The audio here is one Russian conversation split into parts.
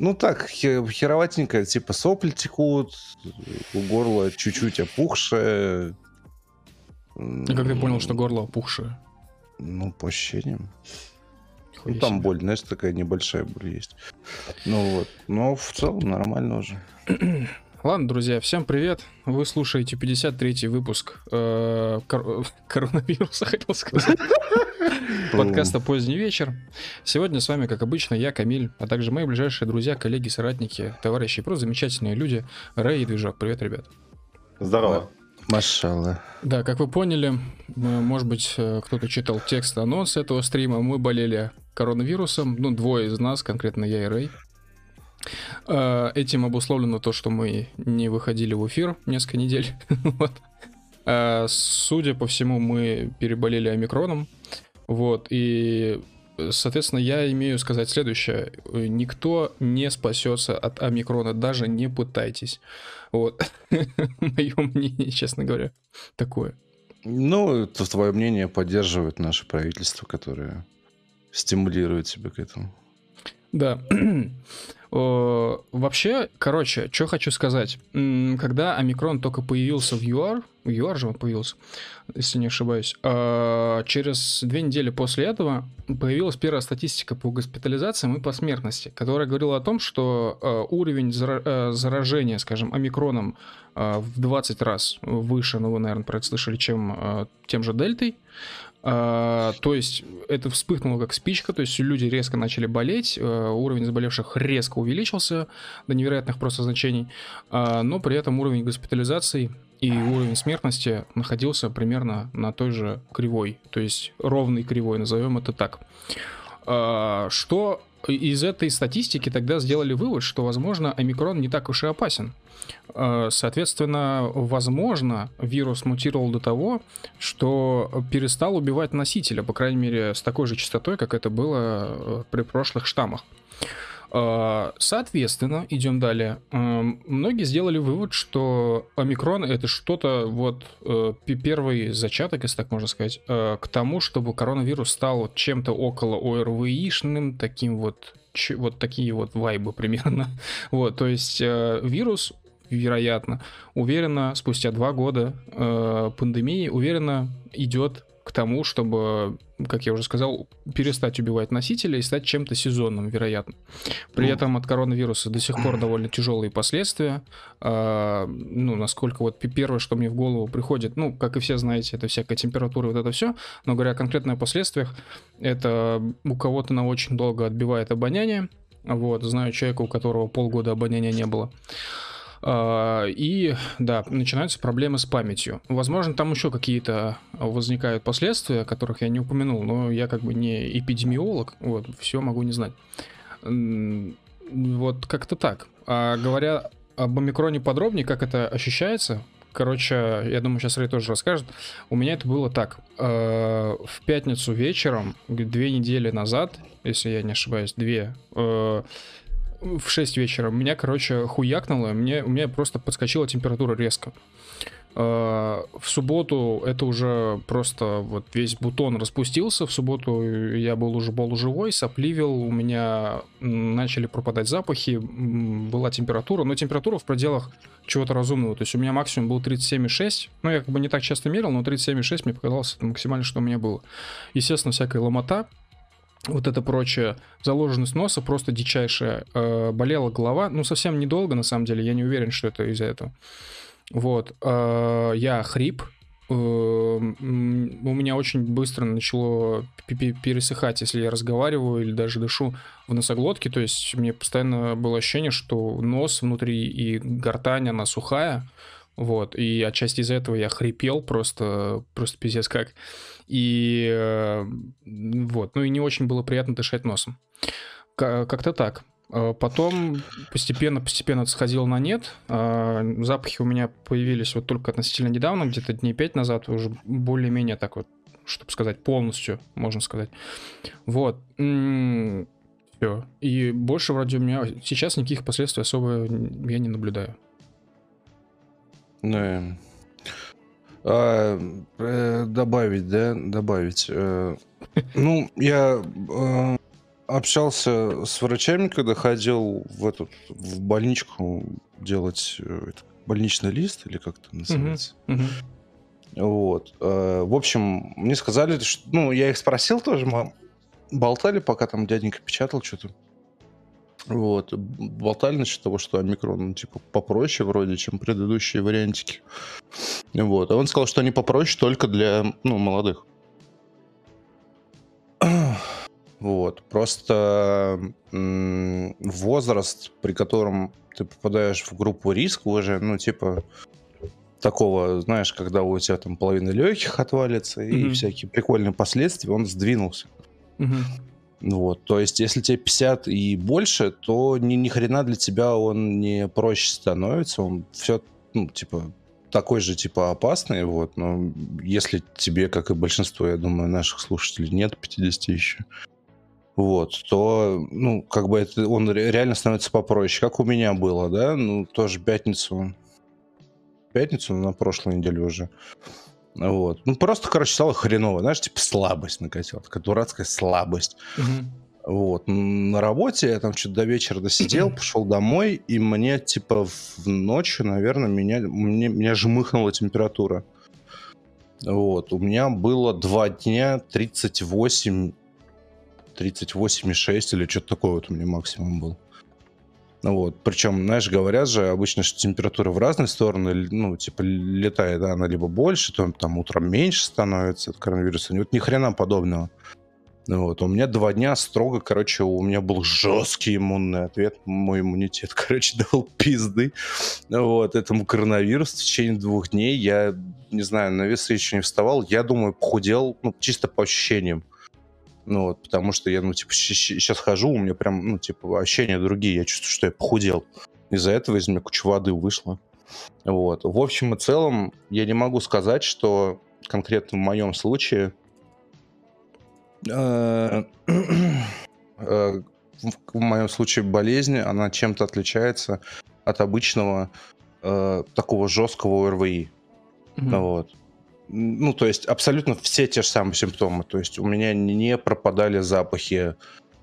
Ну так, хероватенько, типа сопли текут, у горла чуть-чуть опухшее. И как ты понял, что горло опухшее? Ну, по ощущениям. Ну, там боль, знаешь, такая небольшая боль есть. Ну вот. Но в целом нормально уже. Ладно, друзья, всем привет. Вы слушаете 53-й выпуск э, кор- коронавируса, хотел сказать. Подкаста «Поздний вечер». Сегодня с вами, как обычно, я, Камиль, а также мои ближайшие друзья, коллеги, соратники, товарищи, просто замечательные люди. Рэй и Движок. Привет, ребят. Здорово. Машалла. Да, как вы поняли, может быть, э, кто-то читал текст анонс этого стрима, мы болели коронавирусом, ну, двое из нас, конкретно я и Рэй. Э, этим обусловлено то, что мы не выходили в эфир несколько недель. вот. Э, судя по всему, мы переболели омикроном. Вот, и, соответственно, я имею сказать следующее. Никто не спасется от омикрона, даже не пытайтесь. Вот. Мое мнение, честно говоря, такое. Ну, это твое мнение поддерживает наше правительство, которое стимулирует тебя к этому. Да. Вообще, короче, что хочу сказать. Когда омикрон только появился в ЮАР, в ЮАР же он появился, если не ошибаюсь, а, через две недели после этого появилась первая статистика по госпитализациям и по смертности, которая говорила о том, что а, уровень а, заражения, скажем, омикроном в 20 раз выше, ну вы, наверное, про это слышали, чем тем же дельтой, а, то есть это вспыхнуло как спичка, то есть люди резко начали болеть, а, уровень заболевших резко увеличился до невероятных просто значений, а, но при этом уровень госпитализации и уровень смертности находился примерно на той же кривой, то есть ровной кривой, назовем это так. Что из этой статистики тогда сделали вывод, что, возможно, омикрон не так уж и опасен. Э, соответственно, возможно, вирус мутировал до того, что перестал убивать носителя, по крайней мере, с такой же частотой, как это было э, при прошлых штаммах. Э, соответственно, идем далее. Многие сделали вывод, что омикрон это что-то вот первый зачаток, если так можно сказать, к тому, чтобы коронавирус стал чем-то около ОРВИшным, таким вот вот такие вот вайбы примерно. Вот, то есть вирус вероятно, уверенно, спустя два года э, пандемии, уверенно идет к тому, чтобы, как я уже сказал, перестать убивать носителя и стать чем-то сезонным, вероятно. При ну, этом от коронавируса до сих пор довольно тяжелые последствия. А, ну, насколько вот первое, что мне в голову приходит, ну, как и все знаете, это всякая температура, вот это все. Но говоря конкретно о последствиях, это у кого-то на очень долго отбивает обоняние. Вот, знаю человека, у которого полгода обоняния не было. А, и, да, начинаются проблемы с памятью. Возможно, там еще какие-то возникают последствия, которых я не упомянул, но я как бы не эпидемиолог, вот, все могу не знать. Вот как-то так. А говоря об омикроне подробнее, как это ощущается, короче, я думаю, сейчас Рэй тоже расскажет. У меня это было так. А, в пятницу вечером, две недели назад, если я не ошибаюсь, две, а, в 6 вечера. Меня, короче, хуякнуло. Мне, у меня просто подскочила температура резко. А, в субботу это уже просто вот весь бутон распустился. В субботу я был уже полуживой, сопливил, у меня начали пропадать запахи, была температура, но температура в пределах чего-то разумного. То есть у меня максимум был 37,6. Ну, я как бы не так часто мерил, но 37,6 мне показалось это максимально, что у меня было. Естественно, всякая ломота, вот это прочее, заложенность носа просто дичайшая. Э, болела голова, ну совсем недолго на самом деле, я не уверен, что это из-за этого. Вот, э, я хрип, э, у меня очень быстро начало пересыхать, если я разговариваю или даже дышу в носоглотке, то есть мне постоянно было ощущение, что нос внутри и гортань, она сухая, вот, и отчасти из-за этого я хрипел просто, просто пиздец как. И э, вот, ну и не очень было приятно дышать носом. Как-то так. Э, потом постепенно-постепенно сходил на нет. Э, запахи у меня появились вот только относительно недавно, где-то дней пять назад, уже более-менее так вот, чтобы сказать, полностью, можно сказать. Вот. Все. И больше вроде у меня сейчас никаких последствий особо я не наблюдаю. Ну, а, э, добавить, да, добавить. Э, ну, я э, общался с врачами, когда ходил в этот в больничку делать больничный лист или как это называется. Uh-huh. Uh-huh. Вот. Э, в общем, мне сказали, что, ну, я их спросил тоже, мы болтали, пока там дяденька печатал что-то. Вот. Болтали насчет того, что омикрон, ну, типа, попроще вроде, чем предыдущие вариантики. Вот. А он сказал, что они попроще только для, ну, молодых. Вот. Просто возраст, при котором ты попадаешь в группу риска уже, ну, типа, такого, знаешь, когда у тебя там половина легких отвалится mm-hmm. и всякие прикольные последствия, он сдвинулся. Mm-hmm. Вот, то есть, если тебе 50 и больше, то ни, ни хрена для тебя он не проще становится, он все, ну, типа, такой же, типа, опасный, вот, но если тебе, как и большинство, я думаю, наших слушателей нет 50 еще, вот, то, ну, как бы это, он реально становится попроще, как у меня было, да, ну, тоже пятницу, пятницу на прошлой неделе уже, вот, ну, просто, короче, стало хреново, знаешь, типа слабость накатила, такая дурацкая слабость, угу. вот, на работе я там что-то до вечера досидел, пошел домой, и мне, типа, в ночью, наверное, меня, мне, меня жмыхнула температура, вот, у меня было два дня 38 38,6 или что-то такое вот у меня максимум был. Вот, причем, знаешь, говорят же обычно, что температура в разные стороны, ну, типа, летает, да, она либо больше, то там утром меньше становится от коронавируса. Вот ни хрена подобного. Вот, у меня два дня строго, короче, у меня был жесткий иммунный ответ, мой иммунитет, короче, дал пизды, вот, этому коронавирусу в течение двух дней, я, не знаю, на весы еще не вставал, я думаю, похудел, ну, чисто по ощущениям, ну, вот, потому что я, ну, типа, сейчас хожу, у меня прям, ну, типа, ощущения другие. Я чувствую, что я похудел. Из-за этого из меня куча воды вышла. Вот. В общем и целом, я не могу сказать, что конкретно в моем случае э, э, в моем случае болезнь, она чем-то отличается от обычного э, такого жесткого ОРВИ. Mm-hmm. Вот ну, то есть абсолютно все те же самые симптомы. То есть у меня не пропадали запахи,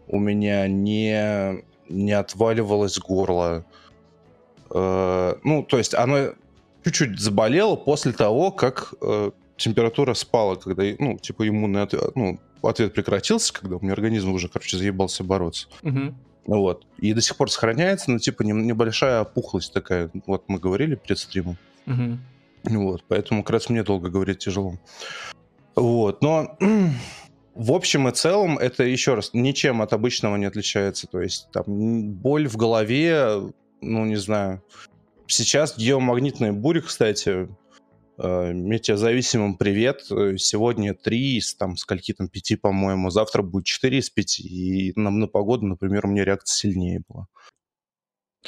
у меня не, не отваливалось горло. Э, ну, то есть оно чуть-чуть заболело после того, как э, температура спала, когда, ну, типа иммунный ответ, ну, ответ прекратился, когда у меня организм уже, короче, заебался бороться. Угу. Вот. И до сих пор сохраняется, но, типа, небольшая опухлость такая. Вот мы говорили перед стримом. Угу. Вот, поэтому как раз мне долго говорить тяжело. Вот, но в общем и целом это еще раз ничем от обычного не отличается. То есть там боль в голове, ну не знаю. Сейчас геомагнитная буря, кстати, э, метеозависимым привет. Сегодня 3 из там скольки там 5, по-моему. Завтра будет 4 из 5. И на, на погоду, например, у меня реакция сильнее была.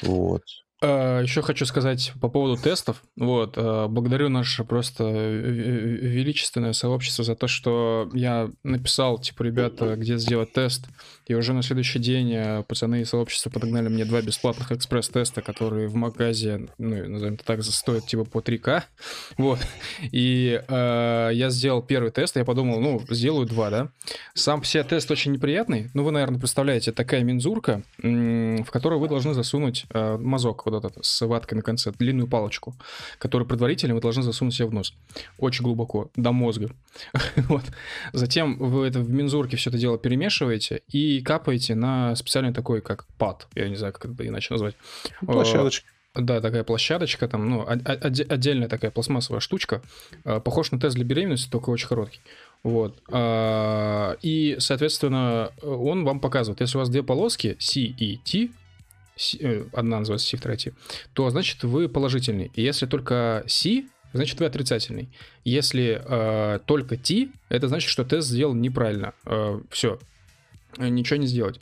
Вот. А, Еще хочу сказать по поводу тестов. Вот, а, благодарю наше просто величественное сообщество за то, что я написал, типа, ребята, где сделать тест. И уже на следующий день а, пацаны из сообщества подогнали мне два бесплатных экспресс-теста, которые в магазе, ну, назовем это так, стоят типа по 3К. Вот. И э, я сделал первый тест, я подумал, ну, сделаю два, да. Сам все тест очень неприятный. Ну, вы, наверное, представляете, такая мензурка, в которую вы должны засунуть э, мазок вот этот с ваткой на конце, длинную палочку, которую предварительно вы должны засунуть себе в нос. Очень глубоко, до мозга. вот. Затем вы это в мензурке все это дело перемешиваете и капаете на специальный такой, как пад, я не знаю, как это иначе назвать. Площадочка. Да, такая площадочка, там, ну, отдельная такая пластмассовая штучка. А, похож на тест для беременности, только очень короткий. Вот. А, и, соответственно, он вам показывает, если у вас две полоски, C и T, Э, одна называется C, вторая T, то значит вы положительный. Если только C, значит вы отрицательный. Если э, только T, это значит, что тест сделал неправильно. Э, все, ничего не сделать.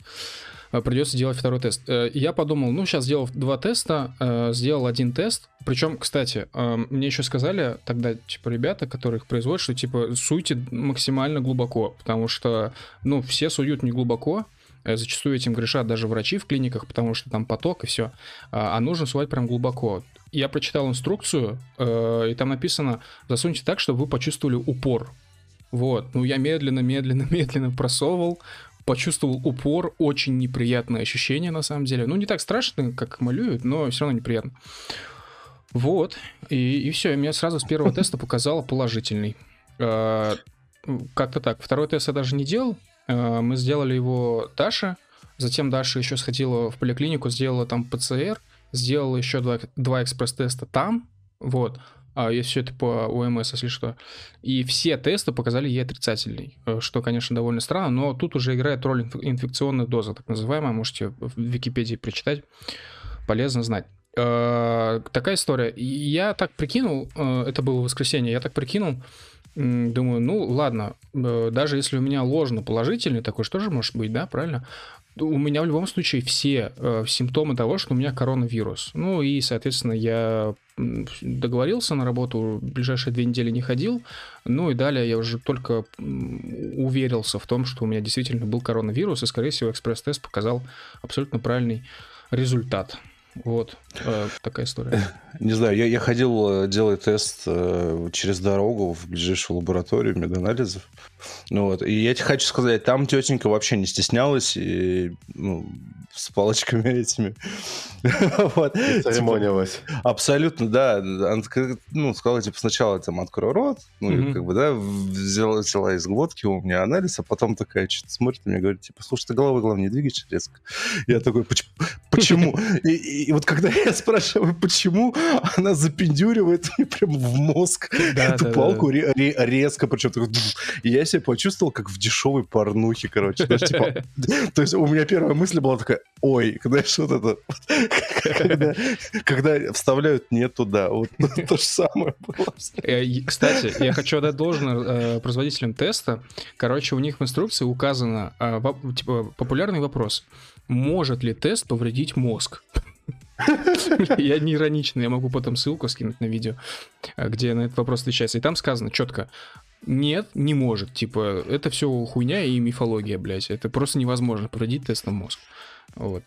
Э, Придется делать второй тест. Э, я подумал, ну, сейчас сделал два теста, сделал один тест. Причем, кстати, мне еще сказали тогда, типа, ребята, которые их производят, что, типа, суйте максимально глубоко, потому что, ну, все суют не глубоко, Э, зачастую этим грешат даже врачи в клиниках, потому что там поток и все. А, а нужно сувать прям глубоко. Я прочитал инструкцию, э, и там написано, засуньте так, чтобы вы почувствовали упор. Вот, ну я медленно, медленно, медленно просовывал, почувствовал упор, очень неприятное ощущение на самом деле. Ну, не так страшно, как малюют, но все равно неприятно. Вот, и, и все, и меня сразу с первого теста показало положительный. Э, как-то так. Второй тест я даже не делал. Э, мы сделали его Даша, затем Даша еще сходила в поликлинику, сделала там ПЦР, сделала еще два, два экспресс-теста там, вот, а если все это по ОМС, если что. И все тесты показали ей отрицательный, э, что, конечно, довольно странно, но тут уже играет роль инфекционная доза, так называемая, можете в Википедии прочитать, полезно знать. Э, такая история. Я так прикинул, это было воскресенье, я так прикинул, думаю, ну ладно, даже если у меня ложно положительный, такой что же может быть, да, правильно? у меня в любом случае все э, симптомы того, что у меня коронавирус. Ну и, соответственно, я договорился на работу, ближайшие две недели не ходил. Ну и далее я уже только уверился в том, что у меня действительно был коронавирус, и, скорее всего, экспресс-тест показал абсолютно правильный результат. Вот, э, такая история. Не знаю, я, я ходил э, делать тест э, через дорогу в ближайшую лабораторию меданализов. Ну вот, и я тебе хочу сказать, там тетенька вообще не стеснялась и ну, с палочками этими. вот. Церемонилась. Типа, абсолютно, да. Она ну, сказала, типа, сначала там открой рот, ну, mm-hmm. как бы, да, взяла, взяла из глотки у меня анализ, а потом такая что-то смотрит на меня, говорит, типа, слушай, ты головой, главное, не двигаешь резко. Я такой, почему? и, и вот когда я спрашиваю, почему, она запендюривает мне прям в мозг да, эту да, палку да. Ре- резко, причем такой, и я себя почувствовал как в дешевой порнухе, короче. Знаешь, типа, то есть у меня первая мысль была такая, ой, знаешь, вот это, когда, когда вставляют не туда, вот то же самое было. Э, кстати, я хочу отдать должное э, производителям теста. Короче, у них в инструкции указано, э, типа, популярный вопрос. Может ли тест повредить мозг? Я не ироничный, я могу потом ссылку скинуть на видео, где на этот вопрос отвечается. И там сказано четко, нет, не может. Типа, это все хуйня и мифология, блядь. Это просто невозможно повредить тестом мозг. Вот.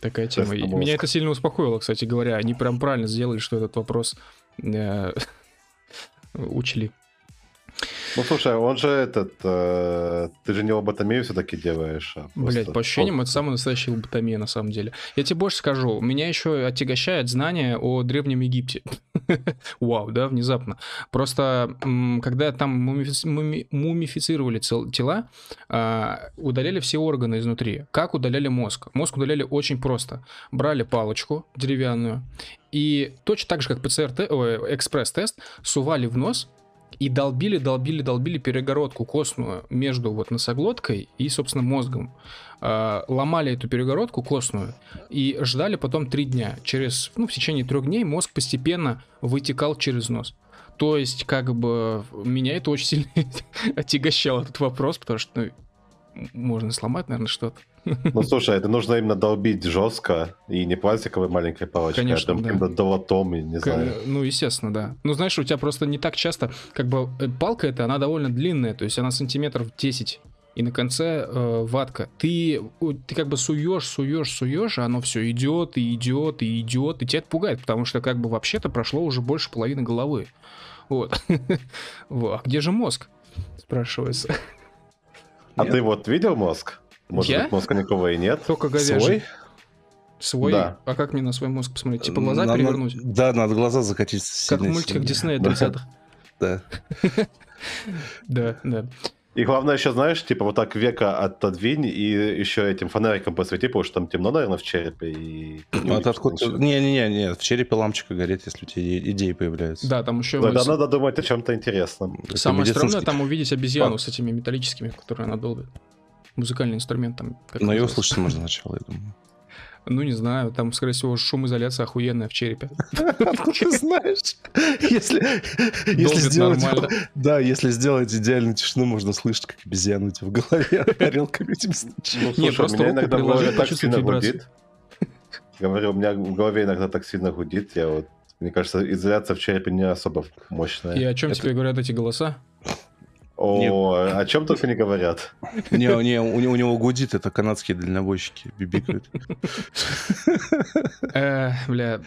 Такая тема. Меня это сильно успокоило, кстати говоря. Они прям правильно сделали, что этот вопрос э, учли. Ну слушай, он же этот, э, ты же не лоботомию все-таки делаешь. А Блять, по ощущениям, это самая настоящая лоботомия на самом деле. Я тебе больше скажу, меня еще отягощает знание о Древнем Египте. Вау, да, внезапно. Просто, когда там мумифицировали тела, а, удаляли все органы изнутри. Как удаляли мозг? Мозг удаляли очень просто. Брали палочку деревянную и точно так же, как ПЦР, экспресс-тест, сували в нос, и долбили, долбили, долбили перегородку костную между вот носоглоткой и, собственно, мозгом. Э, ломали эту перегородку костную и ждали потом три дня. Через, ну, в течение трех дней мозг постепенно вытекал через нос. То есть, как бы, меня это очень сильно отягощало, этот вопрос, потому что ну, можно сломать, наверное, что-то. Ну, слушай, это нужно именно долбить жестко и не пластиковой маленькой палочкой, Конечно, а там да. долотом, не К- знаю. Ну, естественно, да. Ну, знаешь, у тебя просто не так часто, как бы, э, палка эта, она довольно длинная, то есть она сантиметров 10, и на конце э, ватка. Ты, ты как бы суешь, суешь, суешь, а оно все идет и идет и идет, и тебя это пугает, потому что как бы вообще-то прошло уже больше половины головы. Вот. А где же мозг? Спрашивается. А ты вот видел мозг? Может Я? быть, мозга никого и нет? Только говяжий. Свой? Свой? Да. А как мне на свой мозг посмотреть? Типа глаза надо, перевернуть? Да, надо глаза закатить. Как в мультиках Диснея 30-х. Да. Да, да. И главное еще, знаешь, типа вот так века отодвинь и еще этим фонариком посвети, потому что там темно, наверное, в черепе. И... Ну, это откуда... Не-не-не, не, в черепе лампочка горит, если у тебя идеи появляются. Да, там еще... Тогда надо думать о чем-то интересном. Самое стрёмное там увидеть обезьяну с этими металлическими, которые она долбит. Музыкальный инструмент там. Но его слышать можно сначала, я думаю. Ну, не знаю, там, скорее всего, шумоизоляция охуенная в черепе. Откуда ты знаешь? Если, если сделать, нормально. Да, если сделать идеальную тишину, можно слышать, как у тебя в голове тарелками этим ну, Не, просто у меня иногда в голове так сильно гудит. Говорю, у меня в голове иногда так сильно гудит, я вот мне кажется, изоляция в черепе не особо мощная. И о чем тебе говорят эти голоса? О, не... о чем только не говорят. Не, не, у, у него гудит, это канадские дальнобойщики бибикают. Э, бля.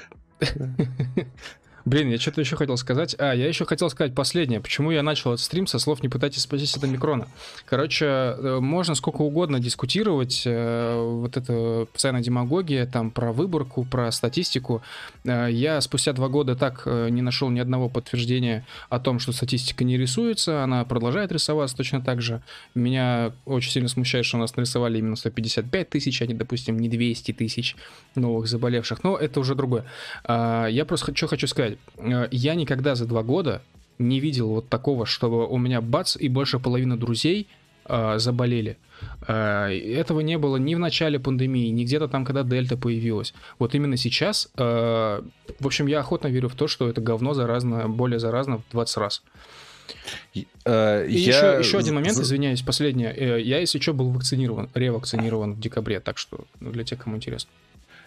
Блин, я что-то еще хотел сказать. А, я еще хотел сказать последнее. Почему я начал этот стрим со слов «не пытайтесь спастись от омикрона». Короче, э, можно сколько угодно дискутировать. Э, вот это постоянная демагогия, там, про выборку, про статистику. Э, я спустя два года так не нашел ни одного подтверждения о том, что статистика не рисуется. Она продолжает рисоваться точно так же. Меня очень сильно смущает, что у нас нарисовали именно 155 тысяч, а не, допустим, не 200 тысяч новых заболевших. Но это уже другое. Я просто что хочу сказать. Э, я никогда за два года не видел вот такого, чтобы у меня бац, и больше половины друзей э, заболели. Э, этого не было ни в начале пандемии, ни где-то там, когда дельта появилась. Вот именно сейчас, э, в общем, я охотно верю в то, что это говно заразно, более заразно в 20 раз. И я... еще, еще один момент, извиняюсь, последнее. Э, я, если что, был вакцинирован, ревакцинирован в декабре, так что ну, для тех, кому интересно.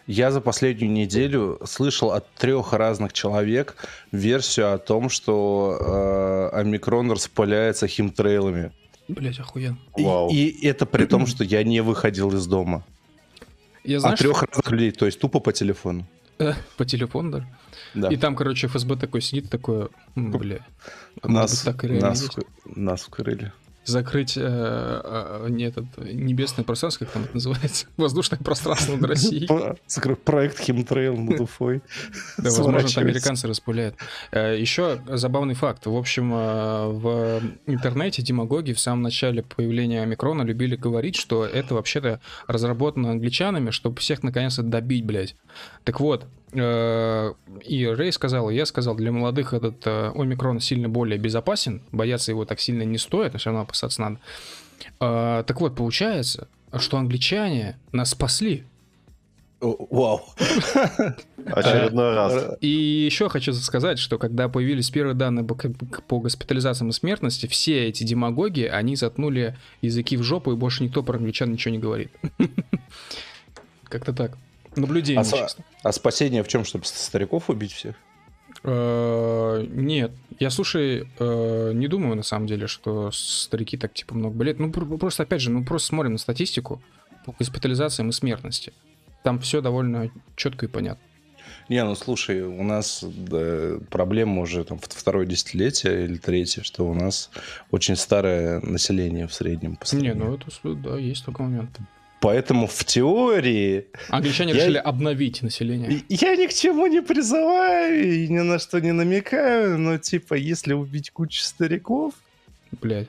Я за последнюю неделю слышал от трех разных человек версию о том, что э, омикрон распыляется химтрейлами. Блять, охуенно. И, Вау. и это при том, что я не выходил из дома. Я, знаешь, от трех разных людей, то есть тупо по телефону. Э, по телефону даже? Да. И там, короче, ФСБ такой сидит, такой, бля. Нас, так нас, нас вкрыли закрыть э, э, не этот, небесное пространство, как там это называется, воздушное пространство над Россией. Закрыть проект Химтрейл над Уфой. Да, возможно, американцы распыляют. Э, еще забавный факт. В общем, э, в интернете демагоги в самом начале появления омикрона любили говорить, что это вообще-то разработано англичанами, чтобы всех наконец-то добить, блядь. Так вот, и Рэй сказал, и я сказал, для молодых этот э, омикрон сильно более безопасен, бояться его так сильно не стоит, все равно опасаться надо. Э, так вот, получается, что англичане нас спасли. Вау. Очередной раз. И еще хочу сказать, что когда появились первые данные по госпитализациям и смертности, все эти демагоги, они затнули языки в жопу, и больше никто про англичан ничего не говорит. Как-то так. Наблюдение, а, а спасение в чем, чтобы стариков убить всех? Э, нет, я слушай, э, не думаю на самом деле, что старики так типа много болеют. Ну просто опять же, ну просто смотрим на статистику по госпитализациям и смертности. Там все довольно четко и понятно. Не, ну слушай, у нас да, проблема уже там второе десятилетие или третье, что у нас очень старое население в среднем. По не, ну это да, есть такой момент. Поэтому в теории... Англичане я... решили обновить население. Я ни к чему не призываю и ни на что не намекаю, но типа, если убить кучу стариков... Блядь.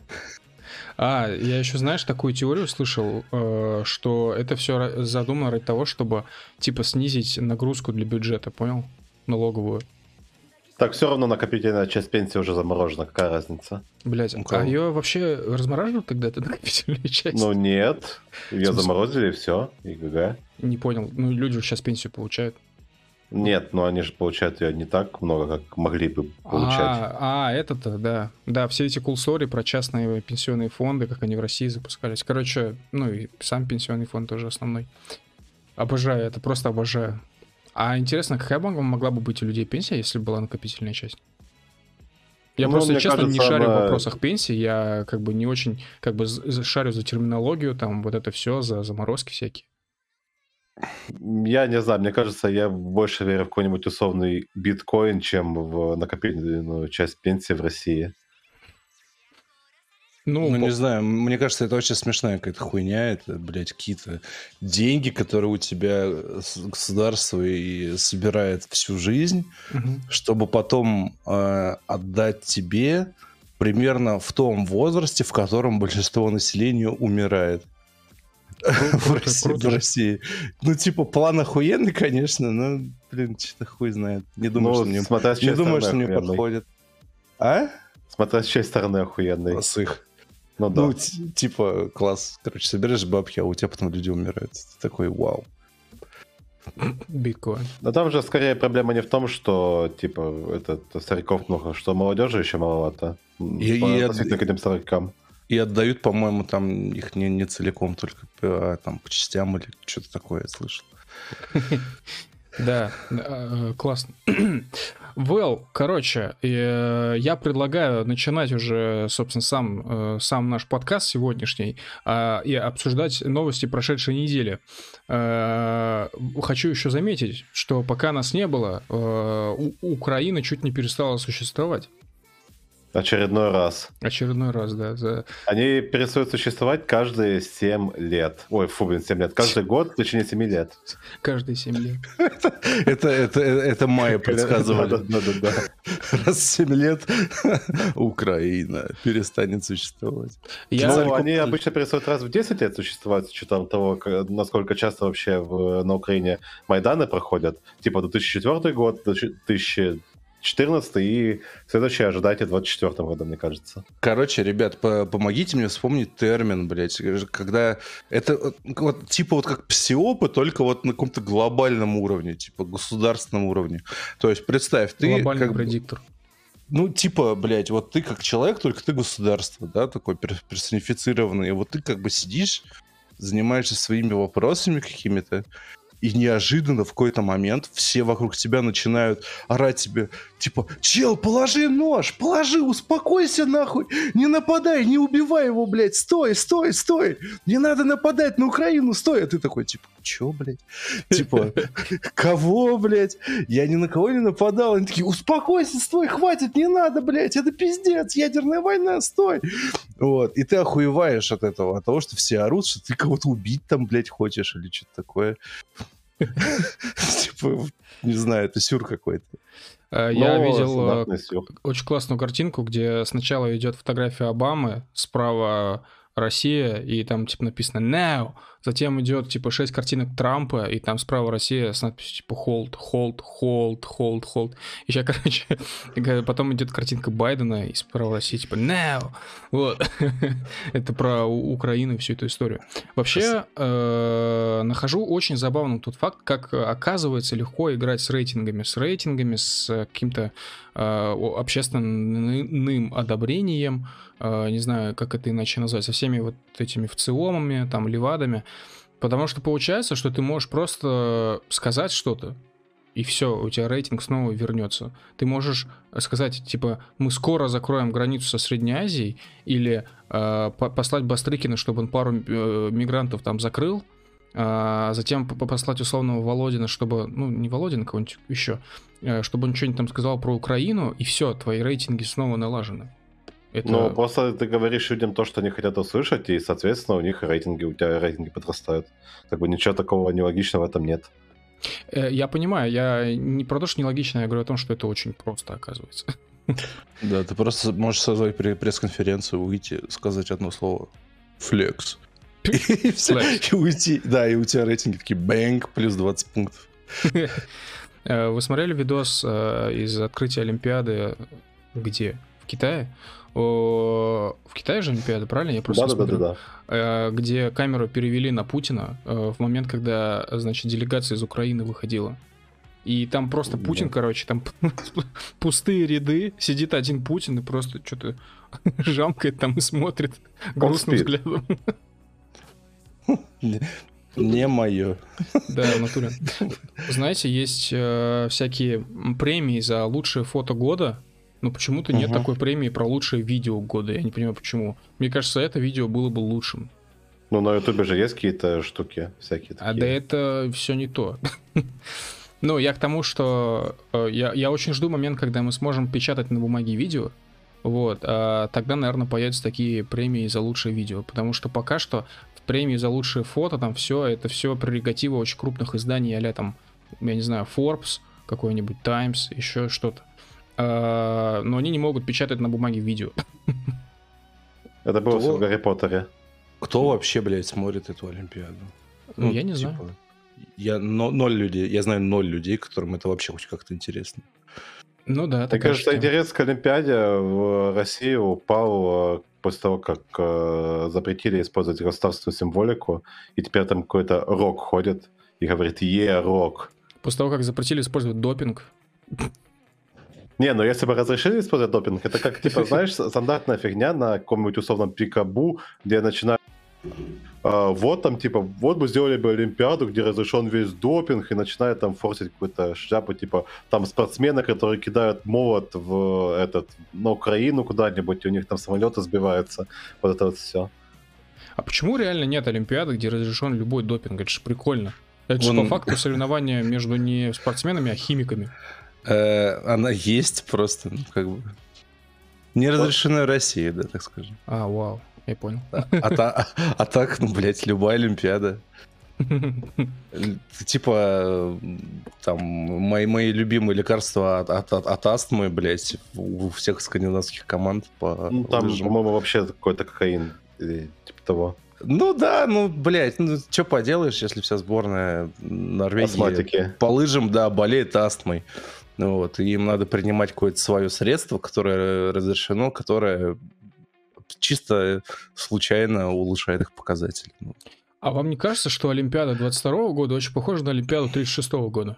А, я еще, знаешь, такую теорию слышал, э, что это все задумано ради того, чтобы, типа, снизить нагрузку для бюджета, понял? Налоговую. Так все равно накопительная часть пенсии уже заморожена, какая разница? Блять, а ее вообще размораживают тогда, эту накопительную часть? Ну нет, ее заморозили, все, и ГГ. Не понял, ну люди сейчас пенсию получают. Нет, но они же получают ее не так много, как могли бы получать. А, а это-то, да. Да, все эти кулсори про частные пенсионные фонды, как они в России запускались. Короче, ну и сам пенсионный фонд тоже основной. Обожаю, это просто обожаю. А интересно, какая могла бы быть у людей пенсия, если была накопительная часть? Я ну, просто, честно, кажется, не шарю она... в вопросах пенсии, я как бы не очень как бы шарю за терминологию, там вот это все, за заморозки всякие. Я не знаю, мне кажется, я больше верю в какой-нибудь условный биткоин, чем в накопительную часть пенсии в России. Ну, ну не знаю, мне кажется, это очень смешная какая-то хуйня. Это, блядь, какие-то деньги, которые у тебя государство и собирает всю жизнь, угу. чтобы потом э, отдать тебе примерно в том возрасте, в котором большинство населения умирает. в, России, в России. Ну, типа, план охуенный, конечно, но, блин, что-то хуй знает. Не думаю, ну, что мне, не думаю, что мне подходит. А? Смотря с чьей стороны охуенный. С их. Ну, да. ну типа, класс. Короче, собираешь бабки, а у тебя потом люди умирают. Ты такой, вау. Биткоин. Но там же скорее проблема не в том, что типа этот стариков много, что молодежи еще маловато. И, и, от... к этим старикам. И отдают, по-моему, там их не, не целиком, только а, там по частям или что-то такое я слышал. Да, э, классно. Well, короче, э, я предлагаю начинать уже, собственно, сам, э, сам наш подкаст сегодняшний а, и обсуждать новости прошедшей недели. Хочу еще заметить, что пока нас не было, Украина чуть не перестала существовать. Очередной раз. Очередной раз, да. За... Они перестают существовать каждые 7 лет. Ой, фу, блин, 7 лет. Каждый год в течение 7 лет. Каждые 7 лет. Это, это, это Майя предсказывали. Да, да, да. Раз в 7 лет Украина перестанет существовать. Я... Ну, они обычно перестают раз в 10 лет существовать, с учетом того, насколько часто вообще в, на Украине Майданы проходят. Типа 2004 год, 2000 14 и следующее ожидайте в 24 году, мне кажется. Короче, ребят, по помогите мне вспомнить термин, блядь, когда это вот, типа вот как псиопы, только вот на каком-то глобальном уровне, типа государственном уровне. То есть представь, ты... Глобальный как предиктор. Ну, типа, блядь, вот ты как человек, только ты государство, да, такой персонифицированный. Вот ты как бы сидишь, занимаешься своими вопросами какими-то, и неожиданно в какой-то момент все вокруг тебя начинают орать тебе, типа, чел, положи нож, положи, успокойся нахуй, не нападай, не убивай его, блядь, стой, стой, стой, не надо нападать на Украину, стой, а ты такой, типа, чё, блядь, типа, кого, блядь, я ни на кого не нападал, они такие, успокойся, стой, хватит, не надо, блядь, это пиздец, ядерная война, стой, вот, и ты охуеваешь от этого, от того, что все орут, что ты кого-то убить там, блядь, хочешь или что-то такое. Типа, не знаю, это сюр какой-то. Э, я видел э, очень классную картинку, где сначала идет фотография Обамы, справа Россия, и там типа написано now, затем идет типа 6 картинок Трампа, и там справа Россия с надписью типа hold, hold, hold, hold, hold. И сейчас, короче, потом идет картинка Байдена, и справа Россия типа now. Вот. Это про Украину и всю эту историю. Вообще, э, нахожу очень забавным тот факт, как оказывается легко играть с рейтингами, с рейтингами, с каким-то э, общественным одобрением, э, не знаю, как это иначе назвать, со всеми вот этими вциомами, там, левадами, потому что получается, что ты можешь просто сказать что-то, и все, у тебя рейтинг снова вернется. Ты можешь сказать, типа, мы скоро закроем границу со Средней Азией, или э, послать Бастрыкина, чтобы он пару э, мигрантов там закрыл, а затем послать условного Володина, чтобы, ну, не Володина, кого-нибудь еще, э, чтобы он что-нибудь там сказал про Украину, и все, твои рейтинги снова налажены. Это... Ну, просто ты говоришь людям то, что они хотят услышать, и, соответственно, у них рейтинги, у тебя рейтинги подрастают. Как бы ничего такого нелогичного в этом нет. Э, я понимаю, я не про то, что нелогично, я говорю о том, что это очень просто, оказывается. Да, ты просто можешь созвать пресс-конференцию, выйти, сказать одно слово. Флекс. И, уйти. Да, и у тебя рейтинги такие бэнк, плюс 20 пунктов. Э, вы смотрели видос э, из открытия Олимпиады где? В Китае? в Китае же Олимпиада, правильно? Я просто да, смотрю. Да, да, да. Где камеру перевели на Путина э, в момент, когда, значит, делегация из Украины выходила. И там просто Путин, да. короче, там пустые ряды, сидит один Путин и просто что-то жамкает там и смотрит грустным взглядом. Не мое. Да, в натуре. Знаете, есть э, всякие премии за лучшее фото года. Но почему-то нет такой премии про лучшее видео года. Я не понимаю, почему. Мне кажется, это видео было бы лучшим. Ну, на Ютубе же есть какие-то штуки всякие. Такие. А да это все не то. Ну, я к тому, что э, я, я очень жду момент, когда мы сможем печатать на бумаге видео. Вот, а тогда, наверное, появятся такие премии за лучшее видео. Потому что пока что премии за лучшее фото, там все, это все прерогатива очень крупных изданий, а там, я не знаю, Forbes, какой-нибудь Times, еще что-то. А, но они не могут печатать на бумаге видео. Это было Кто... в Гарри Поттере. Кто вообще, блядь, смотрит эту Олимпиаду? Ну, я не типа, знаю. Я но, ноль людей, я знаю ноль людей, которым это вообще хоть как-то интересно. Ну да. Мне кажется, интерес к Олимпиаде в России упал э, после того, как э, запретили использовать государственную символику, и теперь там какой-то рок ходит и говорит «Е, рок». После того, как запретили использовать допинг. Не, ну если бы разрешили использовать допинг, это как, типа, знаешь, стандартная фигня на каком-нибудь условном пикабу, где начинают а, вот там, типа, вот бы сделали бы Олимпиаду, где разрешен весь допинг, и начинает там форсить какую-то шляпу, типа, там спортсмены, которые кидают молот в этот, на Украину куда-нибудь, и у них там самолеты сбиваются, вот это вот все. А почему реально нет Олимпиады, где разрешен любой допинг? Это же прикольно. Это же Он- по факту соревнования между не спортсменами, а химиками. Э, Она есть просто, ну, как бы... Не разрешена в России, да, так скажем. А, вау, я понял. А, та- а так, ну, блядь, любая Олимпиада. Э, Типа, э, там, мои, мои любимые лекарства от, от, от- от астмы, блядь, у всех скандинавских команд по Ну, там, по-моему, вообще какой-то кокаин, или типа того. Ну да, ну, блядь, ну что поделаешь, если вся сборная Норвегии Астматики. по лыжам, да, болеет астмой. Вот, и им надо принимать какое-то свое средство, которое разрешено, которое чисто случайно улучшает их показатели. Ну, А вам не кажется, что Олимпиада 22 года очень похожа на Олимпиаду 36 года?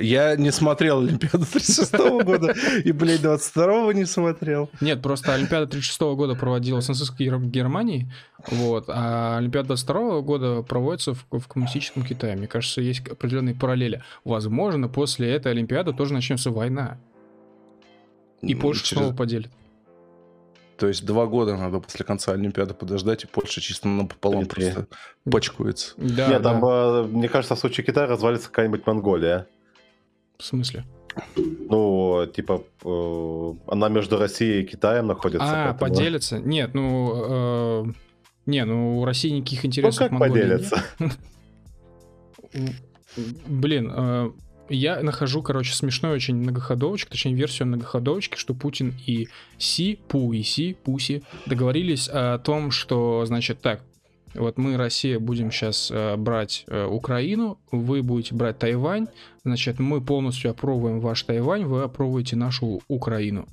Я не смотрел Олимпиаду 36 года и, блядь, 22 не смотрел. Нет, просто Олимпиада 36 года проводилась в нацистской Гер- Германии, вот, а Олимпиада 22 года проводится в, в коммунистическом Китае. Мне кажется, есть определенные параллели. Возможно, после этой Олимпиады тоже начнется война, и Польша через- снова поделит. То есть два года надо после конца Олимпиады подождать, и Польша чисто напополам Три-три. просто почкуется. Да, Нет, да. там, э, мне кажется, в случае Китая развалится какая-нибудь Монголия. В смысле? Ну, типа, э, она между Россией и Китаем находится. А, поэтому- поделится? Нет, ну... э, не, ну у России никаких Ну, интересов как Монголии нет. поделятся? Блин, э, я нахожу, короче, смешной очень многоходовочек, точнее версию многоходовочки, что Путин и Си, Пу и Си, Пуси договорились о том, что, значит, так, вот мы, Россия, будем сейчас брать э, Украину, вы будете брать Тайвань, значит, мы полностью опробуем ваш Тайвань, вы опробуете нашу Украину.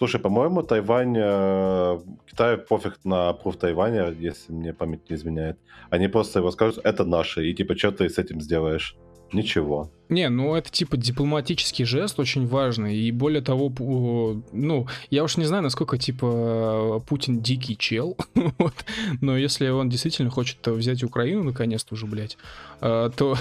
Слушай, по-моему, Тайвань... э, Китаю пофиг на пруф Тайваня, если мне память не изменяет. Они просто его скажут, это наше, и типа, что ты с этим сделаешь? Ничего. Не, ну это типа дипломатический жест очень важный. И более того, ну, я уж не знаю, насколько типа Путин дикий чел. вот. Но если он действительно хочет взять Украину, наконец-то уже, блядь, э, то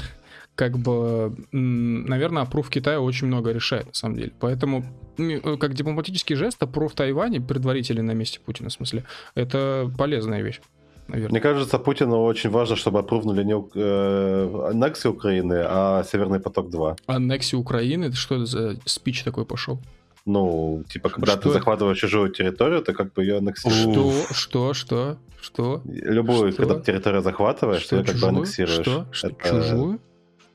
как бы, наверное, опруф Китая очень много решает, на самом деле. Поэтому, э, как дипломатический жест, опруф Тайваня, предварительный на месте Путина, в смысле, это полезная вещь, наверное. Мне кажется, Путину очень важно, чтобы опровнули не э, аннексию Украины, а Северный поток-2. Аннексия Украины, это что это за спич такой пошел? Ну, типа, когда Что ты это? захватываешь чужую территорию, ты как бы ее аннексируешь. Что, что, что, что? Любую, Что? когда территорию захватываешь, ты ее как бы аннексируешь. Что? Что? Это- Чужую?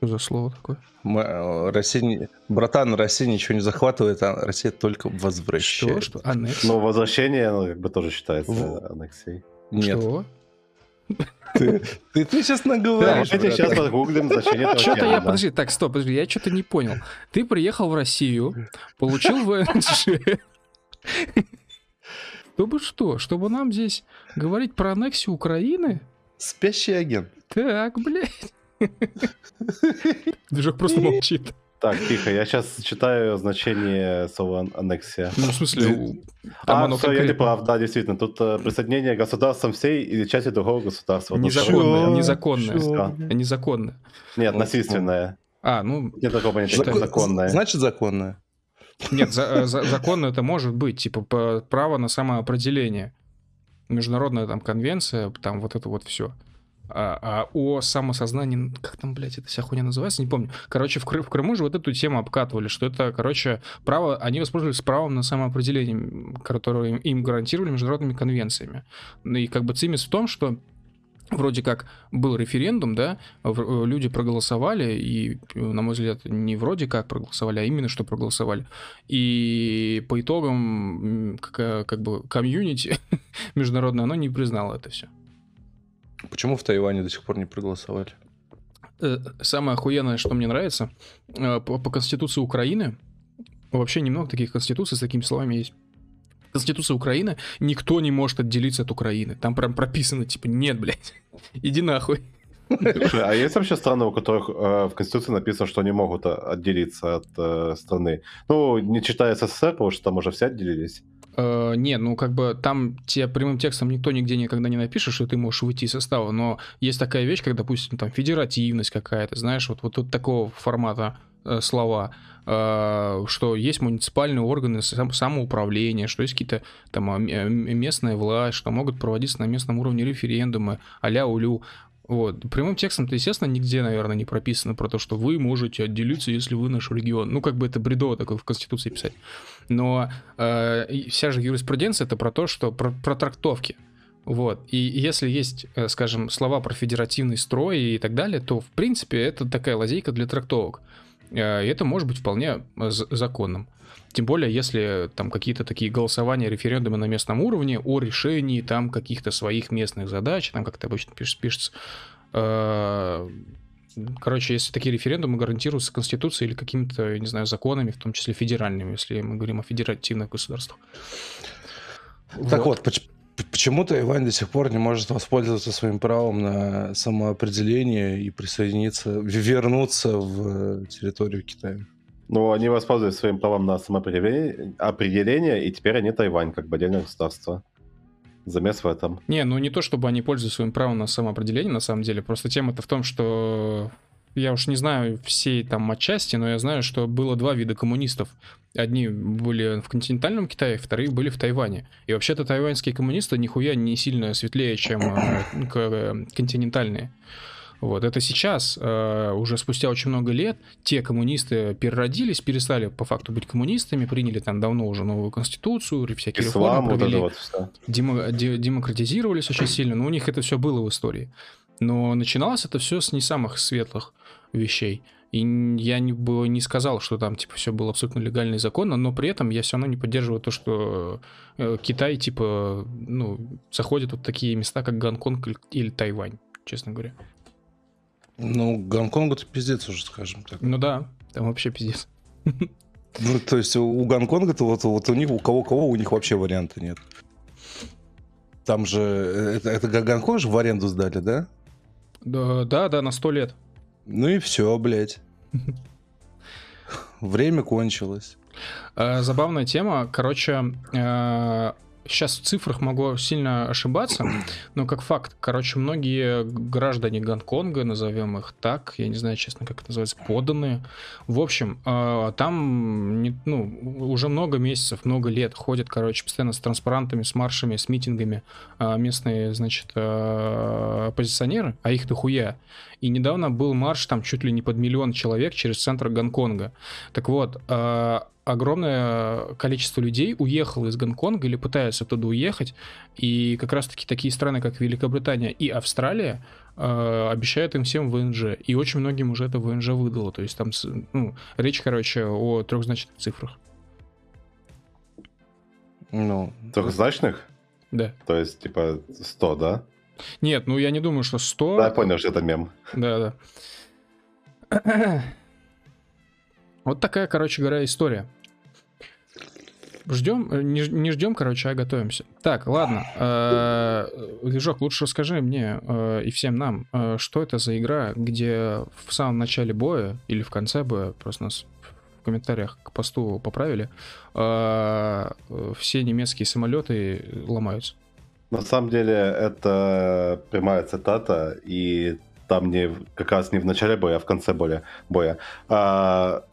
Что за слово такое? Мы, э, Россия, братан, Россия ничего не захватывает, а Россия только возвращает. Что? Что? Аннекс? Но возвращение, оно как бы тоже считается В- аннексией. Нет, Что? ты, ты, ты сейчас Да, наговоришь. давайте сейчас братан. погуглим значение этого Что-то я, подожди, так, стоп, подожди, я что-то не понял. Ты приехал в Россию, получил ВНЖ. Чтобы что? Чтобы нам здесь говорить про аннексию Украины? Спящий агент. Так, блядь. Движок просто молчит. Так, тихо, я сейчас читаю значение слова ан- аннексия. Ну, в смысле, у- там а, оно все, я не конкретно. прав, да, действительно. Тут э, присоединение государством всей или части другого государства. Незаконное, незаконное. Чё? Незаконно. Нет, Вот, насильственное. А, ну, Нет такого понятия, Что это? законное. Значит, законное. Нет, за- э, за- законно это может быть, типа право на самоопределение. Международная там конвенция, там вот это вот все. А, а о самосознании, как там, блядь, эта вся хуйня называется, не помню. Короче, в, Кры- в Крыму же вот эту тему обкатывали, что это, короче, право, они воспользовались правом на самоопределение, которое им, им гарантировали международными конвенциями. Ну и как бы цимис в том, что вроде как был референдум, да, э, люди проголосовали, и, э, на мой взгляд, не вроде как проголосовали, а именно что проголосовали. И по итогам, как, как бы, комьюнити международное, оно не признало это все. Почему в Тайване до сих пор не проголосовали? Э, Самое охуенное, что мне нравится, э, по, по Конституции Украины, вообще немного таких конституций с такими словами есть. Конституция Украины, никто не может отделиться от Украины. Там прям прописано, типа, нет, блядь, иди нахуй. Слушай, а есть вообще страны, у которых э, в Конституции написано, что они могут отделиться от э, страны? Ну, не читая СССР, потому что там уже все отделились. Э, не, ну как бы там тебе прямым текстом никто нигде никогда не напишет, что ты можешь выйти из состава, но есть такая вещь, как, допустим, там федеративность какая-то, знаешь, вот, вот, вот такого формата э, слова, э, что есть муниципальные органы сам, самоуправления, что есть какие-то там а, местная власть, что могут проводиться на местном уровне референдумы, а-ля улю. Вот. Прямым текстом-то, естественно, нигде, наверное, не прописано про то, что вы можете отделиться, если вы наш регион. Ну, как бы это бредово такое в Конституции писать. Но э, вся же юриспруденция это про то, что про, про трактовки. Вот. И если есть, э, скажем, слова про федеративный строй и так далее, то, в принципе, это такая лазейка для трактовок. Э, и это может быть вполне э, законным. Тем более, если там какие-то такие голосования, референдумы на местном уровне о решении там каких-то своих местных задач, там как-то обычно пишется, э, Короче, если такие референдумы гарантируются Конституцией или какими-то, не знаю, законами, в том числе федеральными, если мы говорим о федеративных государствах. Так вот, вот почему Тайвань до сих пор не может воспользоваться своим правом на самоопределение и присоединиться, вернуться в территорию Китая? Ну, они воспользовались своим правом на самоопределение, и теперь они Тайвань, как бы отдельное государство. Замес в этом. Не, ну не то, чтобы они пользуются своим правом на самоопределение, на самом деле. Просто тема-то в том, что я уж не знаю всей там отчасти, но я знаю, что было два вида коммунистов. Одни были в континентальном Китае, вторые были в Тайване. И вообще-то тайваньские коммунисты нихуя не сильно светлее, чем э, э, континентальные. Вот, это сейчас, э, уже спустя очень много лет, те коммунисты переродились, перестали по факту быть коммунистами, приняли там давно уже новую конституцию, всякие Ислам, реформы провели, вот вот демо, де, демократизировались очень сильно, но у них это все было в истории. Но начиналось это все с не самых светлых вещей. И я не, бы не сказал, что там типа все было абсолютно легально и законно, но при этом я все равно не поддерживаю то, что э, Китай типа ну заходит вот такие места, как Гонконг или Тайвань, честно говоря. Ну, Гонконг это пиздец уже, скажем так. Ну да, там вообще пиздец. Ну, то есть у Гонконга-то вот, вот у них, у кого-кого, у них вообще варианта нет. Там же, это, это Гонконг же в аренду сдали, да? Да, да, да, на сто лет. Ну и все, блядь. Время кончилось. Э, забавная тема. Короче, э, сейчас в цифрах могу сильно ошибаться, но как факт, короче, многие граждане Гонконга, назовем их так, я не знаю, честно, как это называется, поданные. В общем, а, там ну, уже много месяцев, много лет ходят, короче, постоянно с транспарантами, с маршами, с митингами местные, значит, оппозиционеры, а их дохуя. И недавно был марш там чуть ли не под миллион человек через центр Гонконга. Так вот, огромное количество людей уехало из Гонконга или пытаются оттуда уехать, и как раз-таки такие страны, как Великобритания и Австралия, э, обещают им всем ВНЖ, и очень многим уже это ВНЖ выдало, то есть там ну, речь, короче, о трехзначных цифрах. Ну, трехзначных? Да. То есть, типа, 100, да? Нет, ну я не думаю, что 100... Да, понял, что это мем. Да, да. Вот такая, короче говоря, история. Ждем, э, не, не ждем, короче, а готовимся. Так, ладно. Э, Движок, лучше расскажи мне э, и всем нам, что это за игра, где в самом начале боя или в конце боя, просто нас в комментариях к посту поправили, все немецкие самолеты ломаются. На самом деле это прямая цитата, и там не как раз не в начале боя, а в конце боя. боя. А,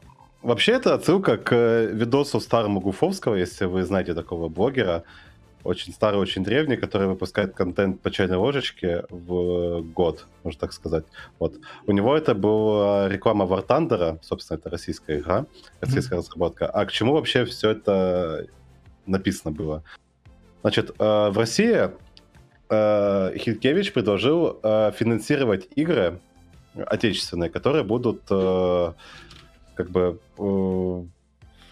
Вообще, это отсылка к видосу старому Гуфовского, если вы знаете такого блогера. Очень старый, очень древний, который выпускает контент по чайной ложечке в год, можно так сказать. Вот. У него это была реклама War Thunder, собственно, это российская игра, российская mm-hmm. разработка. А к чему вообще все это написано было? Значит, э, в России э, Хилькевич предложил э, финансировать игры отечественные, которые будут как бы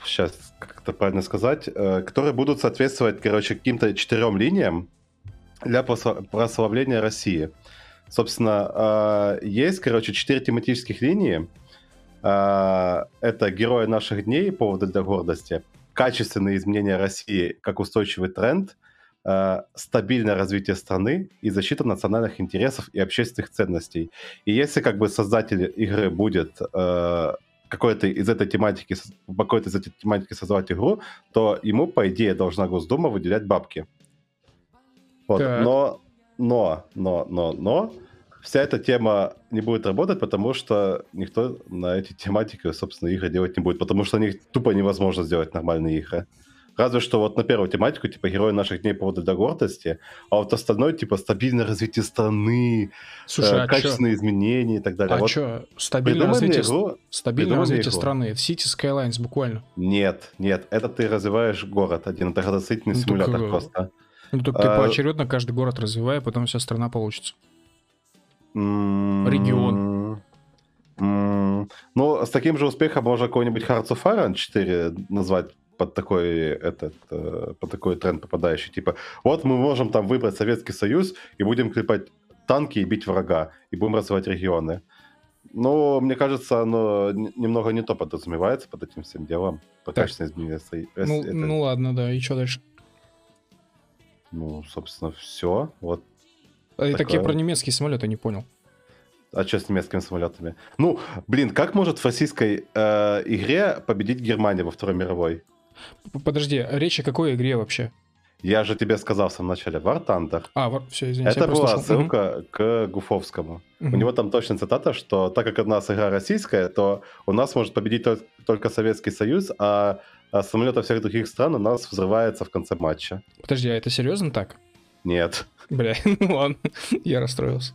сейчас как это правильно сказать, которые будут соответствовать, короче, каким-то четырем линиям для прославления России. Собственно, есть, короче, четыре тематических линии. Это герои наших дней, поводы для гордости, качественные изменения России как устойчивый тренд, э, стабильное развитие страны и защита национальных интересов и общественных ценностей. И если как бы создатель игры будет э, какой-то из этой тематики, по какой-то из этой тематики создавать игру, то ему, по идее, должна Госдума выделять бабки. Вот. Но, но, но, но, но, вся эта тема не будет работать, потому что никто на эти тематики, собственно, игры делать не будет, потому что них тупо невозможно сделать нормальные игры. Разве что вот на первую тематику, типа, герои наших дней повода для гордости, а вот остальное, типа, стабильное развитие страны, Слушай, э, а качественные чё? изменения и так далее. А вот что, стабильное развитие, игру, стабильное развитие игру. страны, City Skylines буквально. Нет, нет, это ты развиваешь город один, это градостроительный ну, симулятор так, просто. Ну, так а, ты поочередно каждый город развивай, потом вся страна получится. Регион. Ну, с таким же успехом можно какой-нибудь Hearts of Iron 4 назвать под такой этот э, под такой тренд попадающий. Типа, вот мы можем там выбрать Советский Союз и будем клепать танки и бить врага, и будем развивать регионы. Но мне кажется, оно немного не то подразумевается под этим всем делом. По качественной изменения. Ну, это... ну ладно, да, и что дальше? Ну, собственно, все. Вот. А и так я про немецкие самолеты не понял. А что с немецкими самолетами? Ну, блин, как может в российской э, игре победить Германия во Второй мировой? Подожди, речь о какой игре вообще? Я же тебе сказал в самом начале, War Thunder. А, war... все, извините. Это была ссылка угу. к Гуфовскому. Угу. У него там точно цитата, что так как у нас игра российская, то у нас может победить только Советский Союз, а, а самолеты всех других стран у нас взрывается в конце матча. Подожди, а это серьезно так? Нет. Бля, ну ладно, я расстроился.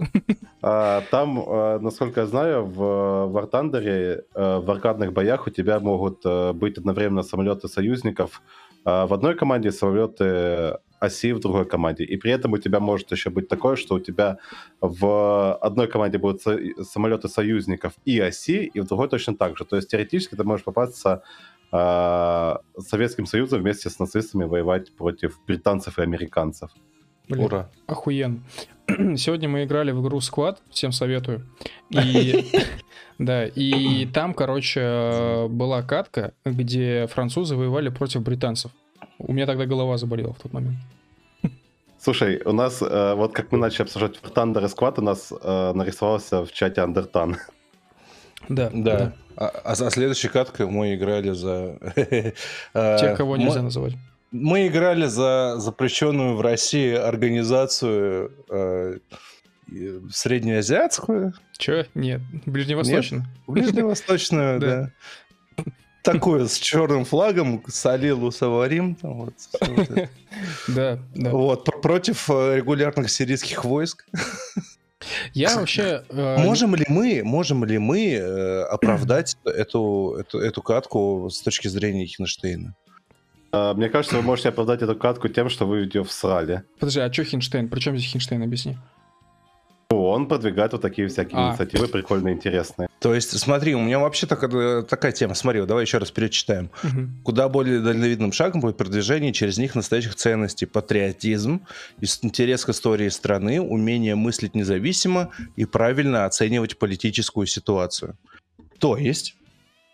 А, там, а, насколько я знаю, в War Thunder, а, в аркадных боях у тебя могут а, быть одновременно самолеты союзников в одной команде, самолеты оси в другой команде. И при этом у тебя может еще быть такое, что у тебя в одной команде будут самолеты союзников и оси, и в другой точно так же. То есть теоретически ты можешь попасться Советским Союзом вместе с нацистами воевать против британцев и американцев. Блин, Ура. Охуенно. Сегодня мы играли в игру Squad, всем советую. И да, и там, короче, была катка, где французы воевали против британцев. У меня тогда голова заболела в тот момент. Слушай, у нас, э, вот как мы начали обсуждать Thunder и Squad, у нас э, нарисовался в чате Андертан. Да, да. да. А, а, а следующей каткой мы играли за... Тех, кого нельзя называть. Мы играли за запрещенную в России организацию э, среднеазиатскую. Че? Нет, ближневосточную. Нет, ближневосточную, да. Такую с черным флагом, Салилу Саварим. Да, да. Вот, против э, регулярных сирийских войск. Я вообще... Э, можем ли мы, можем ли мы э, оправдать эту, эту, эту катку с точки зрения Хинштейна? А, мне кажется, вы можете оправдать эту катку тем, что вы ее всрали. Подожди, а что Хинштейн? При чем здесь Хинштейн? Объясни. Он продвигает вот такие всякие а. инициативы прикольные, интересные. То есть, смотри, у меня вообще такая, такая тема. Смотри, давай еще раз перечитаем. Угу. Куда более дальновидным шагом будет продвижение через них настоящих ценностей. Патриотизм, интерес к истории страны, умение мыслить независимо и правильно оценивать политическую ситуацию. То есть,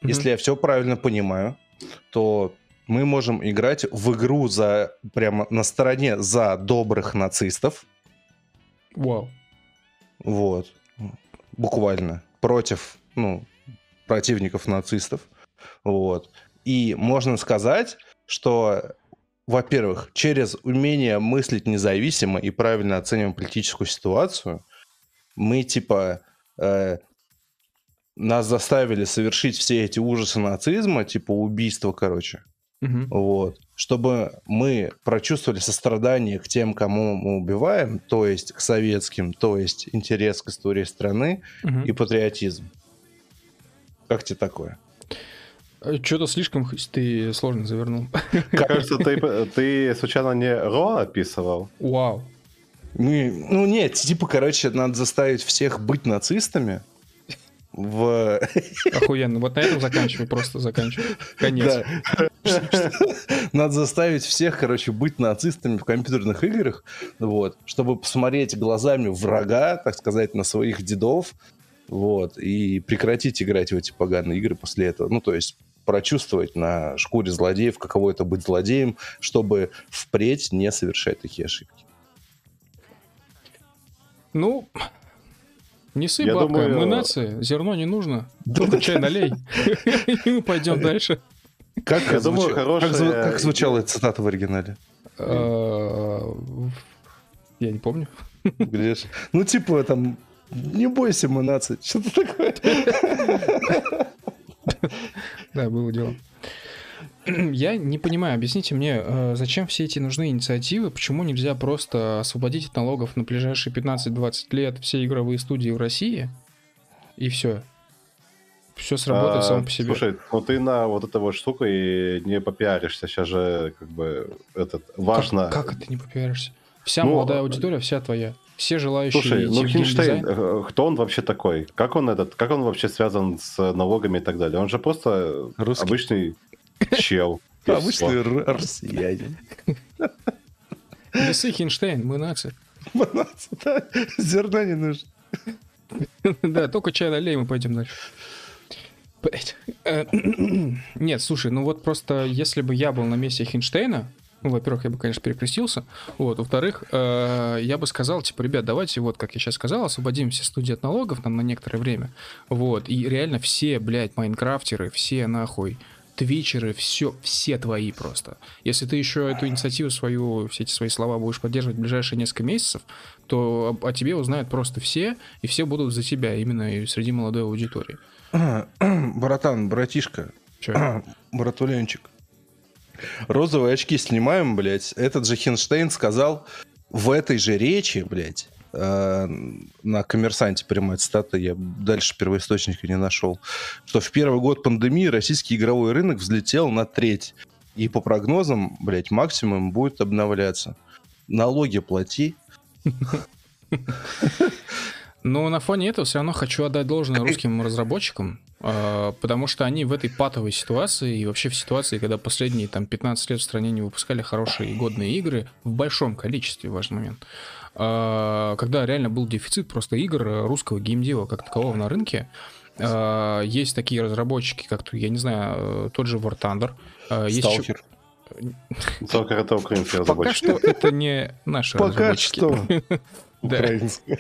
угу. если я все правильно понимаю, то мы можем играть в игру за прямо на стороне за добрых нацистов. Вау. Вот. Буквально. Против, ну, противников нацистов. Вот. И можно сказать, что, во-первых, через умение мыслить независимо и правильно оценивать политическую ситуацию, мы типа э, нас заставили совершить все эти ужасы нацизма, типа убийства, короче, Угу. Вот. Чтобы мы прочувствовали сострадание к тем, кому мы убиваем, то есть к советским, то есть интерес к истории страны угу. и патриотизм. Как тебе такое? Э, Что-то слишком ты сложно завернул. Кажется, ты, ты случайно не Ро описывал? Вау. Мы, ну нет, типа, короче, надо заставить всех быть нацистами, в... Охуенно. Вот на этом заканчивай, просто заканчивай. Конец. Да. Надо заставить всех, короче, быть нацистами в компьютерных играх, вот, чтобы посмотреть глазами врага, так сказать, на своих дедов, вот, и прекратить играть в эти поганые игры после этого. Ну, то есть прочувствовать на шкуре злодеев, каково это быть злодеем, чтобы впредь не совершать такие ошибки. Ну, Не сыпь, Я бабка, думаю- мы нация, зерно не нужно. Только чай налей. И мы пойдем дальше. Как, Я думаю, хорошая как, зву- как звучала эта цитата в оригинале? А, Я не помню. Где ж- Ну, типа, там, не бойся, мы нация. Что-то такое. Да, было дело. Я не понимаю, объясните мне, э, зачем все эти нужны инициативы, почему нельзя просто освободить от налогов на ближайшие 15-20 лет все игровые студии в России, и все. Все сработает А, само по себе. Слушай, ну ты на вот этой вот штуку и не попиаришься. Сейчас же как бы этот важно. Как, как это не попиаришься? Вся Ну, молодая аудитория, вся твоя. Все желающие Слушай, идти ну Хинштейн, э, кто он вообще такой? Как он этот, как он вообще связан с налогами и так далее? Он же просто Русский. обычный чел. Обычный россиянин. Весы Хинштейн, мы нация. Мы нация, да. Зерна не нужно. Да, только чай налей, мы пойдем дальше. Э, Нет, слушай, ну вот просто если бы я был на месте Хинштейна, ну, во-первых, я бы, конечно, перекрестился, вот, во-вторых, э, я бы сказал, типа, ребят, давайте, вот, как я сейчас сказал, освободим все студии от налогов там на некоторое время, вот, и реально все, блядь, майнкрафтеры, все, нахуй, твичеры, все, все твои просто. Если ты еще эту инициативу свою, все эти свои слова будешь поддерживать в ближайшие несколько месяцев, то о, о тебе узнают просто все, и все будут за тебя, именно и среди молодой аудитории. Братан, братишка, Чё? братуленчик. Розовые очки снимаем, блядь. Этот же Хинштейн сказал в этой же речи, блядь, э, на коммерсанте прямая цитата, я дальше первоисточника не нашел, что в первый год пандемии российский игровой рынок взлетел на треть. И по прогнозам, блядь, максимум будет обновляться. Налоги плати. Но на фоне этого все равно хочу отдать должное русским разработчикам, э, потому что они в этой патовой ситуации и вообще в ситуации, когда последние там 15 лет в стране не выпускали хорошие и годные игры в большом количестве, важный момент, э, когда реально был дефицит просто игр русского геймдева как такового на рынке, э, есть такие разработчики, как, я не знаю, тот же War Thunder, э, есть. Только это украинский Пока разработчик. что это не наши Пока разработчики. что. Да. Украинский.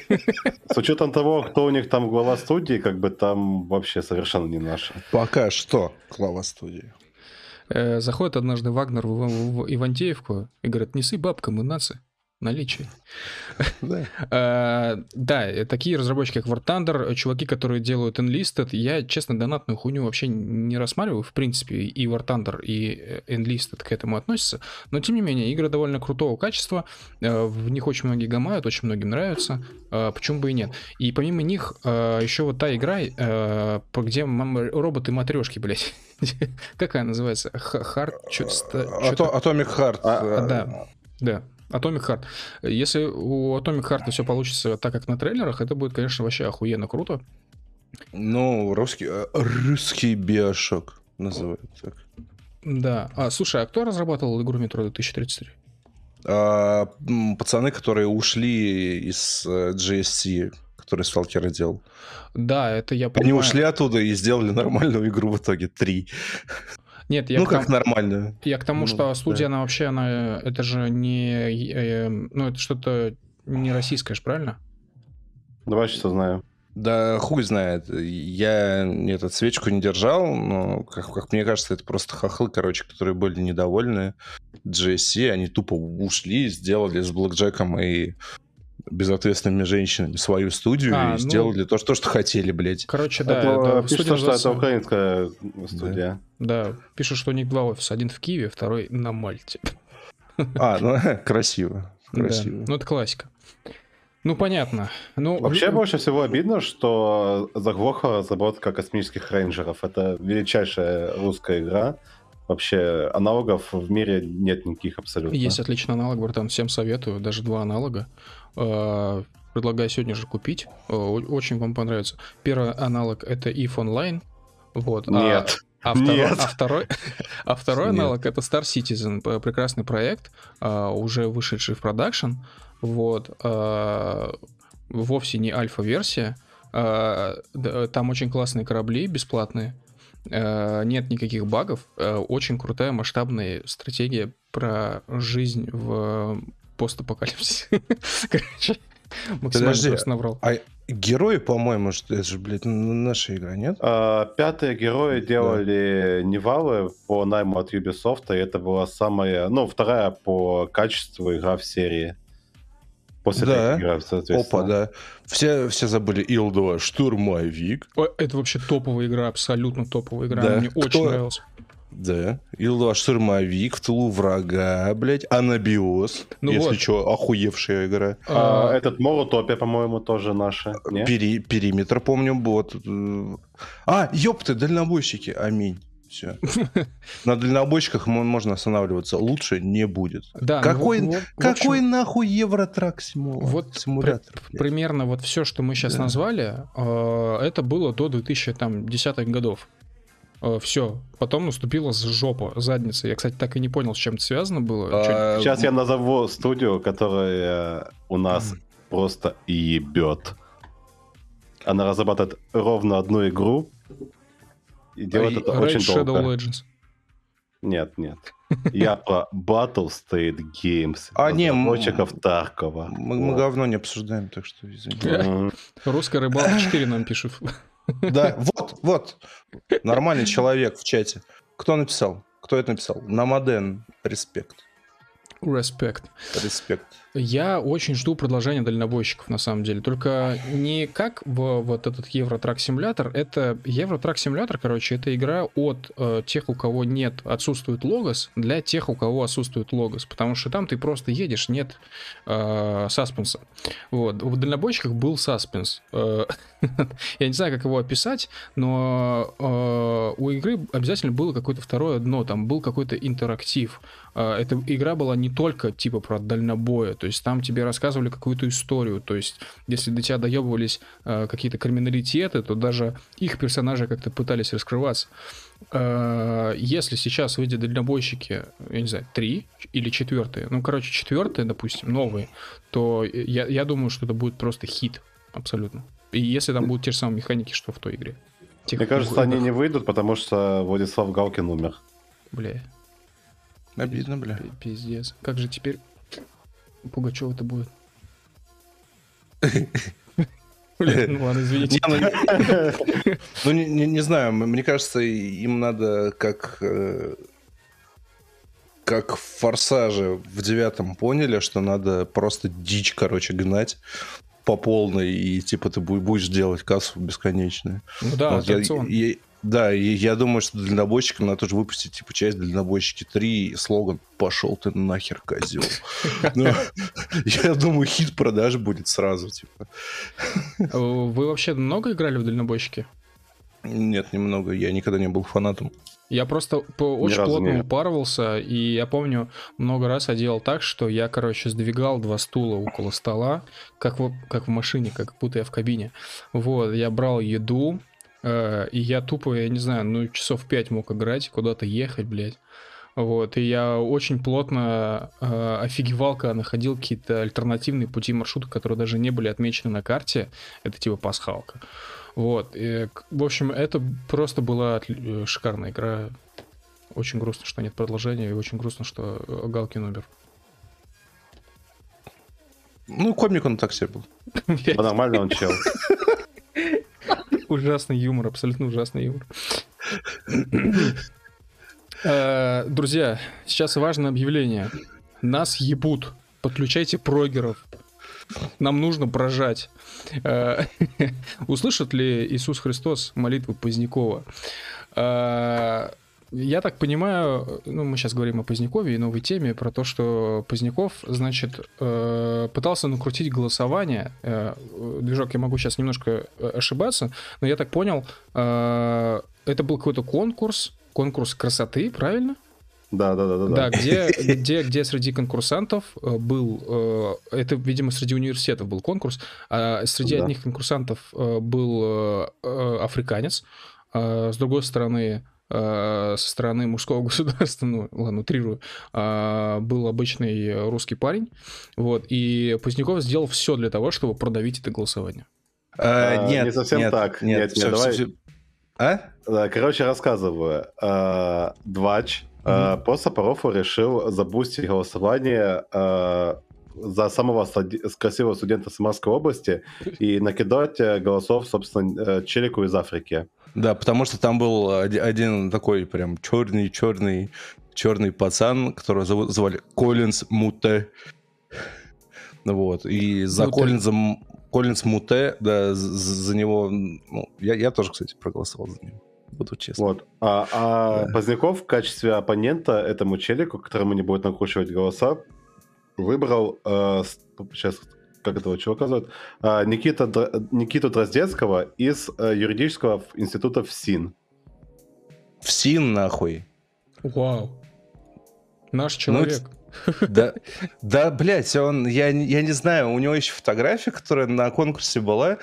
С учетом того, кто у них там глава студии, как бы там вообще совершенно не наши. Пока что. Клава студии. Э, Заходит однажды Вагнер в Ивантеевку и говорит, неси бабка, мы нации. Наличие. Да. Э, Да, э, такие разработчики, как War Thunder, э, чуваки, которые делают Enlisted, я, честно, донатную хуйню вообще не рассматриваю, в принципе, и War Thunder, и Enlisted к этому относятся, но, тем не менее, игры довольно крутого качества, в них очень многие гамают, очень многим нравятся, почему бы и нет. И помимо них, еще вот та игра, где роботы-матрешки, блядь, как она называется? Х- Хард? Чё-то... Ато- Atomic Heart. А, э, да. Да, Atomic Heart. Если у Atomic Heart все получится так, как на трейлерах, это будет, конечно, вообще охуенно круто. Ну, русский, э, русский биошок называют так. Да. А, слушай, а кто разрабатывал игру Метро 2033? А, пацаны, которые ушли из э, GSC, который Сталкера делал. Да, это я Они понимаю. ушли оттуда и сделали нормальную игру в итоге. Три. Нет, я, ну, как тому, нормальную. я к тому, Ну, что студия, да. она вообще, она, это же не, э, ну, это что-то не российское же, правильно? Давай что знаю. Да хуй знает. Я этот свечку не держал, но, как, как мне кажется, это просто хохлы, короче, которые были недовольны GSC. Они тупо ушли, сделали с Блэкджеком и безответственными женщинами свою студию А, и ну- сделали то, что, что хотели, блядь. Короче, да, Это это студия что это украинская студия. Да, пишут, что у них два офиса. Один в Киеве, второй на Мальте. А, ну, красиво. Да, Красиво. Ну, это классика. Ну, понятно. Ну, Вообще в- больше всего обидно, что заглохла разработка космических рейнджеров. Это величайшая русская игра. Вообще аналогов в мире нет никаких абсолютно. Есть отличный аналог, братан, всем советую, даже два аналога. Э, Предлагаю сегодня же купить. О- Очень вам понравится. Первый аналог это If Online. Вот. а- Нет. А второй, Нет. а второй, а второй аналог это Star Citizen, прекрасный проект, а, уже вышедший в продакшн. Вот. а, Вовсе не альфа-версия. А, Там очень классные корабли, бесплатные. А, Нет никаких багов. А, Очень крутая масштабная стратегия про жизнь в постапокалипсисе. Короче, Максимально Подожди, просто наврал. А герои, по-моему, что это же, блядь, наша игра, нет? А, Пятые герои делали Невалы по найму от Ubisoft, и это была самая, ну, вторая по качеству игра в серии. После Да. игры, соответственно. Опа, да. Все, все забыли Ил-2, штурмовик. О, Это вообще топовая игра, абсолютно топовая игра. Да. Она Мне Кто- очень нравилась. Да. Ил-2, штурмовик, в тылу врага, блядь, Анабиос. Ну если вот. что, охуевшая игра. А, А, этот Морутопия, по-моему, тоже наша. Пери- периметр, помню, вот. А, ёпты, дальнобойщики, аминь. Все. На дальнобойщиках мо- можно останавливаться. Лучше не будет. Да, ну какой вот- вот, какой общем, нахуй Евротрак симулятор? Вот симулятор. блядь. примерно вот все, что мы сейчас Да. назвали, э, это было до 2010-х годов. Все. Потом наступила с жопа, задница. Я, кстати, так и не понял, с чем это связано было. Чё- А, Сейчас я назову студию, которая у нас просто ебет. Она разрабатывает ровно одну игру и делает это Raid очень Shadow долго. Legends. Нет, нет. Я про Battle State Games. А, не, разработчиков Таркова. Мы, мы говно не обсуждаем, так что извини. М. Русская рыбалка 4 нам пишут. Да, вот, вот. Нормальный человек в чате. Кто написал? Кто это написал? Намаден. Респект. Респект. Респект. Я очень жду продолжения дальнобойщиков, на самом деле. Только не как в вот этот Евротрак симулятор. Это Евротрак симулятор, короче, это игра от э, тех, у кого нет, отсутствует логос, для тех, у кого отсутствует логос. Потому что там ты просто едешь, нет э, саспенса. Вот. В дальнобойщиках был саспенс. Э, Я не знаю, как его описать, но э, у игры обязательно было какое-то второе дно, там был какой-то интерактив. Э, Эта игра была не только типа про дальнобоя, то есть там тебе рассказывали какую-то историю, то есть если до тебя доебывались э, какие-то криминалитеты, то даже их персонажи как-то пытались раскрываться. Э, Если сейчас выйдет дальнобойщики, я не знаю, три или четвертые, ну, короче, четвертые, допустим, новые, то я, я думаю, что это будет просто хит, абсолютно. И если там будут те же самые механики, что в той игре. Тех Мне кажется, игр- они не выйдут, потому что Владислав Галкин умер. Бля, Обидно, бля. пи- пиздец. Как же теперь Пугачева это будет? Ну ладно, извините. Не, ну, не- Ну, не, не- не знаю, мне кажется, им надо как... э, Как в «Форсаже» в девятом поняли, что надо просто дичь, короче, гнать по полной, и типа ты бу- будешь делать кассу бесконечную. Ну да, Вот я- я- да, и я думаю, что дальнобойщикам надо тоже выпустить типа часть дальнобойщики 3 и слоган «Пошел ты нахер, козел». Ну, Я думаю, хит продаж будет сразу, типа. Э, Вы вообще много играли в дальнобойщики? Нет, немного, я никогда не был фанатом. Я просто по- очень плотно упарывался, и я помню, много раз я делал так, что я, короче, сдвигал два стула около стола, как в, как в машине, как будто я в кабине. Вот, я брал еду, и я тупо, я не знаю, ну, часов пять мог играть, куда-то ехать, блядь. Вот, и я очень плотно э, офигевал, когда находил какие-то альтернативные пути маршрута, которые даже не были отмечены на карте. Это типа пасхалка. Вот, и, в общем, это просто была э, шикарная игра. Очень грустно, что нет продолжения, и очень грустно, что э, Галкин умер. Ну, комик он так себе был. Нормально он чел. Ужасный юмор, абсолютно ужасный юмор. Э, Друзья, сейчас важное объявление. Нас ебут. Подключайте прогеров. Нам нужно прожать. Э, Услышит ли Иисус Христос молитву Позднякова? Я так понимаю, ну, мы сейчас говорим о Позднякове и новой теме, про то, что Поздняков, значит, э, пытался накрутить голосование. Э, Движок, я могу сейчас немножко э, ошибаться, но я так понял, это был какой-то конкурс, конкурс красоты, правильно? Да, да, да, да. Да, где, где, где среди конкурсантов был, это, видимо, среди университетов был конкурс, а среди Да. одних конкурсантов был африканец, с другой стороны, со стороны мужского государства, ну, ладно, утрирую, а, был обычный русский парень, вот, и Поздняков сделал все для того, чтобы продавить это голосование. А, нет, не совсем нет, так. Нет, Нет, нет, всё, давай. всё, всё. А? Да, Короче, рассказываю. А, Двач а, по Сапарову решил забустить голосование а, за самого красивого студента Самарской области и накидать э, голосов, собственно, э, челику из Африки. Да, потому что там был один такой прям черный, черный, черный пацан, которого зовут, звали Коллинз Муте. Вот, и за Муте. Коллинзом, Коллинз Муте, да, за, за него, ну, я, я тоже, кстати, проголосовал за него буду честно. Вот. А, а да. Поздняков в качестве оппонента этому челику, которому не будет накручивать голоса, выбрал, э, сейчас как этого чувака зовут, э, Никита, Никиту Дроздецкого из э, юридического института ФСИН. ФСИН, нахуй. Вау. Наш ну, человек. Ну, да, да, блядь, он, я, я не знаю, у него еще фотография, которая на конкурсе была.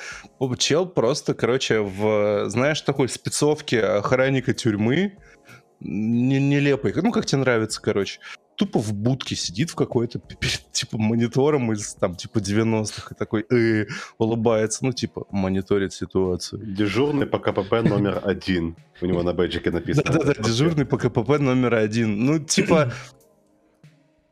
Чел просто, короче, в, знаешь, такой спецовке охранника тюрьмы, нелепой, ну, как тебе нравится, короче. Тупо в будке сидит в какой-то, типа, монитором из, там, типа, 90-х, и такой, э, улыбается, ну, типа, мониторит ситуацию. Дежурный по КПП номер один. У него на бэджике написано. Да-да-да, дежурный по КПП номер один. Ну, типа,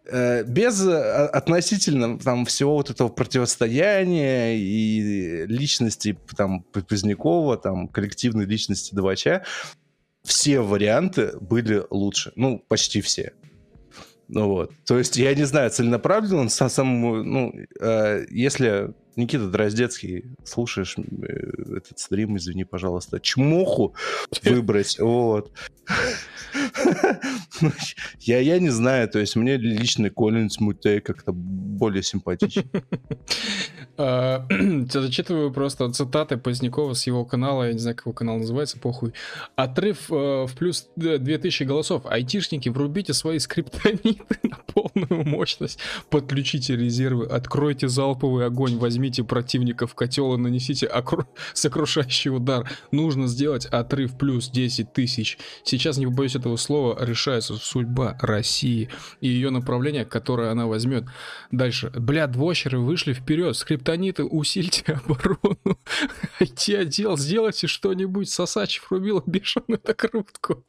Э, без э, относительно там всего вот этого противостояния и личности там Позднякова, там коллективной личности Двача, все варианты были лучше. Ну, почти все. Ну вот. То есть, я не знаю, целенаправленно он сам, ну, э, если Никита Дроздецкий, слушаешь э, этот стрим, извини, пожалуйста, чмоху выбрать, вот. Я, я не знаю, то есть мне лично Коллинс Мутей как-то более симпатичен. А, зачитываю просто цитаты Позднякова с его канала, я не знаю, как его канал называется, похуй. Отрыв э, в плюс 2000 голосов. Айтишники, врубите свои скриптониты на полную мощность, подключите резервы, откройте залповый огонь, возьмите противника в котел и нанесите сокрушающий удар. Нужно сделать отрыв плюс 10 тысяч. Сейчас, не побоюсь этого слова, решается судьба России и ее направление, которое она возьмет. Дальше. Бля, двощеры вышли вперед, скриптониты, усильте оборону. IT-отдел, сделайте что-нибудь. Сосачев рубил бешеную докрутку.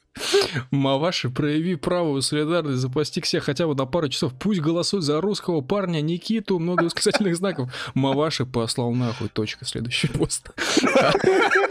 Маваши, прояви правую солидарность, запастикся хотя бы на пару часов. Пусть голосуют за русского парня Никиту, много восклицательных знаков. Маваши послал нахуй, точка, следующий пост.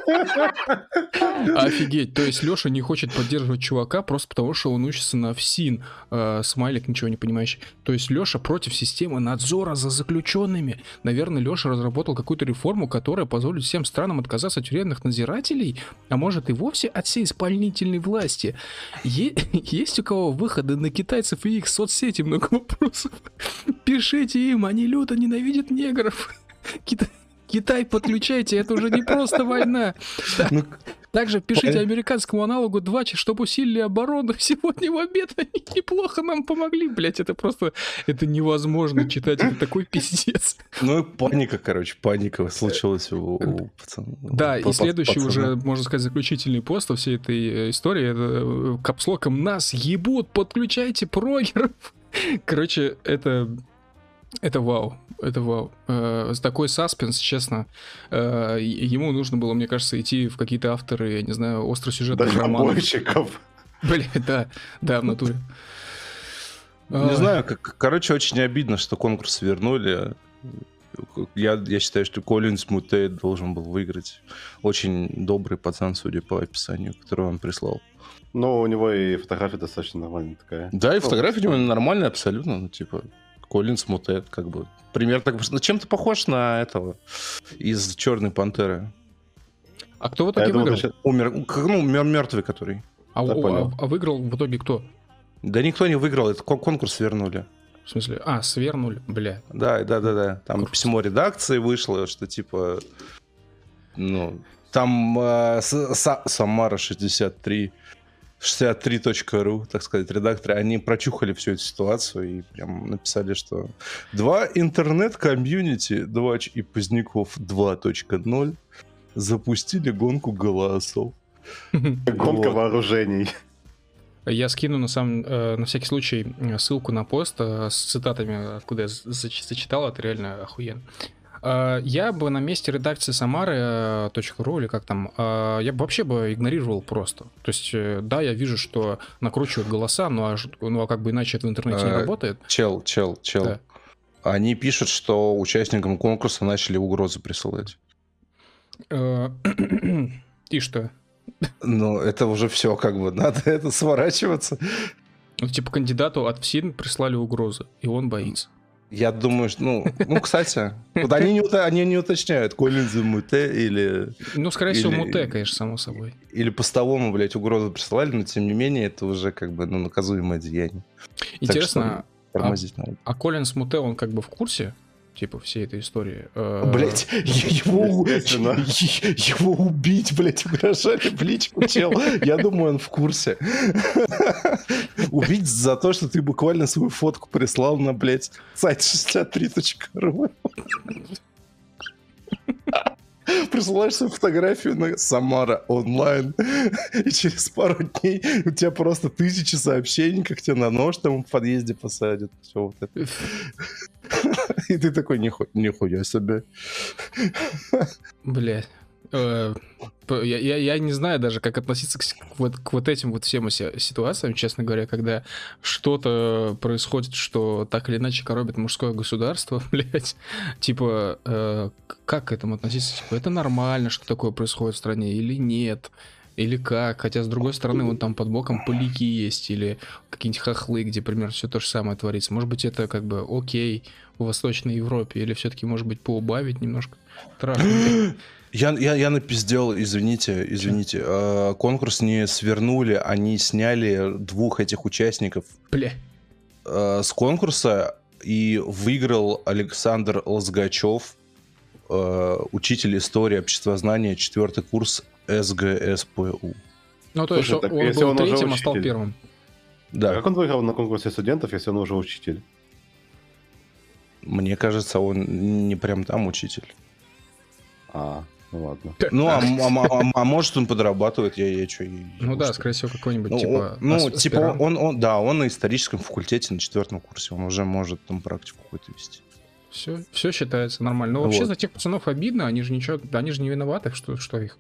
Офигеть, то есть Леша не хочет поддерживать чувака просто потому, что он учится на ФСИН, э, смайлик ничего не понимающий. То есть Леша против системы надзора за заключенными. Наверное, Леша разработал какую-то реформу, которая позволит всем странам отказаться от тюремных надзирателей, а может и вовсе от всей исполнительной власти. Е- есть у кого выходы на китайцев и их соцсети? Много вопросов. Пишите им, они люто ненавидят негров. Китай подключайте, это уже не просто война. Ну, также пишите американскому аналогу 2, чтобы усилили оборону. Сегодня в обед они неплохо нам помогли. Блять, это просто... Это невозможно читать. Это такой пиздец. Ну, паника, короче, паника случилась у, у пацана. Да, и следующий уже, можно сказать, заключительный пост во всей этой э, истории. Это э, капслоком нас ебут, подключайте прогеров. Короче, это это вау, это вау. Э, такой саспенс, честно. Э, ему нужно было, мне кажется, идти в какие-то авторы, я не знаю, остросюжетных романов. Блин, да, да, в натуре. Не знаю, как, короче, очень обидно, что конкурс вернули. Я, я считаю, что Коллинз Мутей должен был выиграть. Очень добрый пацан, судя по описанию, которое он прислал. Ну, у него и фотография достаточно нормальная такая. Да, и фотография у него нормальная абсолютно. Ну, типа, Коллинс Мутет, как бы. Пример так... Ну, чем-то похож на этого из Черной Пантеры. А кто в итоге а выиграл? Умер, ну, мертвый который. А, да, а, а выиграл в итоге кто? Да никто не выиграл, это конкурс вернули. В смысле? А, свернули, бля. Да, да, да, да. Там Курс. письмо редакции вышло, что типа, ну, там э, Самара 63 63.ru, так сказать, редакторы, они прочухали всю эту ситуацию и прям написали, что два интернет-комьюнити, Двач и Поздняков 2.0 запустили гонку голосов. Гонка вооружений. Я скину на самом, э, на всякий случай ссылку на пост э, с цитатами, откуда я зачитал, это реально охуенно. Э, я бы на месте редакции Самары.ру или как там, э, я бы вообще бы игнорировал просто. То есть, э, да, я вижу, что накручивают голоса, но, ну, а как бы иначе это в интернете не работает. Чел, чел, чел. Да. Они пишут, что участникам конкурса начали угрозы присылать. Э, И что? Ну, это уже все, как бы, надо это сворачиваться. Ну, типа кандидату от ФСИН прислали угрозы, и он боится. Я думаю, что, ну, ну, кстати, вот они не, они не уточняют, Коллинзу Муте или, Ну, скорее всего, Муте, конечно, само собой. или постовому, блядь, угрозу присылали, но тем не менее это уже как бы ну, наказуемое деяние. Интересно, Тормозить надо. а Коллинс Муте, он как бы в курсе, типа, всей этой истории? Э, Блять, его, его убить, блять, угрожали в личку, чел. Я думаю, он в курсе. Убить за то, что ты буквально свою фотку прислал на, блять, сайт 63.ru. Присылаешь свою фотографию на Самара онлайн, и через пару дней у тебя просто тысячи сообщений, как тебя на нож там в подъезде посадят. Все вот это. И ты такой, ниху- нихуя себе. Блядь. Э, Я, я, я не знаю даже, как относиться к, вот, к вот этим вот всем си- ситуациям, честно говоря, когда что-то происходит, что так или иначе коробит мужское государство, блядь. Типа, э, как к этому относиться? Типа, это нормально, что такое происходит в стране, или нет? Или как? Хотя, с другой стороны, вон там под боком поляки есть, или какие-нибудь хохлы, где примерно все то же самое творится. Может быть, это как бы окей в Восточной Европе, или все-таки, может быть, поубавить немножко травм? Я, я, я напиздел, извините, извините. Э, конкурс не свернули, они сняли двух этих участников Бля. э, с конкурса, и выиграл Александр Лозгачев, э, учитель истории обществознания, четвертый курс СГСПУ. Ну, то есть так он если был он третьим, а стал первым. Да, Как он выиграл на конкурсе студентов, если он уже учитель? Мне кажется, он не прям там учитель. А, ну ладно. Ну, а, а а а может, он подрабатывает, я, я что... Ну да, скорее всего, какой-нибудь, Ну, типа... он- ну, типа, он, он, да, он на историческом факультете на четвертом курсе, он уже может там практику какую-то вести. Все, все считается нормально. Но вообще Вот. за тех пацанов обидно, они же ничего, они же не виноваты, что, что их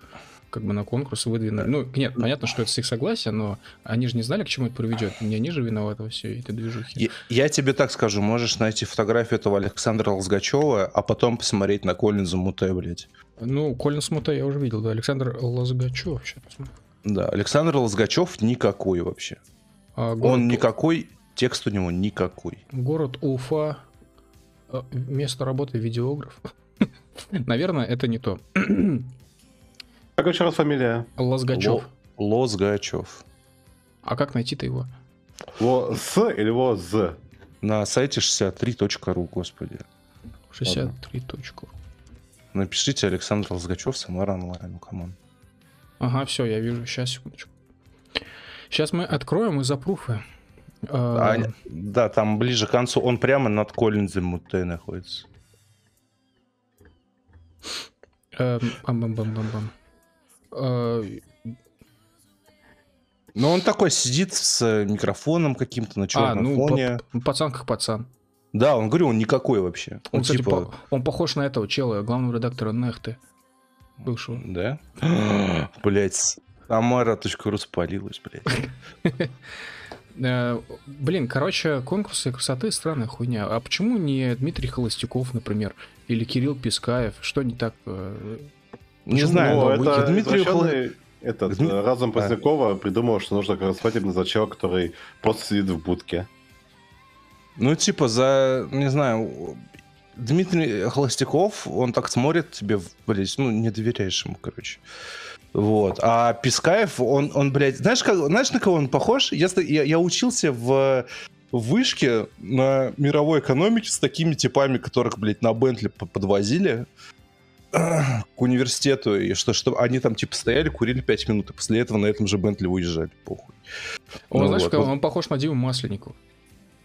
как бы на конкурс выдвинули. Ну, нет, понятно, что это с их согласия, но они же не знали, к чему это приведет. Не они же виноваты во всей этой движухе. Я, я тебе так скажу, можешь найти фотографию этого Александра Лозгачева, а потом посмотреть на Коллинза Муте, блядь. Ну, Колин Смута я уже видел, да. Александр Лозгачев. Сейчас посмотрю. Да, Александр Лозгачев никакой вообще. А, город, Он никакой, текст у него никакой. город Уфа. А, Место работы видеограф. Наверное, это не то. Как еще раз фамилия? Лозгачев. Ло- Лозгачев. А как найти-то его? Во с или во з? На сайте 63.ru, господи. 63 точку. Напишите Александр Лозгачев, Самара онлайн, ну come on. Ага, все, я вижу. Сейчас, секундочку. Сейчас мы откроем и запруфы. А, А, да, там ближе к концу, он прямо над Коллинзом в mute находится. эм, бам-бам-бам-бам-бам. Э, Но он такой сидит с микрофоном каким-то на А, черном ну, фоне. па- пацан как пацан. Да, он говорю, он никакой вообще. Он, Он, кстати, типа, по- он похож на этого чела, главного редактора Нехты. Бывшего. да? Блять, Тамара.ру спалилась, блядь. Э, блин, короче, конкурсы красоты странная хуйня. А почему не Дмитрий Холостяков, например, или Кирилл Пискаев? Что не так? Не Почему? знаю, но это Дмитрий извращенный этот Дми- э, разум А. Позднякова придумал, что нужно как раз свадебный за человек, который просто сидит в будке. Ну, типа, за, не знаю, Дмитрий Холостяков, он так смотрит тебе, блядь, ну, не доверяешь ему, короче. Вот. А Пискаев, он, он блядь, знаешь, как, знаешь, на кого он похож? Я, ста- я, я учился в в вышке на мировой экономике с такими типами, которых, блядь, на Бентли по- подвозили к университету, и что, что они там, типа, стояли, курили 5 минут, и после этого на этом же Бентли уезжали, похуй. Он, Ну знаешь, вот, как- вот. он похож на Диму Масленникову.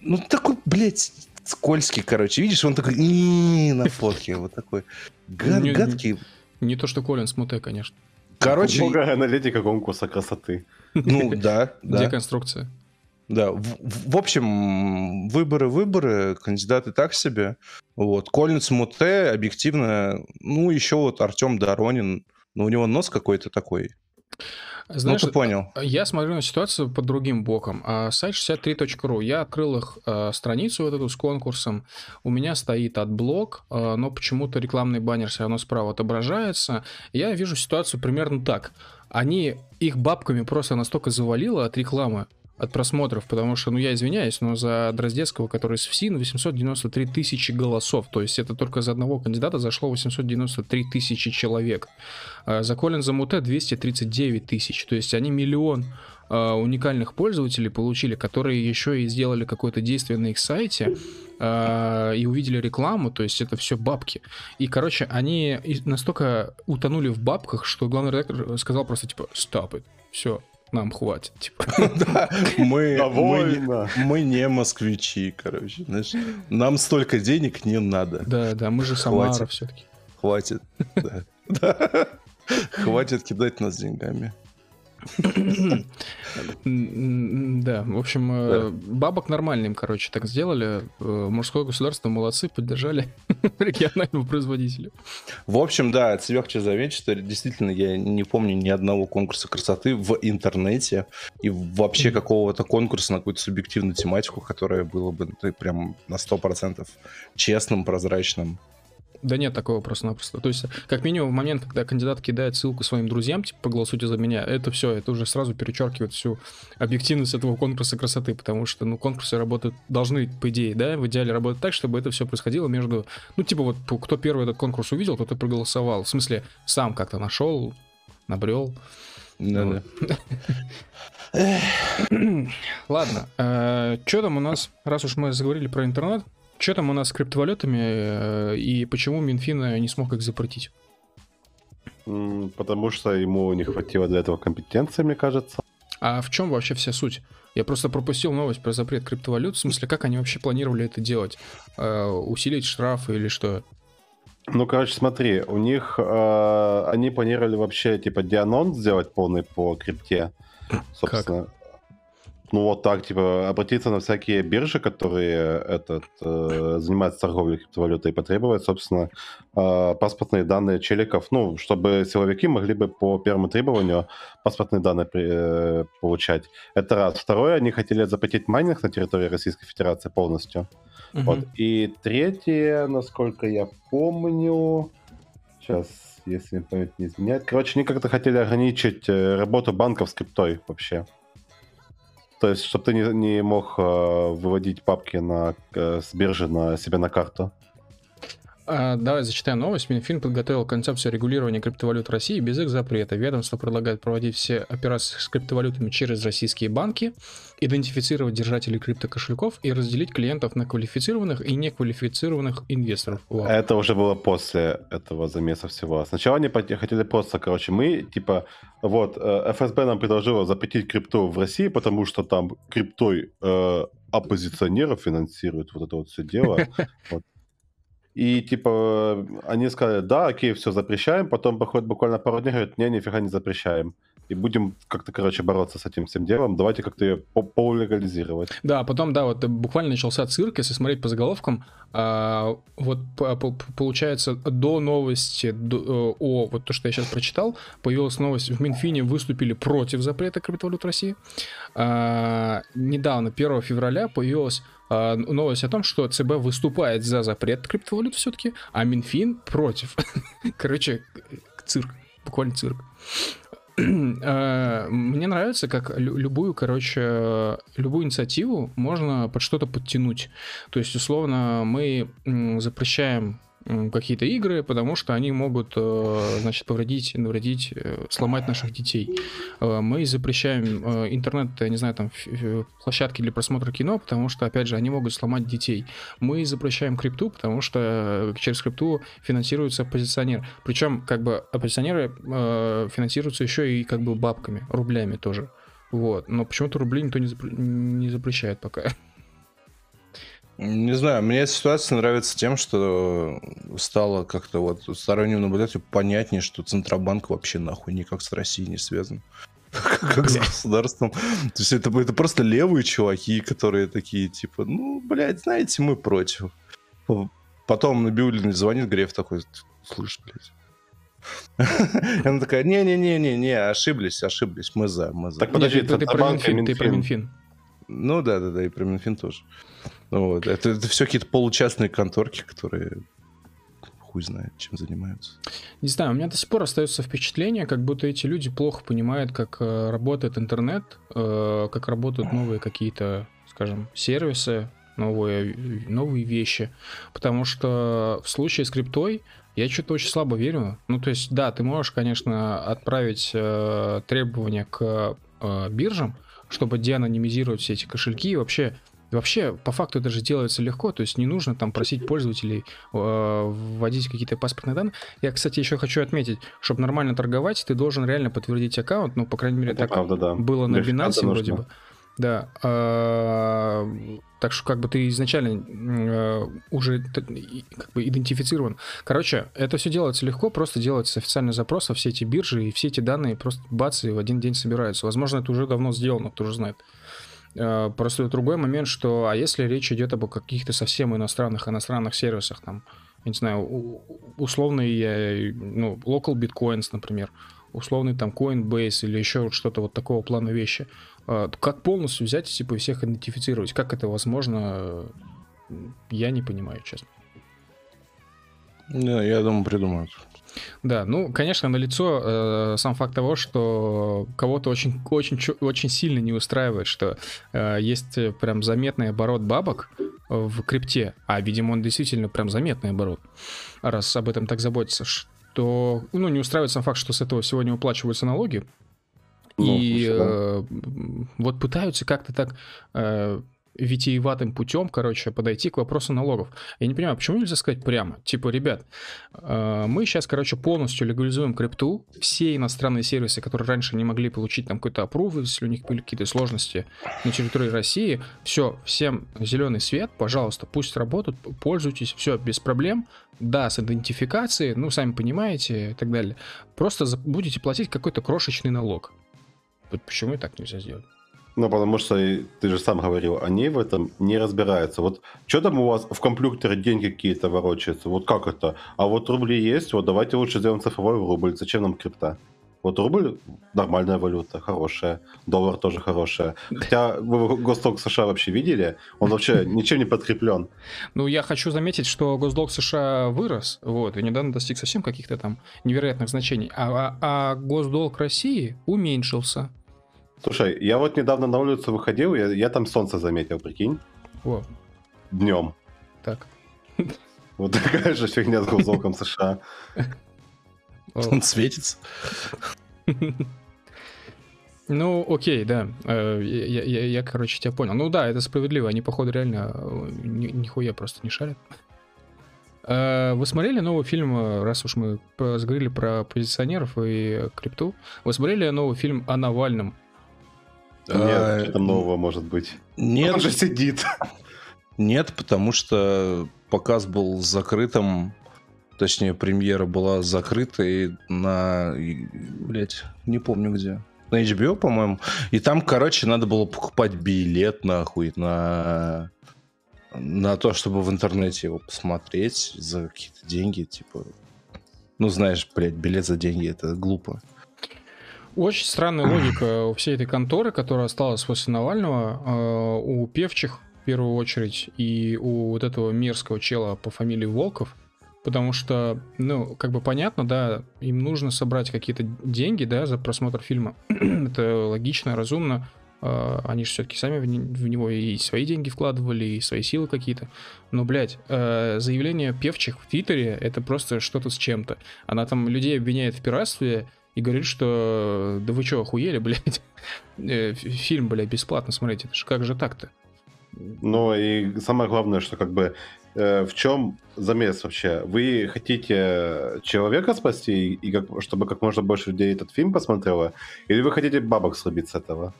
Ну, такой, блядь, скользкий, короче. Видишь, он такой на фотке. Вот такой гад- Не- гадкий. Не то, что Колин Смуте, конечно. Короче, Много аналитика конкурса красоты. ну, да, да. Деконструкция. Да, в, в- общем, выборы, выборы, кандидаты так себе. Вот, Коллинс Муте, объективно, ну, еще вот Артем Доронин, ну, у него нос какой-то такой. Знаешь, ну, ты понял. Я смотрю на ситуацию под другим боком. А, сайт 63.ru. Я открыл их а, страницу вот эту с конкурсом. У меня стоит AdBlock, а, но почему-то рекламный баннер все равно справа отображается. Я вижу ситуацию примерно так. Они их бабками просто настолько завалило от рекламы, от просмотров, потому что, ну, я извиняюсь, но за Дроздецкого, который с ФСИН, 893 тысячи голосов, то есть это только за одного кандидата зашло 893 тысячи человек. А за Коллинза Муте 239 тысяч, то есть они миллион а, уникальных пользователей получили, которые еще и сделали какое-то действие на их сайте э, и увидели рекламу, то есть это все бабки. И, короче, они настолько утонули в бабках, что главный редактор сказал просто типа «Stop it, все, нам хватит, типа. мы, мы, мы не москвичи, короче, знаешь, нам столько денег не надо. Да, да, мы же Самара все-таки. Хватит, да. Хватит кидать нас деньгами. Да, в общем, э, бабок нормальным, короче, так сделали. Э, мужское государство молодцы, поддержали регионального производителя. В общем, да, от себя хочу заметить, что действительно я не помню ни одного конкурса красоты в интернете и вообще какого-то конкурса на какую-то субъективную тематику, которая была бы ну, прям на 100% честным, прозрачным. Да нет такого просто-напросто. То есть, как минимум, в момент, когда кандидат кидает ссылку своим друзьям, типа, проголосуйте за меня, это все, это уже сразу перечеркивает всю объективность этого конкурса красоты, потому что, ну, конкурсы работают, должны, по идее, да, в идеале работать так, чтобы это все происходило между, ну, типа, вот, кто первый этот конкурс увидел, тот и проголосовал. В смысле, сам как-то нашел, набрел. Да, да. Ладно, э, что там у нас, раз уж мы заговорили про интернет, что там у нас с криптовалютами э, и почему Минфин не смог их запретить? Потому что ему не хватило для этого компетенции, мне кажется. А в чем вообще вся суть? Я просто пропустил новость про запрет криптовалют. В смысле, как они вообще планировали это делать? Э, усилить штрафы или что? Ну, короче, смотри, у них э, они планировали вообще типа дианон сделать полный по крипте. Собственно. Как? Ну вот так, типа, обратиться на всякие биржи, которые этот, э, занимаются торговлей криптовалютой, и потребовать, собственно, э, паспортные данные челиков, ну, чтобы силовики могли бы по первому требованию паспортные данные э, получать. Это раз. Второе, они хотели запретить майнинг на территории Российской Федерации полностью. Uh-huh. Вот. И третье, насколько я помню, сейчас, если память не изменяет, короче, они как-то хотели ограничить э, работу банков с криптой вообще. То есть, чтобы ты не, не мог э, выводить папки на, э, с биржи на себе на карту. А, давай зачитаем новость. Минфин подготовил концепцию регулирования криптовалют России без их запрета. Ведомство предлагает проводить все операции с криптовалютами через российские банки, идентифицировать держателей криптокошельков и разделить клиентов на квалифицированных и неквалифицированных инвесторов. Вау. Это уже было после этого замеса всего. Сначала они хотели просто, короче, мы, типа, вот, э, ФСБ нам предложила запретить крипту в России, потому что там криптой э, оппозиционеров финансируют вот это вот все дело. Вот. И типа они сказали, да, окей, все запрещаем, потом проходит буквально пару дней, говорят, не, нифига не запрещаем. И будем как-то, короче, бороться с этим всем делом. Давайте как-то ее полегализировать. Да, потом, да, вот буквально начался цирк, если смотреть по заголовкам. А, вот получается, до новости до, о вот то, что я сейчас прочитал, появилась новость, в Минфине выступили против запрета криптовалют России. А, недавно, 1 февраля, появилась а, новость о том, что ЦБ выступает за запрет криптовалют все-таки, а Минфин против. Короче, цирк, буквально цирк. А, мне нравится, как любую, короче, любую инициативу можно под что-то подтянуть. То есть, условно, мы запрещаем какие-то игры, потому что они могут, э, значит, повредить, навредить, э, сломать наших детей. Э, мы запрещаем интернет, я не знаю, там, площадки для просмотра кино, потому что, опять же, они могут сломать детей. Мы запрещаем крипту, потому что через крипту финансируется оппозиционер. Причем, как бы, оппозиционеры финансируются еще и, как бы, бабками, рублями тоже. Вот. Но почему-то рубли никто не, запр... не запрещает пока. Не знаю, мне эта ситуация нравится тем, что стало как-то вот сторонним наблюдателю понятнее, что Центробанк вообще нахуй никак с Россией не связан. Как с государством. То есть это, это просто левые чуваки, которые такие, типа, ну, блядь, знаете, мы против. Потом на Набиулин звонит, Греф такой, слышь, блядь, Она такая, не-не-не-не-не, ошиблись, ошиблись, мы за, мы за. Так подожди, ты, про Минфин, ты про Минфин. Ну да, да, да, и про Минфин тоже. Вот. это, это все какие-то получастные конторки, которые хуй знает, чем занимаются. Не знаю, у меня до сих пор остается впечатление, как будто эти люди плохо понимают, как э, работает интернет, э, как работают новые какие-то, скажем, сервисы, новые, новые вещи. Потому что в случае с криптой я что-то очень слабо верю. Ну, то есть, да, ты можешь, конечно, отправить э, требования к э, биржам, чтобы деанонимизировать все эти кошельки и вообще вообще, по факту это же делается легко, то есть не нужно там просить пользователей э, вводить какие-то паспортные данные. Я, кстати, еще хочу отметить, чтобы нормально торговать, ты должен реально подтвердить аккаунт, ну, по крайней мере, это так правда, да. было на Binance вроде бы. Да. А, так что как бы ты изначально э, уже как бы идентифицирован. Короче, это все делается легко, просто делается официальный запрос, все эти биржи и все эти данные просто бац и в один день собираются. Возможно, это уже давно сделано, кто же знает. А, просто другой момент, что а если речь идет об каких-то совсем иностранных иностранных сервисах, там, я не знаю, условный, ну, local bitcoins, например, условный там Coinbase или еще что-то вот такого плана вещи. А, как полностью взять типа всех идентифицировать? Как это возможно? Я не понимаю, честно. Да, я думаю, придумают. Да, ну, конечно, на лицо э, сам факт того, что кого-то очень, очень, очень сильно не устраивает, что э, есть прям заметный оборот бабок в крипте, а, видимо, он действительно прям заметный оборот, раз об этом так заботится, что, ну, не устраивает сам факт, что с этого сегодня уплачиваются налоги, ну, и э, вот пытаются как-то так э, витиеватым путем, короче, подойти к вопросу налогов. Я не понимаю, почему нельзя сказать прямо? Типа, ребят, э, мы сейчас, короче, полностью легализуем крипту. Все иностранные сервисы, которые раньше не могли получить там какой-то опрув, если у них были какие-то сложности на территории России, все, всем зеленый свет, пожалуйста, пусть работают, пользуйтесь, все, без проблем. Да, с идентификацией, ну, сами понимаете, и так далее. Просто будете платить какой-то крошечный налог. Вот почему и так нельзя сделать? Ну, потому что ты же сам говорил, они в этом не разбираются. Вот что там у вас в компьютере деньги какие-то ворочаются? Вот как это? А вот рубли есть, вот давайте лучше сделаем цифровой рубль. Зачем нам крипта? Вот рубль нормальная валюта, хорошая. Доллар тоже хорошая. Хотя вы госдолг США вообще видели? Он вообще ничем не подкреплен. Ну, я хочу заметить, что госдолг США вырос, вот, и недавно достиг совсем каких-то там невероятных значений. А, а, а госдолг России уменьшился. Слушай, я вот недавно на улицу выходил, я, я там солнце заметил, прикинь. О. Днем. Так. Вот такая же фигня с госзолком США. Он светится. Ну, окей, да. Э, я, я, я, короче, тебя понял. Ну да, это справедливо. Они, походу, реально э, нихуя просто не шарят. Э, вы смотрели новый фильм, раз уж мы заговорили про позиционеров и крипту, вы смотрели новый фильм о Навальном? Нет, а, что там нового может быть? Нет. Он же сидит. Нет, потому что показ был закрытым, точнее, премьера была закрыта и на, блять, не помню где, на HBO, по-моему. И там, короче, надо было покупать билет, нахуй, на на то, чтобы в интернете его посмотреть за какие-то деньги, типа, ну, знаешь, блядь, билет за деньги, это глупо. Очень странная логика у всей этой конторы, которая осталась после Навального, э, у певчих в первую очередь и у вот этого мерзкого чела по фамилии Волков, потому что, ну, как бы понятно, да, им нужно собрать какие-то деньги, да, за просмотр фильма. Это логично, разумно. Э, они же все-таки сами в него и свои деньги вкладывали, и свои силы какие-то. Но, блядь, э, заявление певчих в Твиттере — это просто что-то с чем-то. Она там людей обвиняет в пиратстве, и говорит, что да вы что, охуели, блядь? Э, фильм, блядь, бесплатно смотреть, это же как же так-то? Ну и самое главное, что как бы э, в чем замес вообще? Вы хотите человека спасти, и как, чтобы как можно больше людей этот фильм посмотрело, или вы хотите бабок срубить с этого?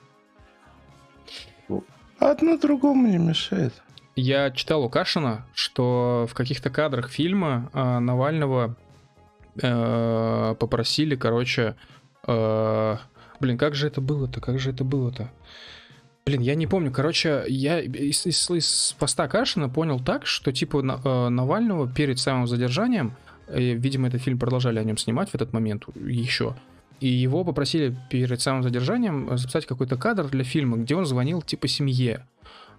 Одно другому не мешает. Я читал у Кашина, что в каких-то кадрах фильма э, Навального э, попросили, короче, э, блин, как же это было-то, как же это было-то? Блин, я не помню. Короче, я из, из, из поста Кашина понял так, что типа э, Навального перед самым задержанием видимо, этот фильм продолжали о нем снимать в этот момент еще. И его попросили перед самым задержанием записать какой-то кадр для фильма, где он звонил типа семье.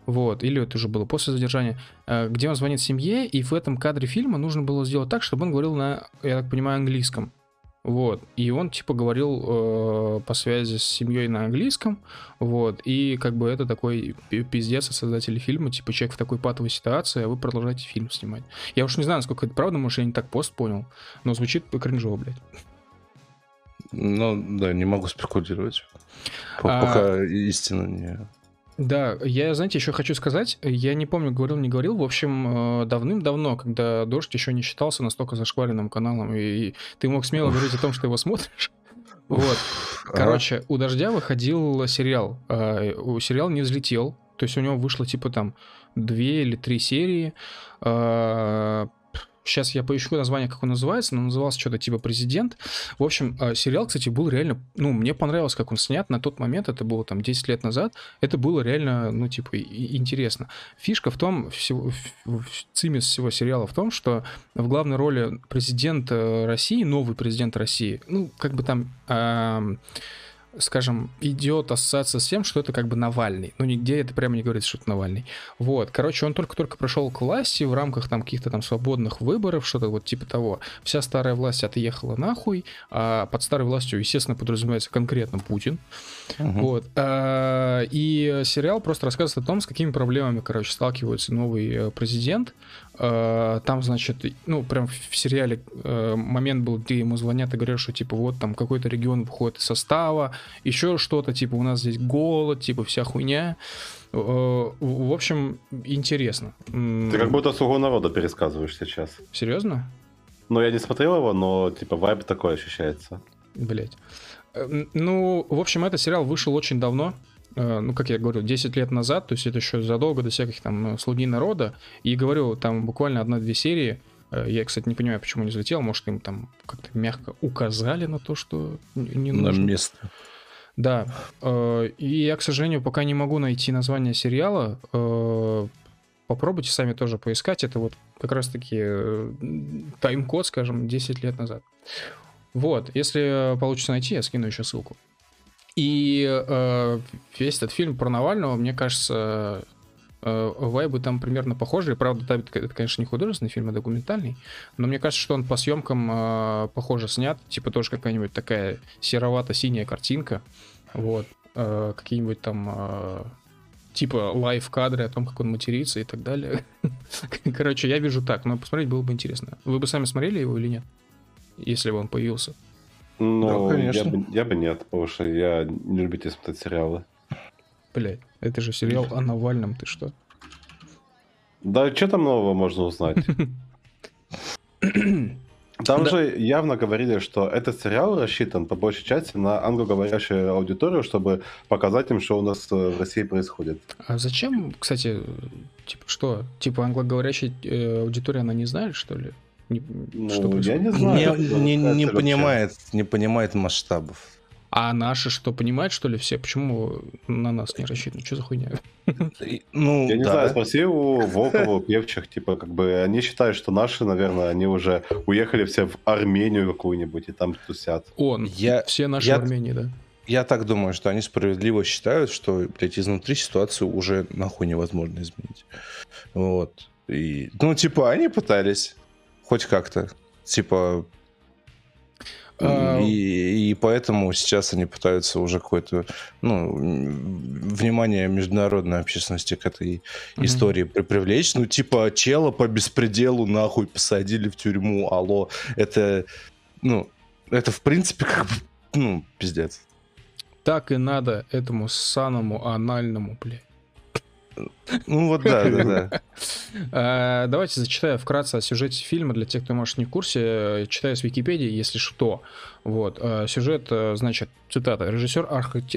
Вот, или это уже было после задержания, э, где он звонит семье, и в этом кадре фильма нужно было сделать так, чтобы он говорил на, я так понимаю, английском. Вот. И он, типа, говорил э, по связи с семьей на английском. Вот. И как бы это такой пиздец от создателей фильма. Типа, человек в такой патовой ситуации, а вы продолжаете фильм снимать. Я уж не знаю, насколько это правда, может, я не так пост понял. Но звучит кринжово, блядь. Ну, да, не могу спекулировать. А... Пока истина не да, я, знаете, еще хочу сказать, я не помню, говорил, не говорил, в общем, э, давным-давно, когда «Дождь» еще не считался настолько зашкваренным каналом, и ты мог смело говорить о том, что его смотришь. Вот. Короче, у «Дождя» выходил сериал. У сериал не взлетел, то есть у него вышло типа там две или три серии а, Сейчас я поищу название, как он называется, но назывался что-то типа «Президент». В общем, э, сериал, кстати, был реально... Ну, мне понравилось, как он снят на тот момент, это было там 10 лет назад. Это было реально, ну, типа, интересно. Фишка в том, всего, в цимис всего сериала в том, что в главной роли президент России, новый президент России, ну, как бы там... Э, скажем, идет ассоциация с тем, что это как бы Навальный. Ну, нигде это прямо не говорится, что это Навальный. Вот, короче, он только-только пришел к власти в рамках там каких-то там свободных выборов, что-то вот типа того. Вся старая власть отъехала нахуй, а под старой властью, естественно, подразумевается конкретно Путин. Угу. Вот. А, и сериал просто рассказывает о том, с какими проблемами, короче, сталкивается новый э, президент. А, там, значит, ну, прям в сериале э, момент был, где ему звонят и говорят, что, типа, вот там какой-то регион выходит из состава, еще что-то, типа, у нас здесь голод, типа, вся хуйня. Э, в общем, интересно. Ты как будто «Слугу народа» пересказываешь сейчас. Серьезно? Ну, я не смотрел его, но, типа, вайб такой ощущается. Блять. Ну, в общем, этот сериал вышел очень давно. Э, ну, как я говорю, 10 лет назад, то есть это еще задолго до всяких там «Слуги народа», и говорю, там буквально одна-две серии, э, я, кстати, не понимаю, почему не залетел, может, им там как-то мягко указали на то, что не нужно. На место. Да, э, и я, к сожалению, пока не могу найти название сериала, попробуйте сами тоже поискать, это вот как раз-таки тайм-код, скажем, 10 лет назад. Вот, если получится найти, я скину еще ссылку. И э, весь этот фильм про Навального, мне кажется, э, вайбы там примерно похожие. Правда, это, конечно, не художественный фильм, а документальный. Но мне кажется, что он по съемкам э, похоже снят. Типа тоже какая-нибудь такая серовато-синяя картинка. Вот. Э, какие-нибудь там... Э, типа лайв-кадры о том, как он матерится и так далее. Короче, я вижу так, но посмотреть было бы интересно. Вы бы сами смотрели его или нет? Если бы он появился. Ну, да, конечно. Я, бы, я бы нет, потому что я не любитель смотреть сериалы. Блять, это же сериал о Навальном, ты что? Да, что там нового можно узнать? Там да. же явно говорили, что этот сериал рассчитан по большей части на англоговорящую аудиторию, чтобы показать им, что у нас э, в России происходит. А зачем, кстати, типа что? Типа англоговорящая э, аудитория, она не знает, что ли? Не, ну, что я не знаю. Не, не, не понимает, не понимает масштабов. А наши что, понимают, что ли, все? Почему на нас не рассчитаны? Что за хуйня? Ну, я не да. знаю, спроси у Волкова, у певчих, типа, как бы, они считают, что наши, наверное, они уже уехали все в Армению какую-нибудь и там тусят. Он, я, все наши я, в Армении, да? Я так думаю, что они справедливо считают, что, блядь, изнутри ситуацию уже нахуй невозможно изменить. Вот. И, ну, типа, они пытались хоть как-то. Типа, а, и, и поэтому сейчас они пытаются уже какое-то ну, внимание международной общественности к этой mm-hmm. истории при привлечь. Ну, типа, чела по беспределу нахуй посадили в тюрьму, алло. Это, ну, это в принципе как бы, ну, пиздец. Так и надо этому саному анальному, блядь. Ну вот да, да, да. А, давайте зачитаю вкратце о сюжете фильма для тех, кто, может, не в курсе. Читаю с Википедии, если что. Вот. А, сюжет, э, значит, цитата. Режиссер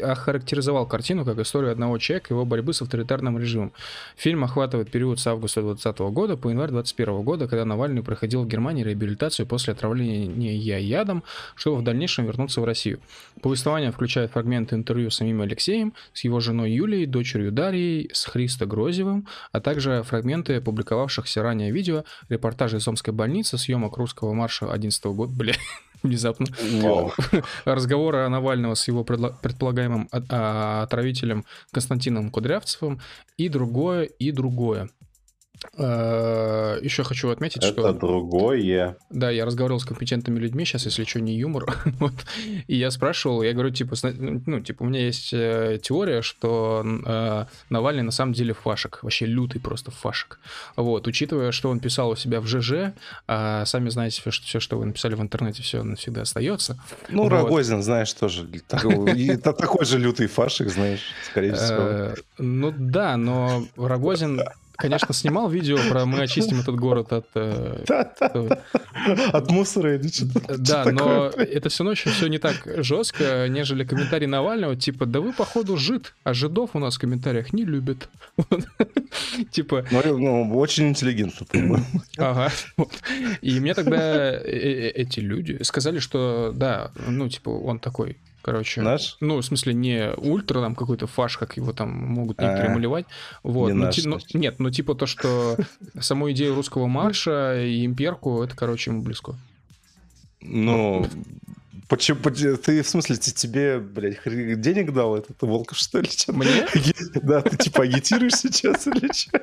охарактеризовал картину как историю одного человека и его борьбы с авторитарным режимом. Фильм охватывает период с августа 2020 года по январь 2021 года, когда Навальный проходил в Германии реабилитацию после отравления ядом, чтобы в дальнейшем вернуться в Россию. Повествование включает фрагменты интервью с самим Алексеем, с его женой Юлией, дочерью Дарьей, с Хри Христо Грозевым, а также фрагменты публиковавшихся ранее видео, репортажи из Омской больницы, съемок русского марша 11 года, бля, внезапно. Вау. Разговоры Навального с его предполагаемым от- отравителем Константином Кудрявцевым и другое, и другое. Э, Еще хочу отметить, Это что другое. да, я разговаривал с компетентными людьми, сейчас, если что, не юмор. вот. И я спрашивал, я говорю, типа, ну, типа, у меня есть э, теория, что э, Навальный на самом деле фашек, вообще лютый просто фашек. Вот, учитывая, что он писал у себя в ЖЖ, а сами знаете, что все, что вы написали в интернете, все навсегда остается. Ну, Вот. Рогозин, знаешь, тоже та- такой же лютый фашик, знаешь, скорее всего. Э, Ну да, но Рогозин, конечно, снимал видео про «Мы очистим этот город от...» э. От мусора или что-то. Да, но это все равно еще все не так жестко, нежели комментарий Навального, типа, да вы, походу, жид, а жидов у нас в комментариях не любят. Типа, Ну, ну, очень интеллигентно, по-моему. ага. И мне тогда э- э- эти люди сказали, что да, ну, типа, он такой, короче... Наш? Ну, в смысле, не ультра там какой-то фаш, как его там могут некоторые А, малевать. Вот. не Ну, наш, ти- ну, нет, ну типа то, что саму идею русского марша и имперку, это, короче, ему близко. Ну, почему, поч- ты, в смысле, те- тебе, блядь, денег дал этот Волков, что ли? Мне? Да, ты типа агитируешь сейчас или что?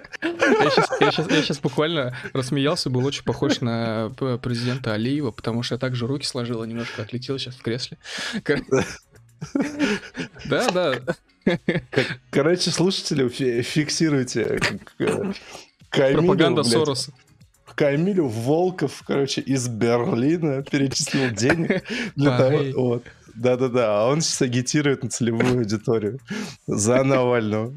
Я сейчас, буквально рассмеялся, был очень похож на президента Алиева, потому что я также руки сложил и немножко отлетел сейчас в кресле. Да, да. Короче, слушатели, фи- фиксируйте. Пропаганда Сороса. Камилю Волков, короче, из Берлина перечислил денег для того... Вот. Да-да-да, а он сейчас агитирует на целевую аудиторию за Навального.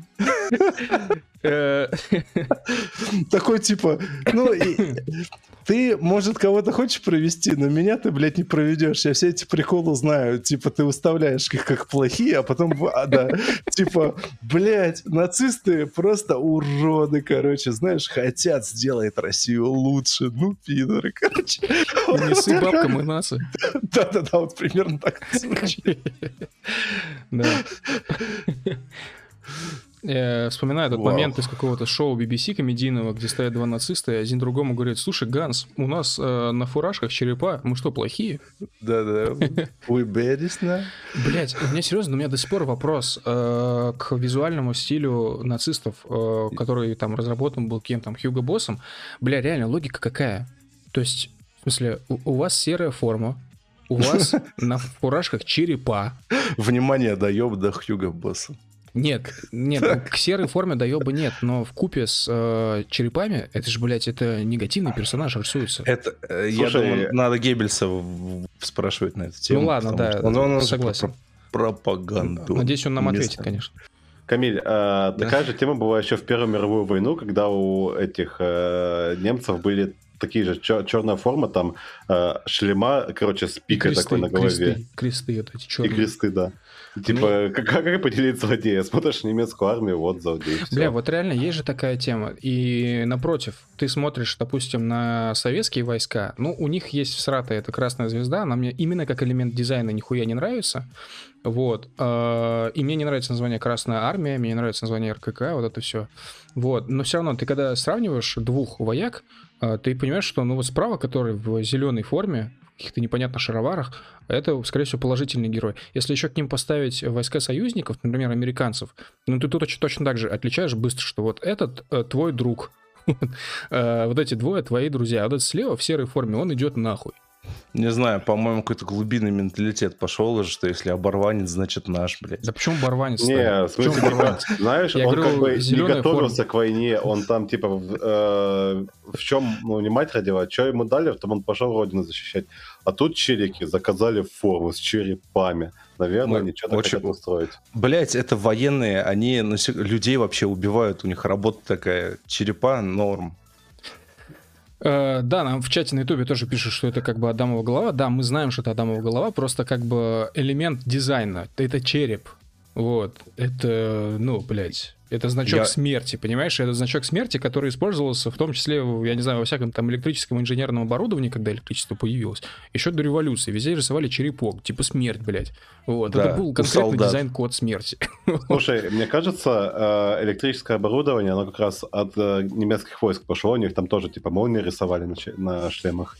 Э, Такой типа, ну, и- ты, может, кого-то хочешь провести, но меня ты, блядь, не проведешь. Я все эти приколы знаю. Типа, ты выставляешь их как плохие, а потом, а, да, типа, блядь, нацисты просто уроды, короче, знаешь, хотят сделать Россию лучше. Ну, пидоры, короче. Несы бабкам и нации. Да-да-да, вот примерно так звучит. Да. Я вспоминаю этот Вау. момент из какого-то шоу BBC комедийного, где стоят два нациста, и один другому говорит, слушай, Ганс, у нас э, на фуражках черепа, мы что, плохие? Да-да. Вы бедись, на? Блять, у меня серьезно, у меня до сих пор вопрос э, к визуальному стилю нацистов, э, который там разработан был кем там, Хьюго Боссом. Бля, реально, логика какая? То есть, в смысле, у, у вас серая форма, у вас на фуражках черепа. Внимание, даем до Хьюга Босса. Нет, нет, ну, к серой форме доеба нет, но в купе с э, черепами, это же, блядь, это негативный персонаж рисуется. Это, э, я Слушай, думаю, надо Геббельса спрашивать на эту тему. Ну ладно, да, он- он согласен. про- пропаганду. Надеюсь, он нам вместо- ответит, конечно. Камиль, Да. такая же тема была еще в Первую мировую войну, когда у этих э, немцев были такие же черная форма, там э, шлема, короче, с И пикой такой на голове. кресты, кресты вот эти И черные. кресты, да. Ну, Типа, как, как поделить злодея? Смотришь немецкую армию, вот злодей. Бля, вот реально есть же такая тема. И напротив, ты смотришь, допустим, на советские войска, ну, у них есть всратая эта красная звезда, она мне именно как элемент дизайна нихуя не нравится. Вот. э, И мне не нравится название Красная Армия, мне не нравится название РКК, вот это все. Вот. Но все равно, ты когда сравниваешь двух вояк, ты понимаешь, что ну вот справа, который в зеленой форме, каких-то непонятных шароварах, это, скорее всего, положительный герой. Если еще к ним поставить войска союзников, например, американцев, ну ты тут очень точно так же отличаешь быстро, что вот этот э, твой друг, Э, вот эти двое твои друзья, а этот слева в серой форме, он идет нахуй. Не знаю, по-моему, какой-то глубинный менталитет пошел уже, что если оборванец, значит наш, блядь. Да почему барванец? Не, в смысле, типа, знаешь, Я он говорю, как бы не готовился к войне, он там, типа, в, э, в чем, ну, не мать родила, что ему дали, там он пошел родину защищать. А тут челики заказали форму с черепами. Наверное, Мы они что-то очень- хотят устроить. Блять, это военные, они людей вообще убивают, у них работа такая, черепа норм. Э, Да, нам в чате на ютубе тоже пишут, что это как бы Адамова голова. Да, мы знаем, что это Адамова голова, просто как бы элемент дизайна. Это череп. Вот. Это, ну, блядь, это значок Я- смерти, понимаешь? Это значок смерти, который использовался в том числе, я не знаю, во всяком там электрическом инженерном оборудовании, когда электричество появилось. Еще до революции. Везде рисовали черепок, типа смерть, блядь. Вот. Да, это был конкретный дизайн-код смерти. Слушай, мне кажется, э, электрическое оборудование, оно как раз от э, немецких войск пошло, у них там тоже типа молнии рисовали на шлемах.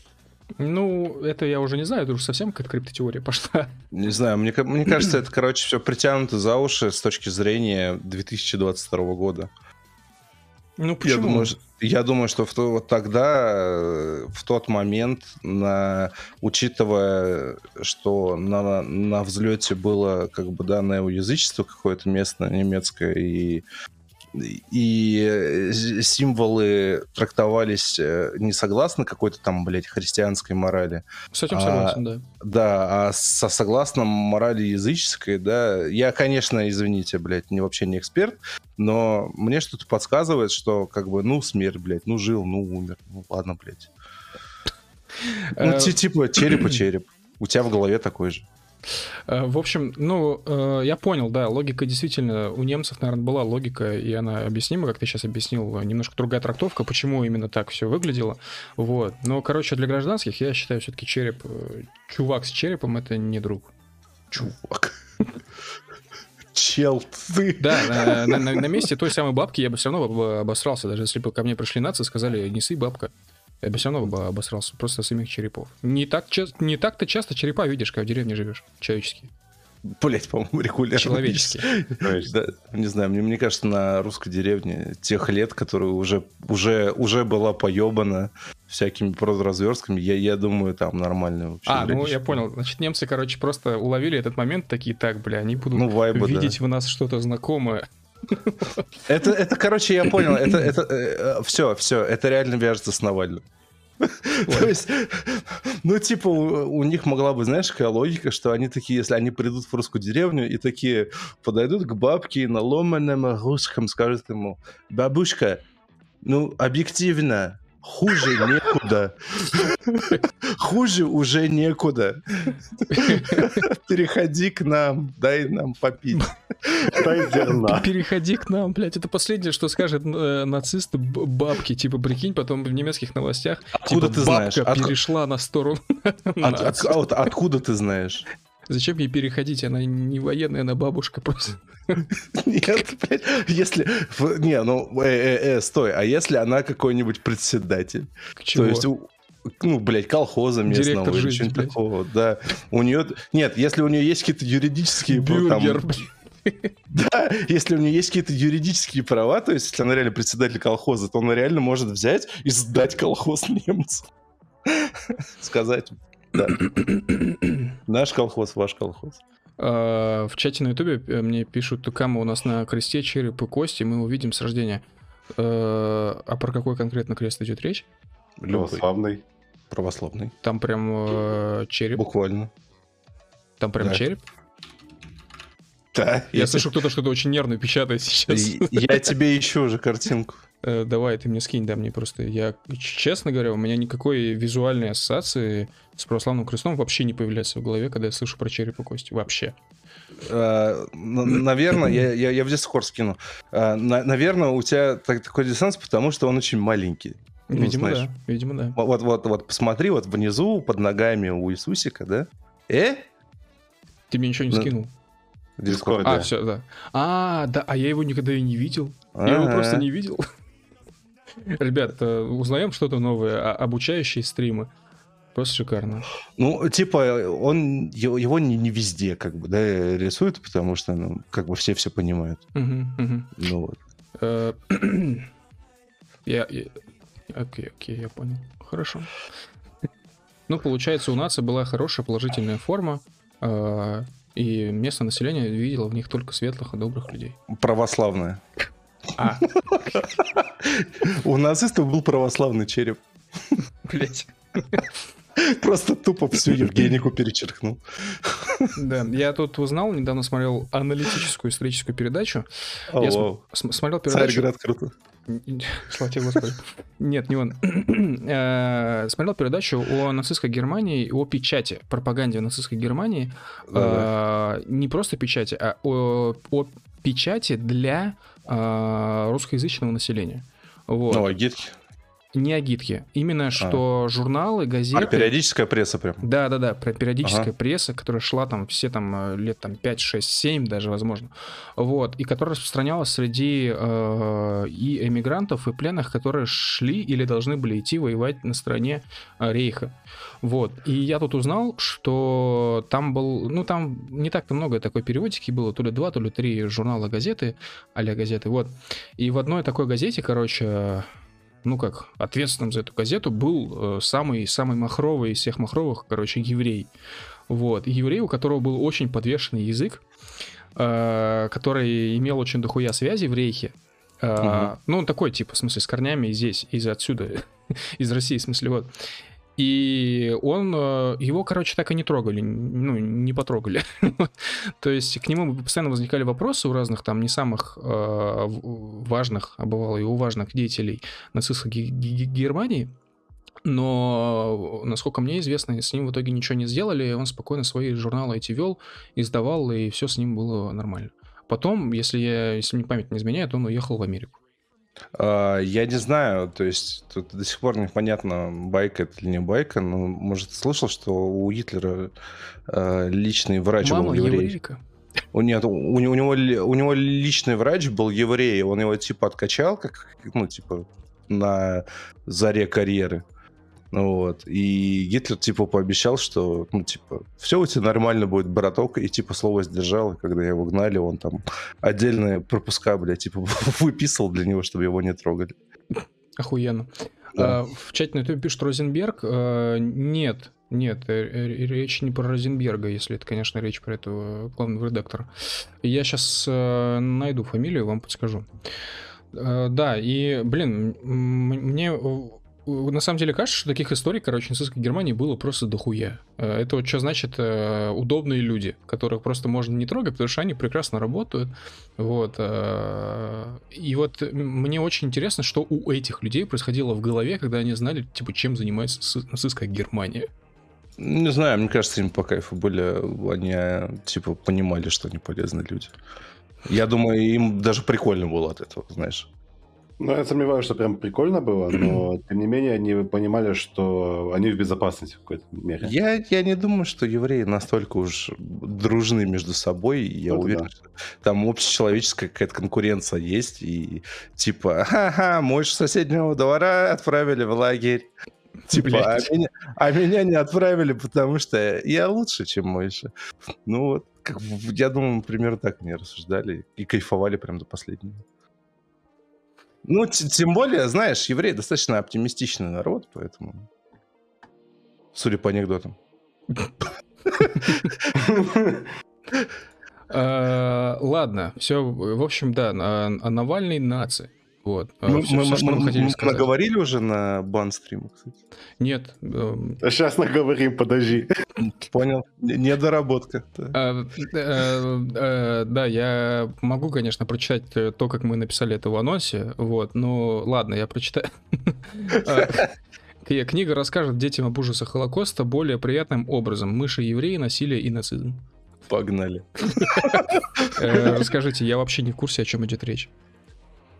Ну, это я уже не знаю, это уже совсем как криптотеория пошла. Не знаю, мне, мне кажется, это, короче, все притянуто за уши с точки зрения 2022 года. Ну, Я почему? думаю, ш- я думаю, что в то- вот тогда, э, в тот момент, на, учитывая, что на, на взлете было как бы да, неоязычество какое-то местное, немецкое, и, и э, символы трактовались э, не согласно какой-то там, блядь, христианской морали, С этим а, согласен, да. да, а со, согласно морали языческой, да, я, конечно, извините, блядь, не, вообще не эксперт, но мне что-то подсказывает, что как бы, ну, смерть, блядь, ну, жил, ну, умер, ну, ладно, блядь. Ну, ти- типа, череп и череп. У тебя в голове такой же. Э, В общем, ну, э, я понял, да, логика действительно, у немцев, наверное, была логика, и она объяснима, как ты сейчас объяснил, немножко другая трактовка, почему именно так все выглядело, вот. Но, короче, для гражданских я считаю все-таки череп, э, чувак с черепом это не друг. Чувак. Чел, ты. Да, на, на- на- месте той самой бабки я бы все равно обосрался, даже если бы ко мне пришли нации и сказали, неси бабка, я бы все равно бы обосрался, просто самих черепов. Не так, не так-то часто черепа видишь, когда в деревне живешь, человеческие, Блять, по-моему, регулярно. человеческие. Да, не знаю, мне, мне кажется, на русской деревне тех лет, которые уже, уже, уже была поебана всякими продразверстками, я, я думаю, там нормально вообще. А, ну я понял. Значит, немцы, короче, просто уловили этот момент, такие, так, бля, они будут Ну, вайбы, да. видеть в нас что-то знакомое. Это, это, короче, я понял, это, это, все, все, это реально вяжется с Навальным. То есть, ну, типа, у, у них могла бы, знаешь, какая логика, что они такие, если они придут в русскую деревню и такие подойдут к бабке и на ломаном русском скажут ему, бабушка, ну, объективно, хуже некуда. Хуже уже некуда. Переходи к нам, дай нам попить. дай зерна. Переходи к нам, блядь. Это последнее, что скажет э, нацисты б- бабки. Типа, прикинь, потом в немецких новостях. Откуда типа, ты знаешь? Бабка перешла на сторону От- от- наций. а откуда ты знаешь? Зачем ей переходить? Она не военная, она бабушка просто. Нет, блядь, если... Не, ну, э, э, э, стой, а если она какой-нибудь председатель? Чему? То есть, ну, блядь, колхоза местного Директор или что-нибудь такого, да. У нее... Нет, если у нее есть какие-то юридические... там- Бюргер. Да, если у нее есть какие-то юридические права, то есть, если она реально председатель колхоза, то она реально может взять и сдать колхоз немцу. Сказать, да, наш колхоз, ваш колхоз. А, В чате на ютубе э, мне пишут, Тукама у нас на кресте череп и кости, мы увидим с рождения. Э, А про какой конкретно крест идет речь? Православный. Православный. Там прям э, череп, Буквально. там прям да. череп. Да. Я слышу, кто-то что-то очень нервно печатает сейчас. Я тебе ищу уже картинку. Э, Давай, ты мне скинь, да, мне просто... Я, честно говоря, у меня никакой визуальной ассоциации с православным крестом вообще не появляется в голове, когда я слышу про череп и кости. Вообще. Э, Наверное, я, я, я в Discord скину. Э, на- Наверное, у тебя так- такой диссонанс, потому что он очень маленький. Ну, Видимо, знаешь. да. Видимо, да. Вот, вот, вот, посмотри, вот внизу, под ногами у Иисусика, да? Э? Ты мне ничего не Ну, скинул. Discord. А, да. все, да. А, да, а я его никогда и не видел. Я его просто не видел. Ребят, э, узнаем что-то новое, а- обучающие стримы. Просто шикарно. Ну, типа, он его, его не, не везде, как бы, да, рисует, потому что, ну, как бы все все понимают. Мгм, мгм. Ну вот. Э, Я... я- Окей, окей, я понял. Хорошо. Ну, получается, у нации была хорошая положительная форма, э, и местное население видело в них только светлых и добрых людей. Православная. А, У нацистов был православный череп. блять. Просто тупо всю Евгенику перечеркнул. Да, я тут узнал, недавно смотрел аналитическую историческую передачу. О, Я вау. См- Смотрел передачу... Царьград круто. Слава тебе, Господи. Нет, не он. Э, смотрел передачу о нацистской Германии, о печати, пропаганде нацистской Германии. Э, не просто печати, а о, печати для русскоязычного населения. Вот. Ну, а гидки? Не агитки. Именно что а. журналы, газеты... А, периодическая пресса прям. Да-да-да, периодическая ага. пресса, которая шла там все там э, лет там 5, 6, 7 даже, возможно. Вот. И которая распространялась среди э, и эмигрантов, и пленных, которые шли или должны были идти воевать на стороне э, Рейха. Вот. И я тут узнал, что там был... Ну, там не так-то много такой периодики было, то ли два, то ли три журнала газеты, а газеты, вот. И в одной такой газете, короче ну как, ответственным за эту газету был самый-самый э, махровый из всех махровых, короче, еврей. Вот. И еврей, у которого был очень подвешенный язык, э, который имел очень дохуя связи в рейхе. Угу. Ну, он такой, типа, в смысле, с корнями здесь, из отсюда, из России, в смысле, вот. И он, э, его, короче, так и не трогали, ну, не потрогали. То есть к нему постоянно возникали вопросы у разных там не самых э, важных, а бывало и у важных деятелей нацистской Германии. Но, насколько мне известно, с ним в итоге ничего не сделали, он спокойно свои журналы эти вел, издавал, и все с ним было нормально. Потом, если, я, если мне память не изменяет, он уехал в Америку. А, я не знаю, то есть тут до сих пор непонятно, байка это или не байка, но, может, слышал, что у Гитлера э, личный врач Мама был еврей. У, нет, у, у, него, у него личный врач был еврей, он его типа откачал, как, ну, типа, на заре карьеры. Вот. И Гитлер, типа, пообещал, что, ну, типа, все у тебя нормально будет, браток, и, типа, слово сдержал, и когда его гнали, он там отдельные пропуска, блядь, типа, выписывал для него, чтобы его не трогали. Охуенно. Да. А, в чате на YouTube пишет Розенберг. А, нет, нет, э, э, речь не про Розенберга, если это, конечно, речь про этого главного редактора. Я сейчас э, найду фамилию, вам подскажу. Да, и, блин, мне на самом деле кажется, что таких историй, короче, нацистской Германии было просто дохуя. Э, это вот что значит э, удобные люди, которых просто можно не трогать, потому что они прекрасно работают. Вот. Э, и вот мне очень интересно, что у этих людей происходило в голове, когда они знали, типа, чем занимается нацистская Германия. Не знаю, мне кажется, им по кайфу были, они, типа, понимали, что они полезные люди. Я думаю, им даже прикольно было от этого, знаешь. Ну, я сомневаюсь, что прям прикольно было, но тем не менее они понимали, что они в безопасности в какой-то мере. Я, я не думаю, что евреи настолько уж дружны между собой. Я ну, уверен, да. что там общечеловеческая какая-то конкуренция есть. И типа, ха-ха, мощь соседнего двора отправили в лагерь. Типа, а меня, а меня не отправили, потому что я лучше, чем Мойша. Ну вот, как, я думаю, примерно так они рассуждали и кайфовали прям до последнего. Ну, тем более, знаешь, евреи достаточно оптимистичный народ, поэтому... Судя по анекдотам. А, ладно, все, в общем, да, а Навальный нации. Вот. А мы, все, мы, все, мы, мы, мы наговорили уже на бан-стримах, кстати? Нет. Эм... Сейчас наговорим, подожди. Понял. Недоработка. А, а, а, да, я могу, конечно, прочитать то, как мы написали это в анонсе, вот, но ладно, я прочитаю. Книга расскажет детям об ужасах Холокоста более приятным образом. Мыши, евреи, насилие и нацизм. Погнали. Э, расскажите, я вообще не в курсе, о чем идет речь.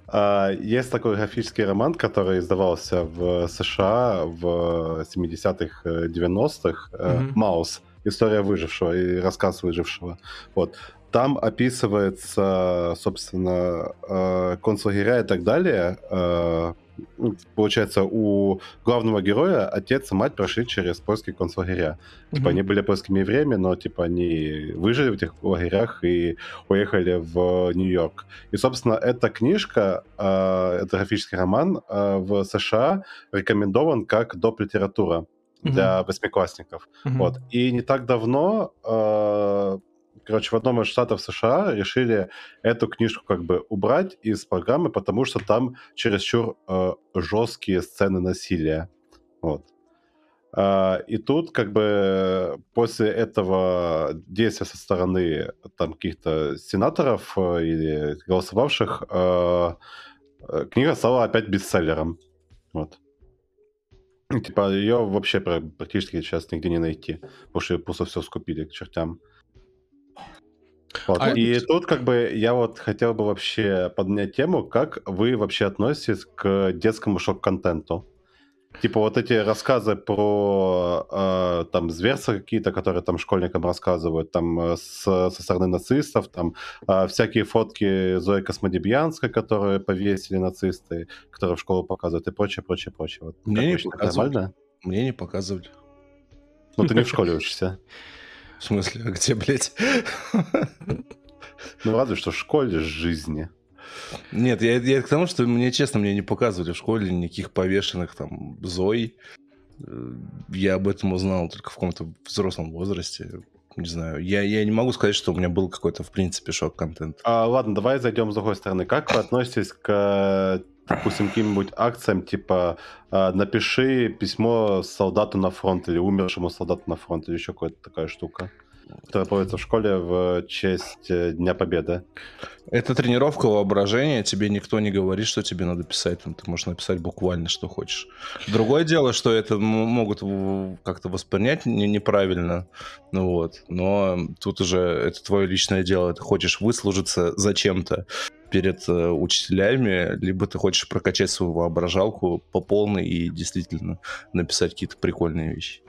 А, есть такой графический роман, который издавался в США в 70-х, 90-х, mm-hmm. «Маус. История выжившего» и рассказ выжившего. Вот. Там описывается, собственно, э, концлагеря и так далее, э, ну, получается, у главного героя отец и мать прошли через польские концлагеря. Mm-hmm. Типа, они были польскими евреями, но, типа, они выжили в этих лагерях и уехали в Нью-Йорк. И, собственно, эта книжка, э, это графический роман э, в США рекомендован как доп. литература для mm-hmm. восьмиклассников. Mm-hmm. Вот. И не так давно э, короче, в одном из штатов США решили эту книжку как бы убрать из программы, потому что там чересчур э, жесткие сцены насилия. Вот. Uh, и тут как бы после этого действия со стороны там каких-то сенаторов uh, или голосовавших uh, э, книга стала опять бестселлером. Вот. Типа ее вообще практически сейчас нигде не найти, потому что просто все скупили к чертям. Вот. А и это... тут как бы я вот хотел бы вообще поднять тему, как вы вообще относитесь к детскому шок-контенту? Типа вот эти рассказы про э, там зверства какие-то, которые там школьникам рассказывают, там э, с, со стороны нацистов, там э, всякие фотки Зои Космодемьянской, которые повесили нацисты, которые в школу показывают и прочее, прочее, прочее. Вот, Мне не показывали. Нормально? Мне не показывали. Ну ты не в школе учишься. В смысле, а где, блядь? Ну, разве что в школе жизни. Нет, я, я к тому, что мне, честно, мне не показывали в школе никаких повешенных там Зой. Э, я об этом узнал только в каком-то взрослом возрасте. Не знаю. Я, я не могу сказать, что у меня был какой-то, в принципе, шок-контент. А, ладно, давай зайдем с другой стороны. Как вы относитесь к, допустим, каким-нибудь акциям, типа а, напиши письмо солдату на фронт или умершему солдату на фронт, или еще какая-то такая штука? которая проводится в школе в честь э, Дня Победы. Это тренировка воображения, тебе никто не говорит, что тебе надо писать, там, ты можешь написать буквально, что хочешь. Другое дело, что это могут как-то воспринять неправильно, ну вот, но тут уже это твое личное дело, ты хочешь выслужиться зачем-то перед э, учителями, либо ты хочешь прокачать свою воображалку по полной и действительно написать какие-то прикольные вещи.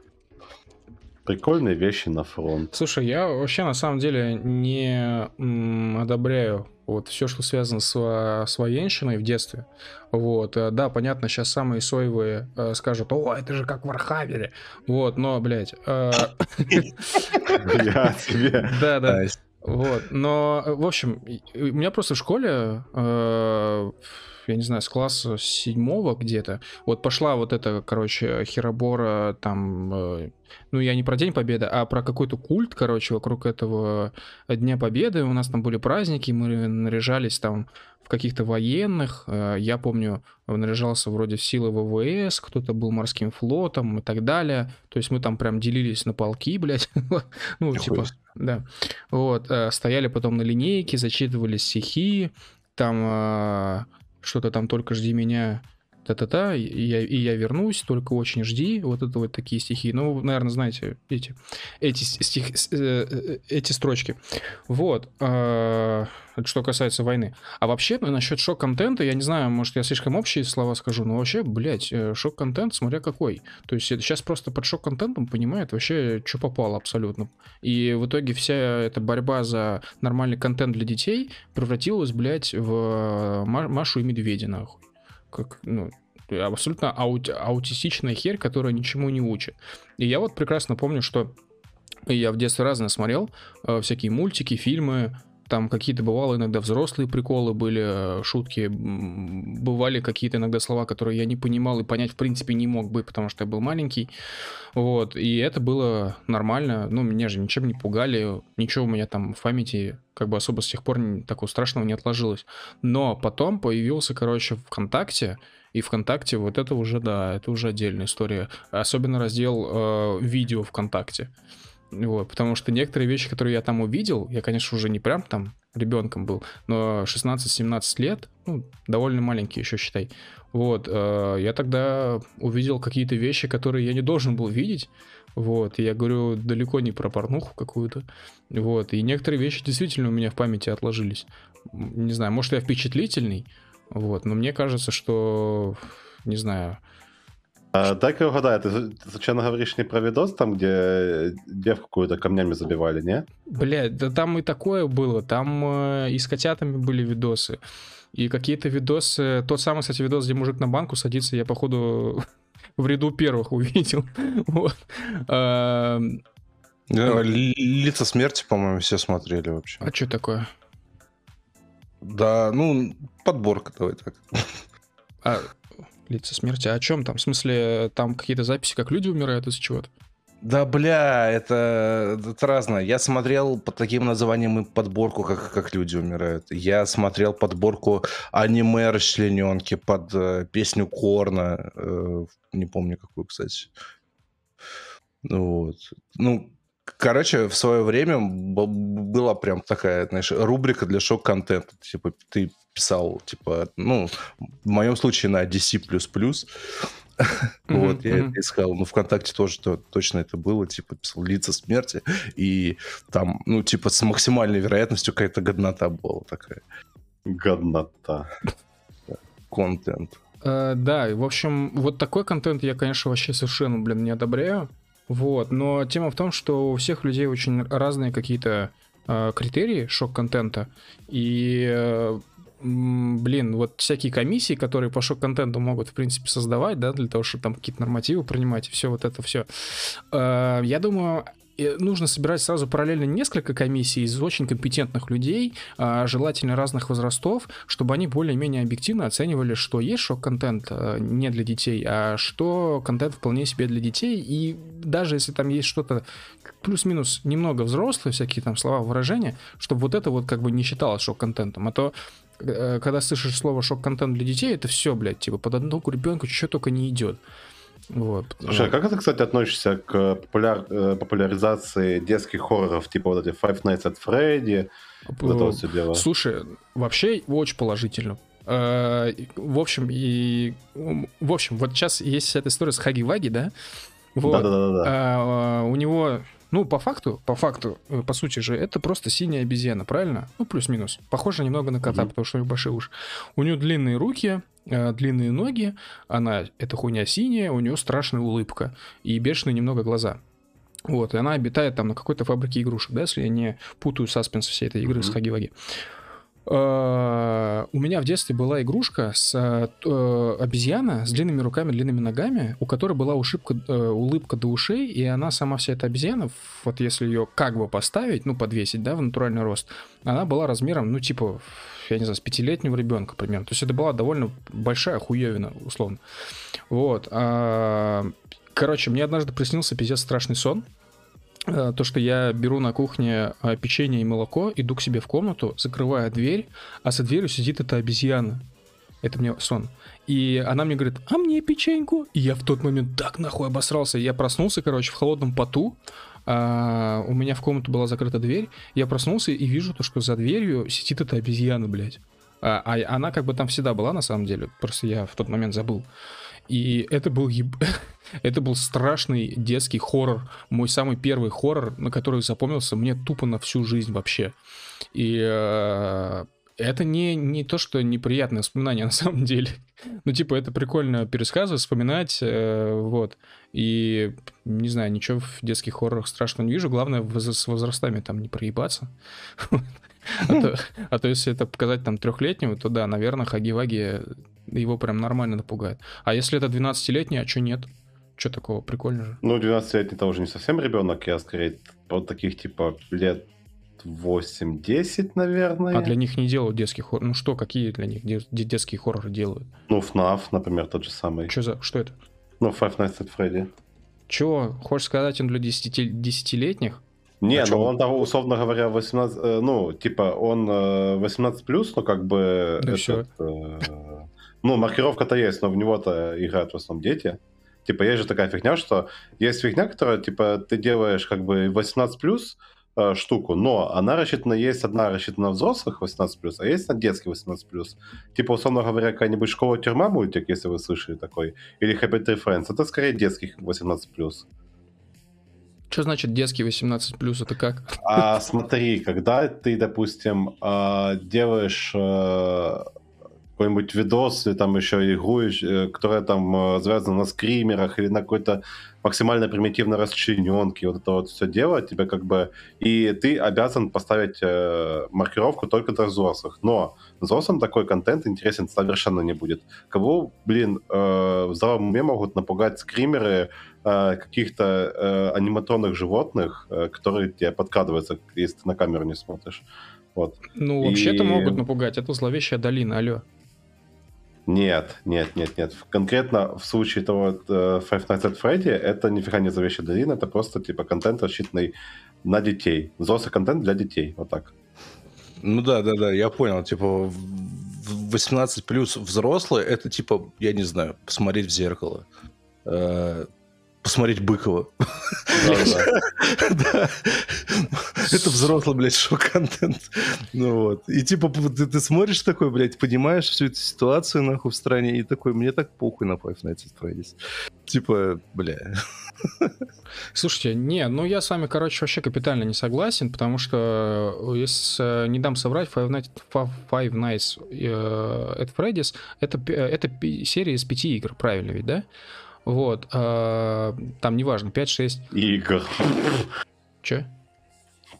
Прикольные вещи на фронт. Слушай, я вообще на самом деле не м, одобряю вот все, что связано с, с военщиной в детстве. Вот, э, да, понятно, сейчас самые соевые э, скажут, о, это же как в Архавере. Вот, но, блядь... Э, я тебе. Да, да. Вот, но, в общем, у меня просто в школе я не знаю, с класса седьмого где-то, вот пошла вот эта, короче, херобора там, э, ну, я не про День Победы, а про какой-то культ, короче, вокруг этого Дня Победы. У нас там были праздники, мы наряжались там в каких-то военных. Э, я помню, наряжался вроде в силы ВВС, кто-то был морским флотом и так далее. То есть мы там прям делились на полки, блядь. ну, типа, да. Вот, э, стояли потом на линейке, зачитывали стихи, там что-то там только жди меня, та-та-та, и я, и я вернусь, только очень жди, вот это вот такие стихи. Ну, наверное, знаете эти, эти, стих, э, э, эти строчки. Вот, а, что касается войны. А вообще, ну, насчет шок-контента, я не знаю, может, я слишком общие слова скажу, но вообще, блядь, э, шок-контент, смотря какой. То есть сейчас просто под шок-контентом понимает вообще, что попало абсолютно. И в итоге вся эта борьба за нормальный контент для детей превратилась, блядь, в Машу и Медведя, нахуй как, ну, абсолютно аути аутистичная херь, которая ничему не учит. И я вот прекрасно помню, что я в детстве разное смотрел, э, всякие мультики, фильмы, там какие-то бывало иногда взрослые приколы были, э, шутки, бывали какие-то иногда слова, которые я не понимал и понять в принципе не мог бы, потому что я был маленький, вот, и это было нормально, ну, меня же ничем не пугали, ничего у меня там в памяти как бы особо с тех пор такого страшного не отложилось, но потом появился, короче, ВКонтакте, и ВКонтакте вот это уже, да, это уже отдельная история, особенно раздел э, видео ВКонтакте, вот, потому что некоторые вещи, которые я там увидел, я, конечно, уже не прям там ребенком был, но 16-17 лет, ну, довольно маленький еще, считай. Вот, э, я тогда увидел какие-то вещи, которые я не должен был видеть. Вот, и я говорю далеко не про порнуху какую-то. Вот, и некоторые вещи действительно у меня в памяти отложились. Не знаю, может, я впечатлительный, вот, но мне кажется, что, не знаю, а, так я угадаю, ты, случайно говоришь не про видос, там, где девку какую-то камнями забивали, не? Блядь, да там и такое было. Там э, и с котятами были видосы. И какие-то видосы... Тот самый, кстати, видос, где мужик на банку садится, я, походу, в ряду первых увидел. вот. А, лица смерти, по-моему, все смотрели вообще. А что такое? Да, ну, подборка, давай так. А, Лица смерти. А о чем там? В смысле, там какие-то записи, как люди умирают из-за чего-то? Да, бля, это, это разное. Я смотрел под таким названием подборку, как, как люди умирают. Я смотрел подборку аниме расчлененки под э, песню Корна. Э, не помню какую, кстати. Вот. Ну, Короче, в свое время была прям такая, знаешь, рубрика для шок-контента. Типа, ты писал, типа, ну, в моем случае на DC++. Вот, я это искал. Ну, ВКонтакте тоже точно это было, типа, писал лица смерти, и там, ну, типа, с максимальной вероятностью какая-то годнота была такая. Годнота. Контент. Uh, да, в общем, вот такой контент я, конечно, вообще совершенно, блин, не одобряю. Вот, но тема в том, что у всех людей очень разные какие-то uh, критерии шок-контента. И uh, блин, вот всякие комиссии, которые по шок-контенту могут, в принципе, создавать, да, для того, чтобы там какие-то нормативы принимать и все вот это все. Я думаю, нужно собирать сразу параллельно несколько комиссий из очень компетентных людей, а, желательно разных возрастов, чтобы они более-менее объективно оценивали, что есть шок-контент а, не для детей, а что контент вполне себе для детей. И даже если там есть что-то плюс-минус немного взрослые, всякие там слова, выражения, чтобы вот это вот как бы не считалось шок-контентом. А то э, когда слышишь слово шок-контент для детей, это все, блядь, типа под одну ребенку что только не идет. Вот. Слушай, а как это, кстати, относишься к популяр... Э, популяризации детских хорроров, типа вот эти Five Nights at Freddy, вот это вот все дело? Слушай, вообще очень положительно. Э, в общем, и в общем, вот сейчас есть эта история с Хаги Ваги, да? Вот. Да, да, да, да. А, у него ну, по факту, по факту, э, по сути же, это просто синяя обезьяна, правильно? Ну, плюс-минус. Похоже немного на кота, mm-hmm. потому что у него большие уши. У нее длинные руки, э, длинные ноги, она, эта хуйня синяя, у нее страшная улыбка и бешеные немного глаза. Вот, и она обитает там на какой-то фабрике игрушек, да, если я не путаю саспенс всей этой игры mm-hmm. с Хаги-Ваги. Э, у меня в детстве была игрушка с э, обезьяна с длинными руками, длинными ногами, у которой была ушибка, э, улыбка до ушей, и она сама вся эта обезьяна, вот если ее как бы поставить, ну, подвесить, да, в натуральный рост, она была размером, ну, типа, я не знаю, с пятилетнего ребенка примерно. То есть это была довольно большая хуевина, условно. Вот. А, короче, мне однажды приснился пиздец страшный сон. Э, то, что я беру на кухне э, печенье и молоко, иду к себе в комнату, закрываю дверь, а за дверью сидит эта обезьяна. Это мне сон. И она мне говорит, а мне печеньку? И я в тот момент так нахуй обосрался. Я проснулся, короче, в холодном поту. А, у меня в комнату была закрыта дверь. Я проснулся и вижу то, что за дверью сидит эта обезьяна, блядь. А, а она как бы там всегда была, на самом деле. Просто я в тот момент забыл. И это был еб... это был страшный детский хоррор. Мой самый первый хоррор, на который запомнился мне тупо на всю жизнь вообще. И э, это не, не то, что неприятное воспоминание на самом деле. Ну, типа, это прикольно пересказывать, вспоминать, э, вот. И, не знаю, ничего в детских хоррорах страшного не вижу. Главное, с возрастами там не проебаться. А то, а то если это показать там трехлетнего, то да, наверное, Хаги-Ваги его прям нормально напугает. А если это 12-летний, а что нет? Что такого? Прикольно же. Ну, 12-летний это уже не совсем ребенок, я скорее вот таких типа лет 8-10, наверное. А для них не делают детский хоррор. Ну что, какие для них детские хорроры делают? Ну, FNAF, например, тот же самый. Что за... Что это? Ну, Five Nights at Freddy. Чего? Хочешь сказать, он для 10- десятилетних? Не, а ну он там, условно говоря, 18, э, ну, типа, он 18 э, плюс, но как бы... Да этот, э, ну, маркировка-то есть, но в него-то играют в основном дети. Типа, есть же такая фигня, что есть фигня, которая, типа, ты делаешь как бы 18 плюс э, штуку, но она рассчитана, есть одна рассчитана на взрослых 18 плюс, а есть на детский 18 плюс. Типа, условно говоря, какая-нибудь школа-тюрьма мультик, если вы слышали такой, или Happy Tree Friends, это скорее детских 18 плюс. Что значит детский 18 плюс? Это как? А, смотри, когда ты, допустим, э, делаешь э, какой-нибудь видос или там еще игру, э, которая там э, завязана на скримерах или на какой-то максимально примитивной расчлененке, вот это вот все дело, тебе как бы... И ты обязан поставить э, маркировку только для взрослых. Но взрослым такой контент интересен совершенно не будет. Кого, блин, э, в здравом уме могут напугать скримеры э, каких-то э, аниматронных животных, э, которые тебе подкадываются, если ты на камеру не смотришь. Вот. Ну, вообще-то и... могут напугать. Это зловещая долина, алло. Нет, нет, нет, нет. Конкретно в случае того uh, Five Nights at Freddy это нифига не зловещая долина, это просто типа контент, рассчитанный на детей. Взрослый контент для детей, вот так. Ну да, да, да, я понял. Типа 18 плюс взрослые, это типа, я не знаю, посмотреть в зеркало. Э, посмотреть Быкова. Это взрослый, блядь, шок-контент. Ну вот. И типа ты смотришь такой, блядь, понимаешь всю эту ситуацию нахуй в стране, и такой, мне так похуй на Five Nights at Freddy's. Типа, бля. Слушайте, не, ну я с вами, короче, вообще капитально не согласен, потому что, э, если э, не дам соврать, Five Nights, Five Nights at Freddy's это, это серия из пяти игр, правильно ведь, да? Вот. Э, там неважно, 5-6. Игр. Че?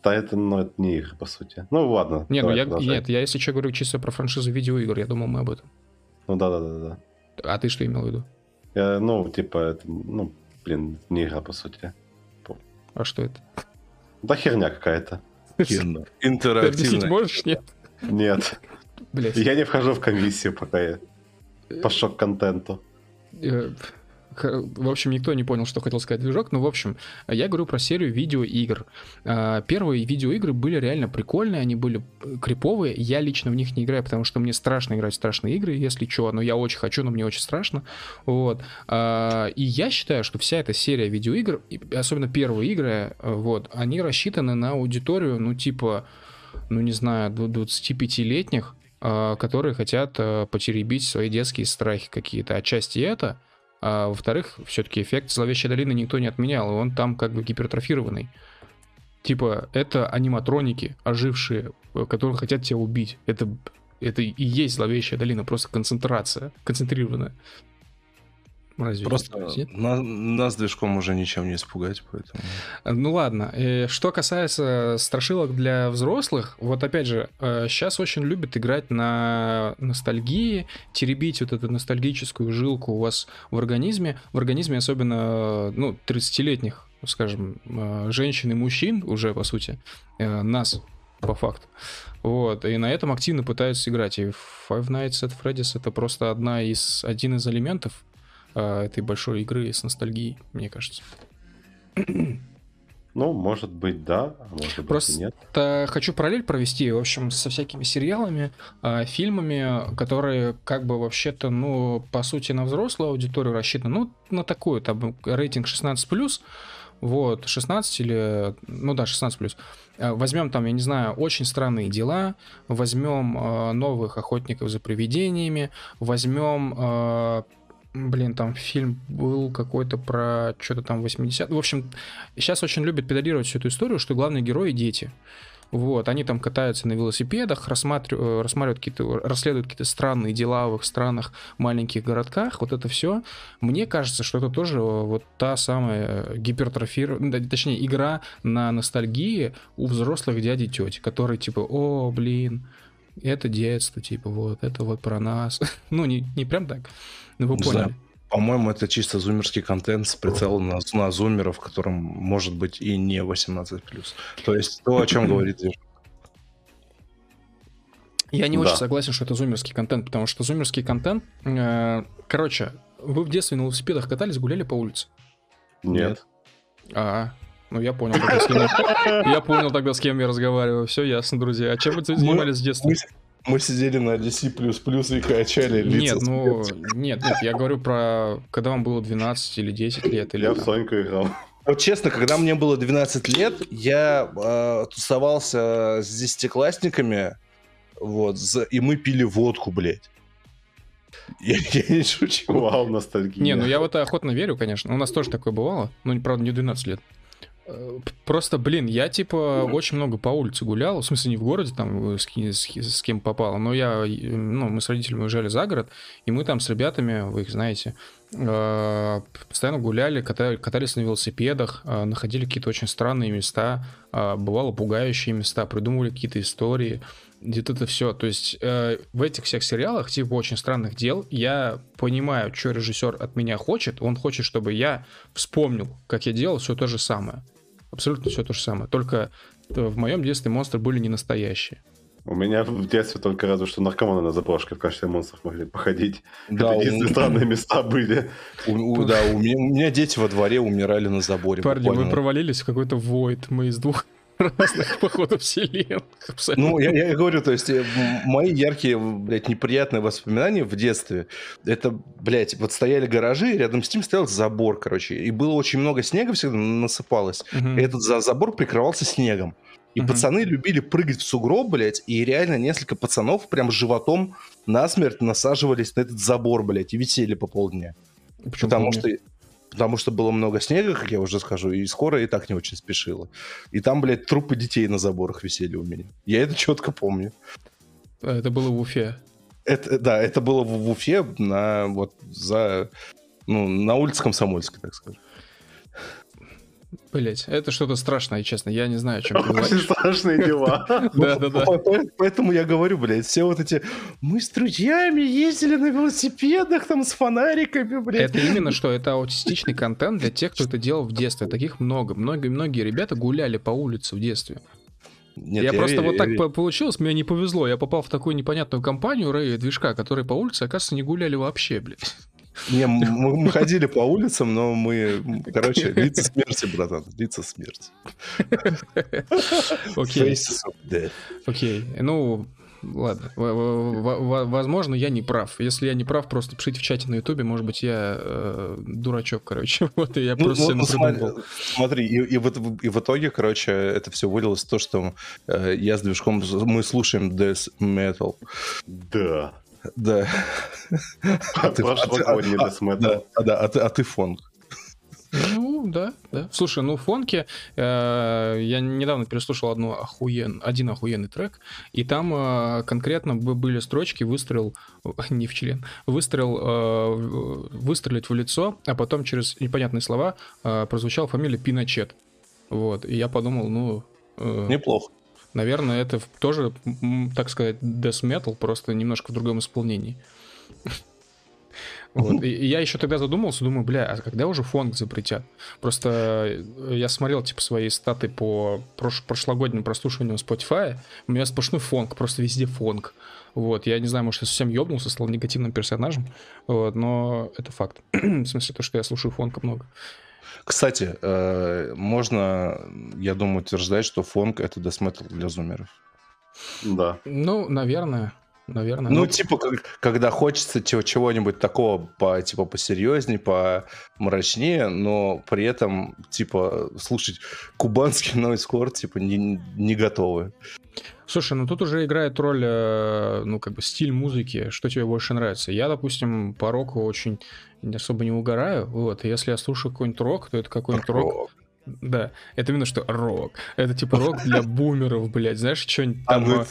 Да, это, ну, это не игры, по сути. Ну, ладно. Нет, ну, я, нет, я, если что, говорю чисто про франшизу видеоигр, я думал, мы об этом. Ну, да-да-да. А ты что имел в виду? Я, ну, типа, это, ну, блин, не игра, по сути. А что это? Да херня какая-то. Интерактивная. можешь, нет? Нет. Блять. Я не вхожу в комиссию, пока я по шок-контенту. В общем, никто не понял, что хотел сказать движок, но, в общем, я говорю про серию видеоигр. А, первые видеоигры были реально прикольные, они были э, криповые. Я лично в них не играю, потому что мне страшно играть в страшные игры, если что, но я очень хочу, но мне очень страшно. Вот. А, и я считаю, что вся эта серия видеоигр, особенно первые игры, э, вот, они рассчитаны на аудиторию, ну, типа, ну, не знаю, 25-летних, а, которые хотят э, потеребить свои детские страхи какие-то. Отчасти это, а во-вторых, все-таки эффект зловещей долины никто не отменял, и он там как бы гипертрофированный. Типа, это аниматроники, ожившие, э, которые хотят тебя убить. Это, это и есть зловещая долина, просто концентрация, концентрированная. Разве Просто на, нас движком уже ничем не испугать, поэтому... Ну ладно. Э, что касается страшилок для взрослых, вот опять же, сейчас э, очень любят играть на ностальгии, теребить вот эту ностальгическую жилку у вас в организме. В организме особенно, ну, 30-летних, скажем, э, женщин и мужчин уже, по сути, нас, по факту. Вот, и на этом активно пытаются играть. И Five Nights at Freddy's это просто одна из, один из элементов э, этой большой игры с ностальгией, мне кажется. Ну, может быть, да, а может Просто быть, нет. хочу параллель провести, в общем, со всякими сериалами, э, фильмами, которые как бы вообще-то, ну, по сути, на взрослую аудиторию рассчитаны, ну, на такую, там, рейтинг 16+, вот, 16 или, ну да, 16 плюс. Возьмем там, я не знаю, очень странные дела, возьмем э, новых охотников за привидениями, возьмем э, Блин, там фильм был какой-то про что-то там 80 В общем, сейчас очень любят педалировать всю эту историю, что главные герои дети. Вот, они там катаются на велосипедах, рассматривают, рассматривают какие-то, расследуют какие-то странные дела в их странах, маленьких городках, вот это все. Мне кажется, что это тоже вот та самая гипертрофированная, точнее, игра на ностальгии у взрослых дяди и тети, которые типа, о, блин, это детство, типа, вот, это вот про нас. ну, не, не прям так. Ну, вы поняли. По-моему, это чисто зумерский контент с прицелом на, на зумеров, которым может быть и не 18+. То есть то, о чем говорит Я не да. очень согласен, что это зумерский контент, потому что зумерский контент... Э, короче, вы в детстве на велосипедах катались, гуляли по улице? Нет. А, ну я понял тогда, с кем я... я понял тогда, с кем я разговариваю. Все ясно, друзья. А чем вы занимались с детства? Мы сидели на DC++ и качали лица. Нет, ну, нет, нет, я говорю про, когда вам было 12 или 10 лет. Или я там. в Соньку играл. Вот честно, когда мне было 12 лет, я э, тусовался с десятиклассниками, вот, за, и мы пили водку, блядь. Я, я не шучу. Вау, ностальгия. Не, ну я в это охотно верю, конечно. У нас тоже такое бывало. Ну, правда, не 12 лет. Просто, блин, я типа очень много по улице гулял, в смысле не в городе, там э, с, с, с кем попало, но я, ну, мы с родителями уезжали за город, и мы там с ребятами, вы их знаете, э, постоянно гуляли, катали, катались на велосипедах, э, находили какие-то очень странные места, бывало пугающие места, придумывали какие-то истории, где-то это все. То есть в этих всех сериалах, типа очень странных дел, я понимаю, что режиссер от меня хочет. Он хочет, чтобы я вспомнил, как я делал все то же самое. Абсолютно все то же самое. Только э, в моем детстве монстры были не настоящие. У меня в детстве только разве что наркоманы на заброшке в качестве монстров могли походить. Да, Это единственные у... странные места были. У, у, да, у меня, у меня дети во дворе умирали на заборе. Парни, буквально. мы провалились в какой-то войд. Мы из двух разных, походу, вселенных. Абсолютно. Ну, я, я говорю, то есть, э, мои яркие, блядь, неприятные воспоминания в детстве, это, блядь, вот стояли гаражи, рядом с ним стоял забор, короче, и было очень много снега всегда насыпалось, угу. и этот забор прикрывался снегом. И угу. пацаны любили прыгать в сугроб, блядь, и реально несколько пацанов прям животом насмерть насаживались на этот забор, блядь, и висели по полдня. Почему Потому помню? что Потому что было много снега, как я уже скажу, и скоро и так не очень спешила. И там, блядь, трупы детей на заборах висели у меня. Я это четко помню. А, это было в Уфе. Это, да, это было в, в Уфе на вот за ну, на улице Комсомольской, так скажем. Блять, это что-то страшное, честно. Я не знаю, о чем ты. Очень страшные дела. Да, да, да. Поэтому я говорю, блядь, все вот эти... Мы с друзьями ездили на велосипедах, там, с фонариками, блядь. Это именно что, это аутистичный контент для тех, кто это делал в детстве. Таких много. Многие-многие ребята гуляли по улице в детстве. Нет, я, я просто я, вот я, так я... получилось, мне не повезло. Я попал в такую непонятную компанию Рэй движка, которые по улице, оказывается, не гуляли вообще, блядь. Не, мы, мы ходили по улицам, но мы, короче, лица смерти, братан, лица смерти. Окей. Окей, ну, ладно. Возможно, я не прав. Если я не прав, просто пишите в чате на Ютубе. Может быть, я э, дурачок, короче. Вот и я ну, просто ну, смотри, смотри, и, и, в, и в итоге, короче, это все вылилось в то, что э, я с движком мы слушаем Death Metal. Да. Да. А ты, а, а, да, а, да, ты, а ты фонг. Ну, да, да. Слушай, ну, фонки, э, я недавно переслушал одну охуен, один охуенный трек, и там э, конкретно были строчки «выстрел», не в член, «выстрел», э, «выстрелить в лицо», а потом через непонятные слова э, прозвучала фамилия Пиночет. Вот, и я подумал, ну... Э, Неплохо. Наверное, это тоже, так сказать, death metal, просто немножко в другом исполнении. Вот. И, я еще тогда задумался, думаю, бля, а когда уже фонг запретят? Просто я смотрел, типа, свои статы по прош прошлогоднему прослушиванию Spotify, у меня сплошной фонг, просто везде фонг. Вот, я не знаю, может, я совсем ёбнулся, стал негативным персонажем, вот, но это факт. В смысле, то, что я слушаю фонка много. Кстати, э, можно, я думаю, утверждать, что фонг — это десметал для зумеров. Да. Ну, наверное. Наверное. Ну, ну типа, как, когда хочется чего-нибудь такого по, типа, посерьезнее, помрачнее, но при этом, типа, слушать кубанский нойскор, типа, не, не готовы. Слушай, ну тут уже играет роль, э, ну, как бы стиль музыки, что тебе больше нравится. Я, допустим, по року очень особо не угораю, вот, и если я слушаю какой-нибудь рок, то это какой-нибудь рок. рок. Да, это именно что рок. Это типа рок для бумеров, блядь, знаешь, что-нибудь а, там... А, ну,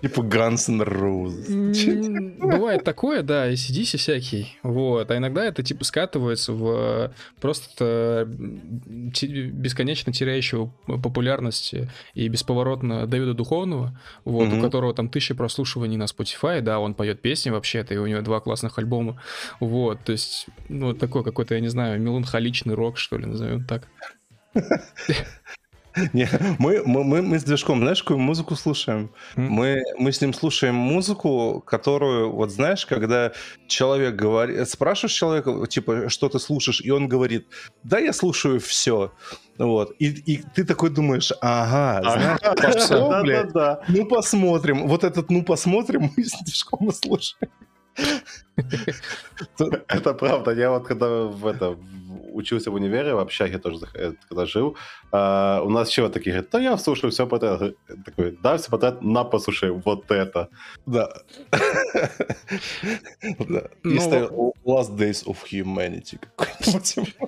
Типа Guns N' Roses. Бывает такое, да, и ACDC всякий. Вот. А иногда это типа скатывается в просто бесконечно теряющего популярность и бесповоротно Дэвида Духовного, вот, у которого там тысяча прослушиваний на Spotify, да, он поет песни вообще-то, и у него два классных альбома. Вот, то есть, ну, такой какой-то, я не знаю, меланхоличный рок, что ли, назовем так. Не, мы, мы, мы, мы с движком, знаешь, какую музыку слушаем? Mm. Мы, мы с ним слушаем музыку, которую, вот знаешь, когда человек говорит, спрашиваешь человека, типа, что ты слушаешь, и он говорит, да, я слушаю все. Вот. И, и ты такой думаешь, ага, знаешь, да, да, да. ну посмотрим. Вот этот ну посмотрим мы с движком и слушаем. Это правда. Я вот когда в это учился в универе, в общаге тоже, э, когда жил, а, у нас чего такие говорят, да я слушаю все подряд. Такой, да, все подряд, на, послушай, вот это. Да. Ну, Last Days of Humanity какой-нибудь.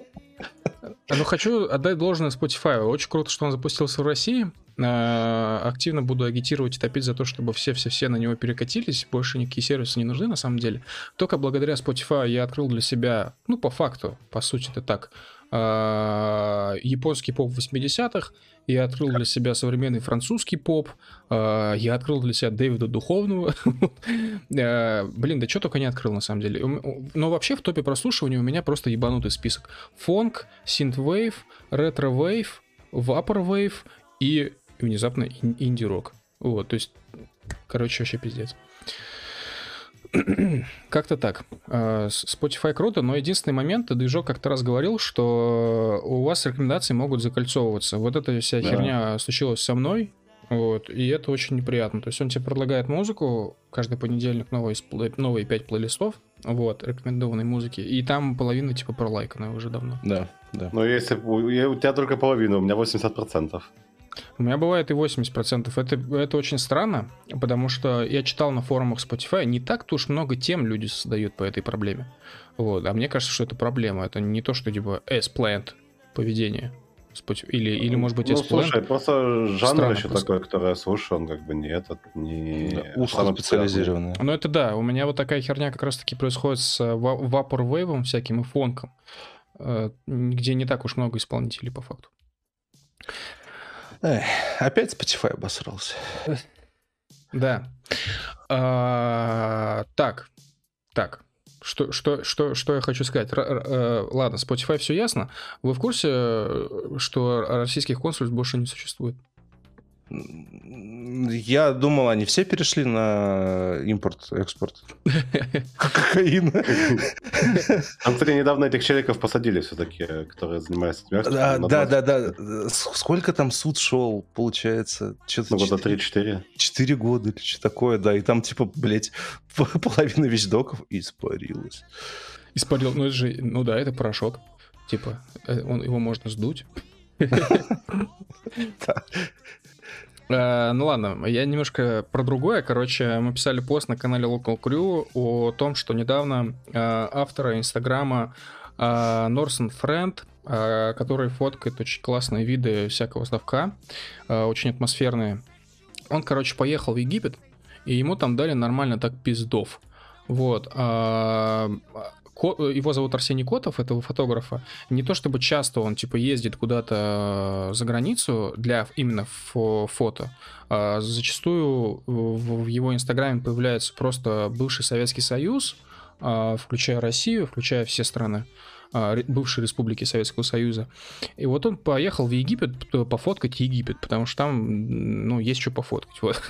Ну, хочу отдать должное Spotify. Очень круто, что он запустился в России. А, активно буду агитировать и топить за то, чтобы все-все-все на него перекатились. Больше никакие сервисы не нужны, на самом деле. Только благодаря Spotify я открыл для себя, ну, по факту, по сути это так, а, японский поп 80-х, я открыл для себя современный французский поп, а, я открыл для себя Дэвида Духовного. Блин, да что только не открыл на самом деле. Но вообще в топе прослушивания у меня просто ебанутый список. Phonk, synthwave, retrowave, vaporwave и внезапно инди-рок. Вот, то есть, короче, вообще пиздец. как-то так. Э, Spotify круто, но единственный момент, движок как-то раз говорил, что у вас рекомендации могут закольцовываться. Вот эта вся да. херня случилась со мной, вот, и это очень неприятно. То есть он тебе предлагает музыку, каждый понедельник новые, новые 5 плейлистов, вот, рекомендованной музыки, и там половина типа пролайканная уже давно. Да, да. Но если у тебя только половина, у меня 80%. У меня бывает и 80%. Это, это очень странно, потому что я читал на форумах Spotify, не так-то уж много тем люди создают по этой проблеме. Вот. А мне кажется, что это проблема. Это не то, что типа S-plant поведение. Или, или может быть, ну, слушай, просто жанр еще просто. такой, который я слушаю, он как бы не этот, не... Да, узко специализированный. Ну, это да, у меня вот такая херня как раз-таки происходит с вапор-вейвом всяким и фонком, э, где не так уж много исполнителей по факту. Эх, опять Spotify обосрался. Да. А, так, так. Что, что, что, что я хочу сказать? Р, р, э, ладно, Spotify все ясно. Вы в курсе, что российских консульств больше не существует? Я думал, они все перешли на импорт-экспорт. Кокаина. Там, кстати, недавно этих челиков посадили все-таки, которые занимаются этим Да, да, да, да. Сколько там суд шел, получается? Ну, года 3-4. 4 года или что такое, да. И там, типа, блядь, половина вещдоков испарилась. Испарил, ну это же, ну да, это порошок. Типа, э, он, его можно сдуть. Э, ну ладно, я немножко про другое. Короче, мы писали пост на канале Local Crew о том, что недавно э, автора Инстаграма э, Норсон Френд, который фоткает очень классные виды всякого ставка, очень атмосферные. Он, короче, поехал в Египет, и ему там дали нормально так пиздов. Вот. А, его зовут Арсений Котов, этого фотографа. Не то чтобы часто он типа ездит куда-то за границу для именно фото. А зачастую в его инстаграме появляется просто бывший Советский Союз, а, включая Россию, включая все страны. А, бывшей республики Советского Союза. И вот он поехал в Египет пофоткать Египет, потому что там, ну, есть что пофоткать. Вот.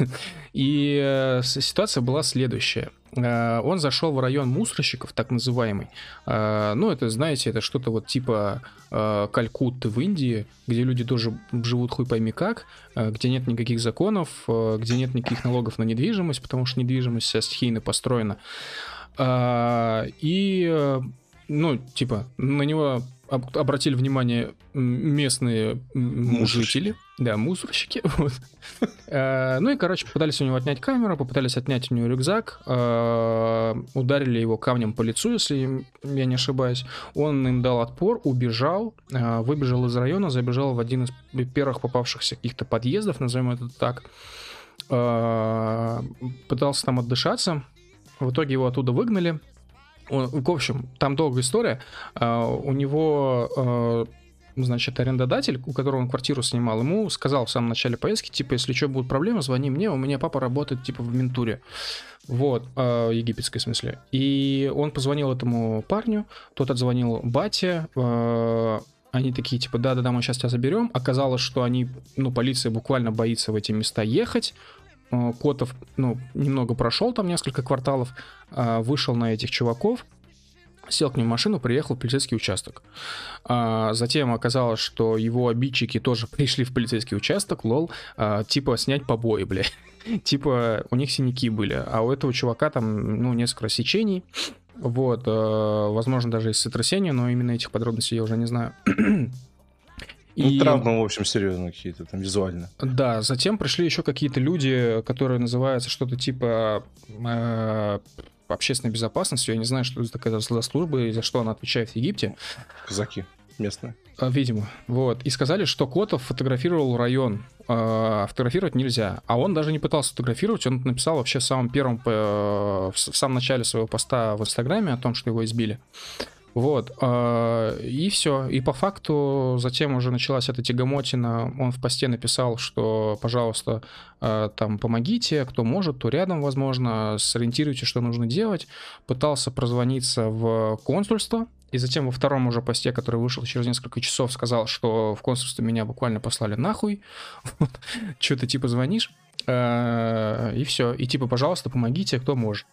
И э, ситуация была следующая. Э, он зашел в район мусорщиков, так называемый. Э, ну, это, знаете, это что-то вот типа Калькутты в Индии, где люди тоже живут хуй пойми как, где нет никаких законов, где нет никаких налогов на недвижимость, потому что недвижимость вся стихийно построена. И ну, типа, на него обратили внимание местные жители, да, мусорщики. Вот. Э, ну и, короче, попытались у него отнять камеру, попытались отнять у него рюкзак, э, ударили его камнем по лицу, если я не ошибаюсь. Он им дал отпор, убежал, э, выбежал из района, забежал в один из первых попавшихся каких-то подъездов, назовем это так. Пытался там отдышаться. В итоге его оттуда выгнали, в общем, там долгая история. А, у него а, значит, арендодатель, у которого он квартиру снимал, ему сказал в самом начале поездки, типа, если что, будут проблемы, звони мне, у меня папа работает, типа, в ментуре. Вот, э, египетской смысле. И он позвонил этому парню, тот отзвонил бате, они такие, типа, да-да-да, мы сейчас тебя заберем. Оказалось, что они, ну, полиция буквально боится в эти места ехать. Э, Котов, ну, немного прошел там несколько кварталов, э, вышел на этих чуваков, сел к ним в машину, приехал в полицейский участок. А, затем оказалось, что его обидчики тоже пришли в полицейский участок, лол, а, типа снять побои, бля. типа у них синяки были, а у этого чувака там, ну, несколько рассечений. Вот, а, возможно, даже и сотрясение, но именно этих подробностей я уже не знаю. Ну, и... травмы, в общем, серьезные какие-то там визуально. Да, затем пришли еще какие-то люди, которые называются что-то типа э, общественной безопасностью. Я не знаю, что это такая служба и за что она отвечает в Египте. Казаки местные. А, видимо. Вот. И сказали, что Котов фотографировал район. А фотографировать нельзя. А он даже не пытался фотографировать. Он написал вообще в самом первом, в самом начале своего поста в Инстаграме о том, что его избили. Вот. А, и все. И по факту затем уже началась эта тягомотина. Он в посте написал, что, пожалуйста, а, там помогите, кто может, то рядом, возможно, сориентируйте, что нужно делать. Пытался прозвониться в консульство, и затем во втором уже посте, который вышел через несколько часов, сказал, что в консульстве меня буквально послали нахуй. Что ты типа звонишь? А, и все. И типа, пожалуйста, помогите, кто может.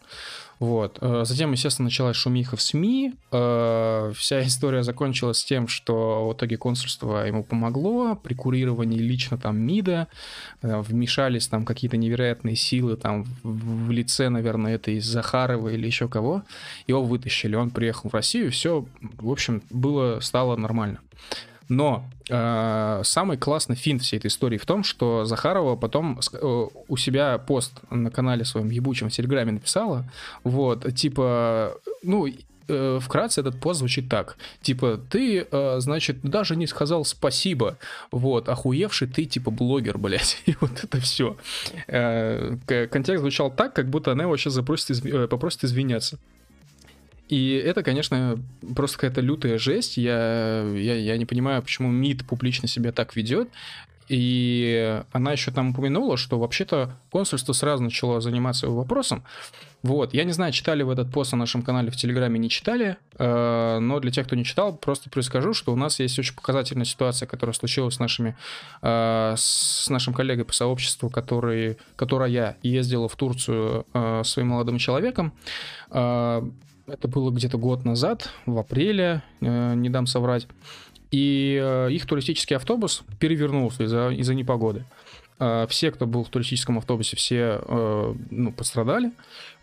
Вот. Э, затем, естественно, началась шумиха в СМИ. Э, вся история закончилась тем, что в итоге консульство ему помогло при курировании лично там МИДа. Э, вмешались там какие-то невероятные силы там в лице, наверное, этой Захарова или еще кого. Его вытащили. Он приехал в Россию. Все, в общем, было, стало нормально. Но э, самый классный финт всей этой истории в том, что Захарова потом э, у себя пост на канале своем ебучем в Телеграме написала, вот, типа, ну, э, вкратце этот пост звучит так. Типа, ты, э, значит, даже не сказал спасибо. Вот, охуевший ты, типа, блогер, блядь. И вот это все. Э, контекст звучал так, как будто она его сейчас запросит, изв... Э, попросит извиняться. И это, конечно, просто какая-то лютая жесть. Я, я, я не понимаю, почему МИД публично себя так ведет. И она еще там упомянула, что вообще-то консульство сразу начало заниматься его вопросом. Вот, я не знаю, читали вы этот пост на нашем канале в Телеграме, не читали, э, но для тех, кто не читал, просто перескажу, что у нас есть очень показательная ситуация, которая случилась с нашими, э, с нашим коллегой по сообществу, который, которая ездила в Турцию э, своим молодым человеком. Это было где-то год назад, в апреле, э, не дам соврать. И э, их туристический автобус перевернулся из-за из непогоды. Э, все, кто был в туристическом автобусе, все ну, пострадали.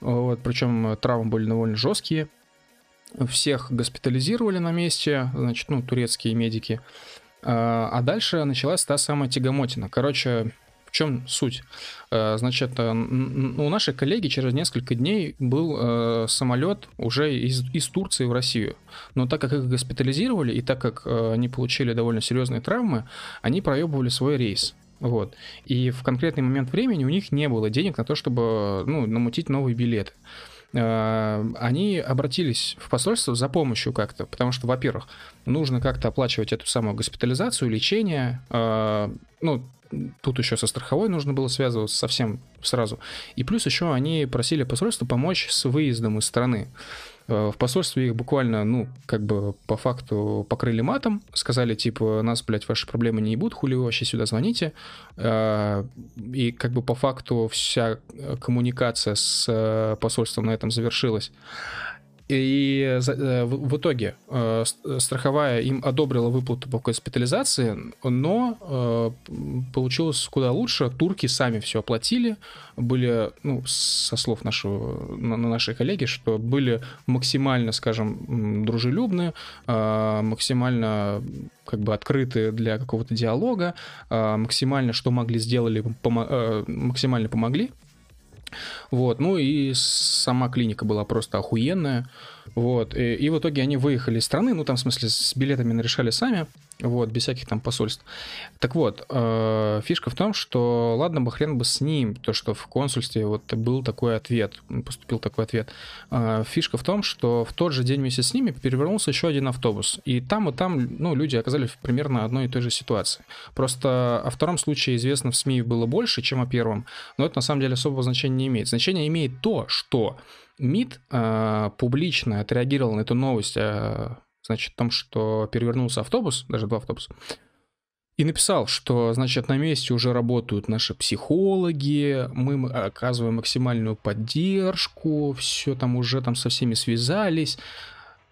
Вот, причем травмы были довольно жесткие. Всех госпитализировали на месте, значит, ну, турецкие медики. А дальше началась та самая тягомотина. Короче, чем суть? Э, значит, э, у нашей коллеги через несколько дней был э, самолет уже из, из Турции в Россию. Но так как их госпитализировали и так как они получили довольно серьезные травмы, они проебывали свой рейс. Вот. И в конкретный момент времени у них не было денег на то, чтобы ну, намутить новые билеты они обратились в посольство за помощью как-то, потому что, во-первых, нужно как-то оплачивать эту самую госпитализацию, лечение, ну, тут еще со страховой нужно было связываться совсем сразу. И плюс еще они просили посольство помочь с выездом из страны. Э, в посольстве их буквально, ну, как бы по факту покрыли матом, сказали, типа, нас, блядь, ваши проблемы не ебут, хули вы вообще сюда звоните. Э, и как бы по факту вся коммуникация с э, посольством на этом завершилась. И э, в итоге э, страховая им одобрила выплату по госпитализации, но э, получилось куда лучше. Турки сами все оплатили, были, ну, со слов нашего, на нашей коллеги, что были максимально, скажем, дружелюбны, максимально как бы открыты для какого-то диалога, максимально что могли сделали, максимально помогли. Вот, ну и сама клиника была просто охуенная. Вот, и, и в итоге они выехали из страны, ну там, в смысле, с билетами решали сами, вот, без всяких там посольств. Так вот, э, фишка в том, что ладно бы хрен бы с ним, то, что в консульстве вот был такой ответ, поступил такой ответ. Э, фишка в том, что в тот же день вместе с ними перевернулся еще один автобус, и там и там, ну, люди оказались в примерно одной и той же ситуации. Просто о втором случае известно в СМИ было больше, чем о первом, но это на самом деле особого значения не имеет. Значение имеет то, что МИД э, публично отреагировал на эту новость, э, значит, о том, что перевернулся автобус, даже два автобуса, и написал, что, значит, на месте уже работают наши психологи, мы оказываем максимальную поддержку, все там уже там со всеми связались.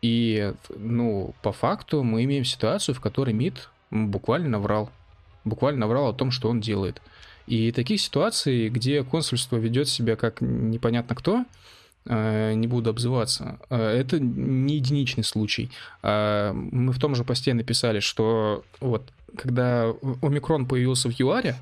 И, ну, по факту мы имеем ситуацию, в которой МИД буквально наврал. Буквально наврал о том, что он делает. И таких ситуаций, где консульство ведет себя как непонятно кто, не буду обзываться. Э, это не единичный случай. Э, мы в том же посте написали, что вот когда омикрон появился в ЮАРе,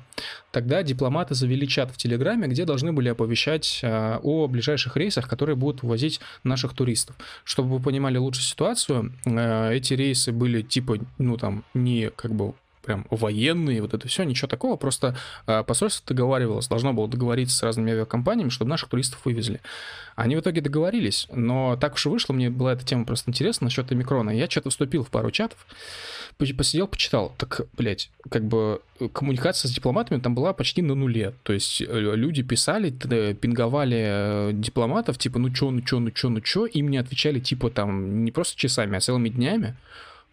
тогда дипломаты завели чат в Телеграме, где должны были оповещать о ближайших рейсах, которые будут возить наших туристов. Чтобы вы понимали лучше ситуацию, эти рейсы были типа, ну там, не как бы прям военные, вот это все, ничего такого, просто э, посольство договаривалось, должно было договориться с разными авиакомпаниями, чтобы наших туристов вывезли. Они в итоге договорились, но так уж и вышло, мне была эта тема просто интересна насчет омикрона. Я что-то вступил в пару чатов, посидел, почитал. Так, блядь, как бы э, коммуникация с дипломатами там была почти на нуле. То есть э, люди писали, пинговали дипломатов, типа, ну чё, ну чё, ну чё, ну чё, им не отвечали, типа, там, не просто часами, а целыми днями.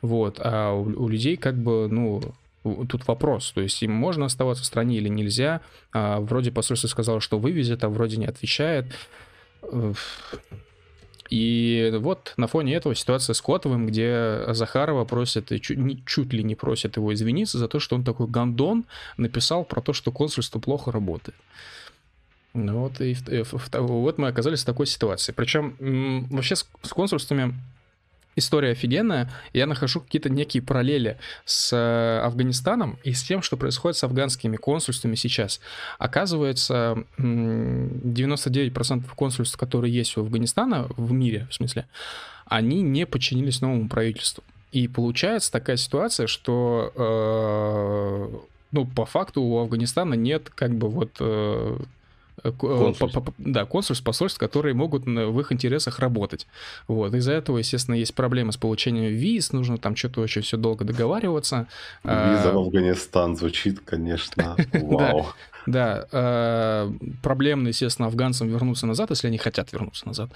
Вот, а у, у людей как бы, ну, тут вопрос, то есть им можно оставаться в стране или нельзя. А, вроде посольство сказало, что вывезет, а вроде не отвечает. И вот на фоне этого ситуация с Котовым, где Захарова просит, чуть, чуть ли не просит его извиниться за то, что он такой гандон написал про то, что консульство плохо работает. Ну вот, и вот мы оказались в такой ситуации. Причем вообще с, с консульствами история офигенная. Я нахожу какие-то некие параллели с э, Афганистаном и с тем, что происходит с афганскими консульствами сейчас. Оказывается, 99% консульств, которые есть у Афганистана, в мире, в смысле, они не подчинились новому правительству. И получается такая ситуация, что э, ну, по факту у Афганистана нет как бы вот э, консульств. да, консульств, посольств, которые могут в их интересах работать. Вот. Из-за этого, естественно, есть проблемы с получением виз, нужно там что-то очень все долго договариваться. Виза а, в Афганистан звучит, конечно, вау. Да, э, проблемно, естественно, афганцам вернуться назад, если они хотят вернуться назад.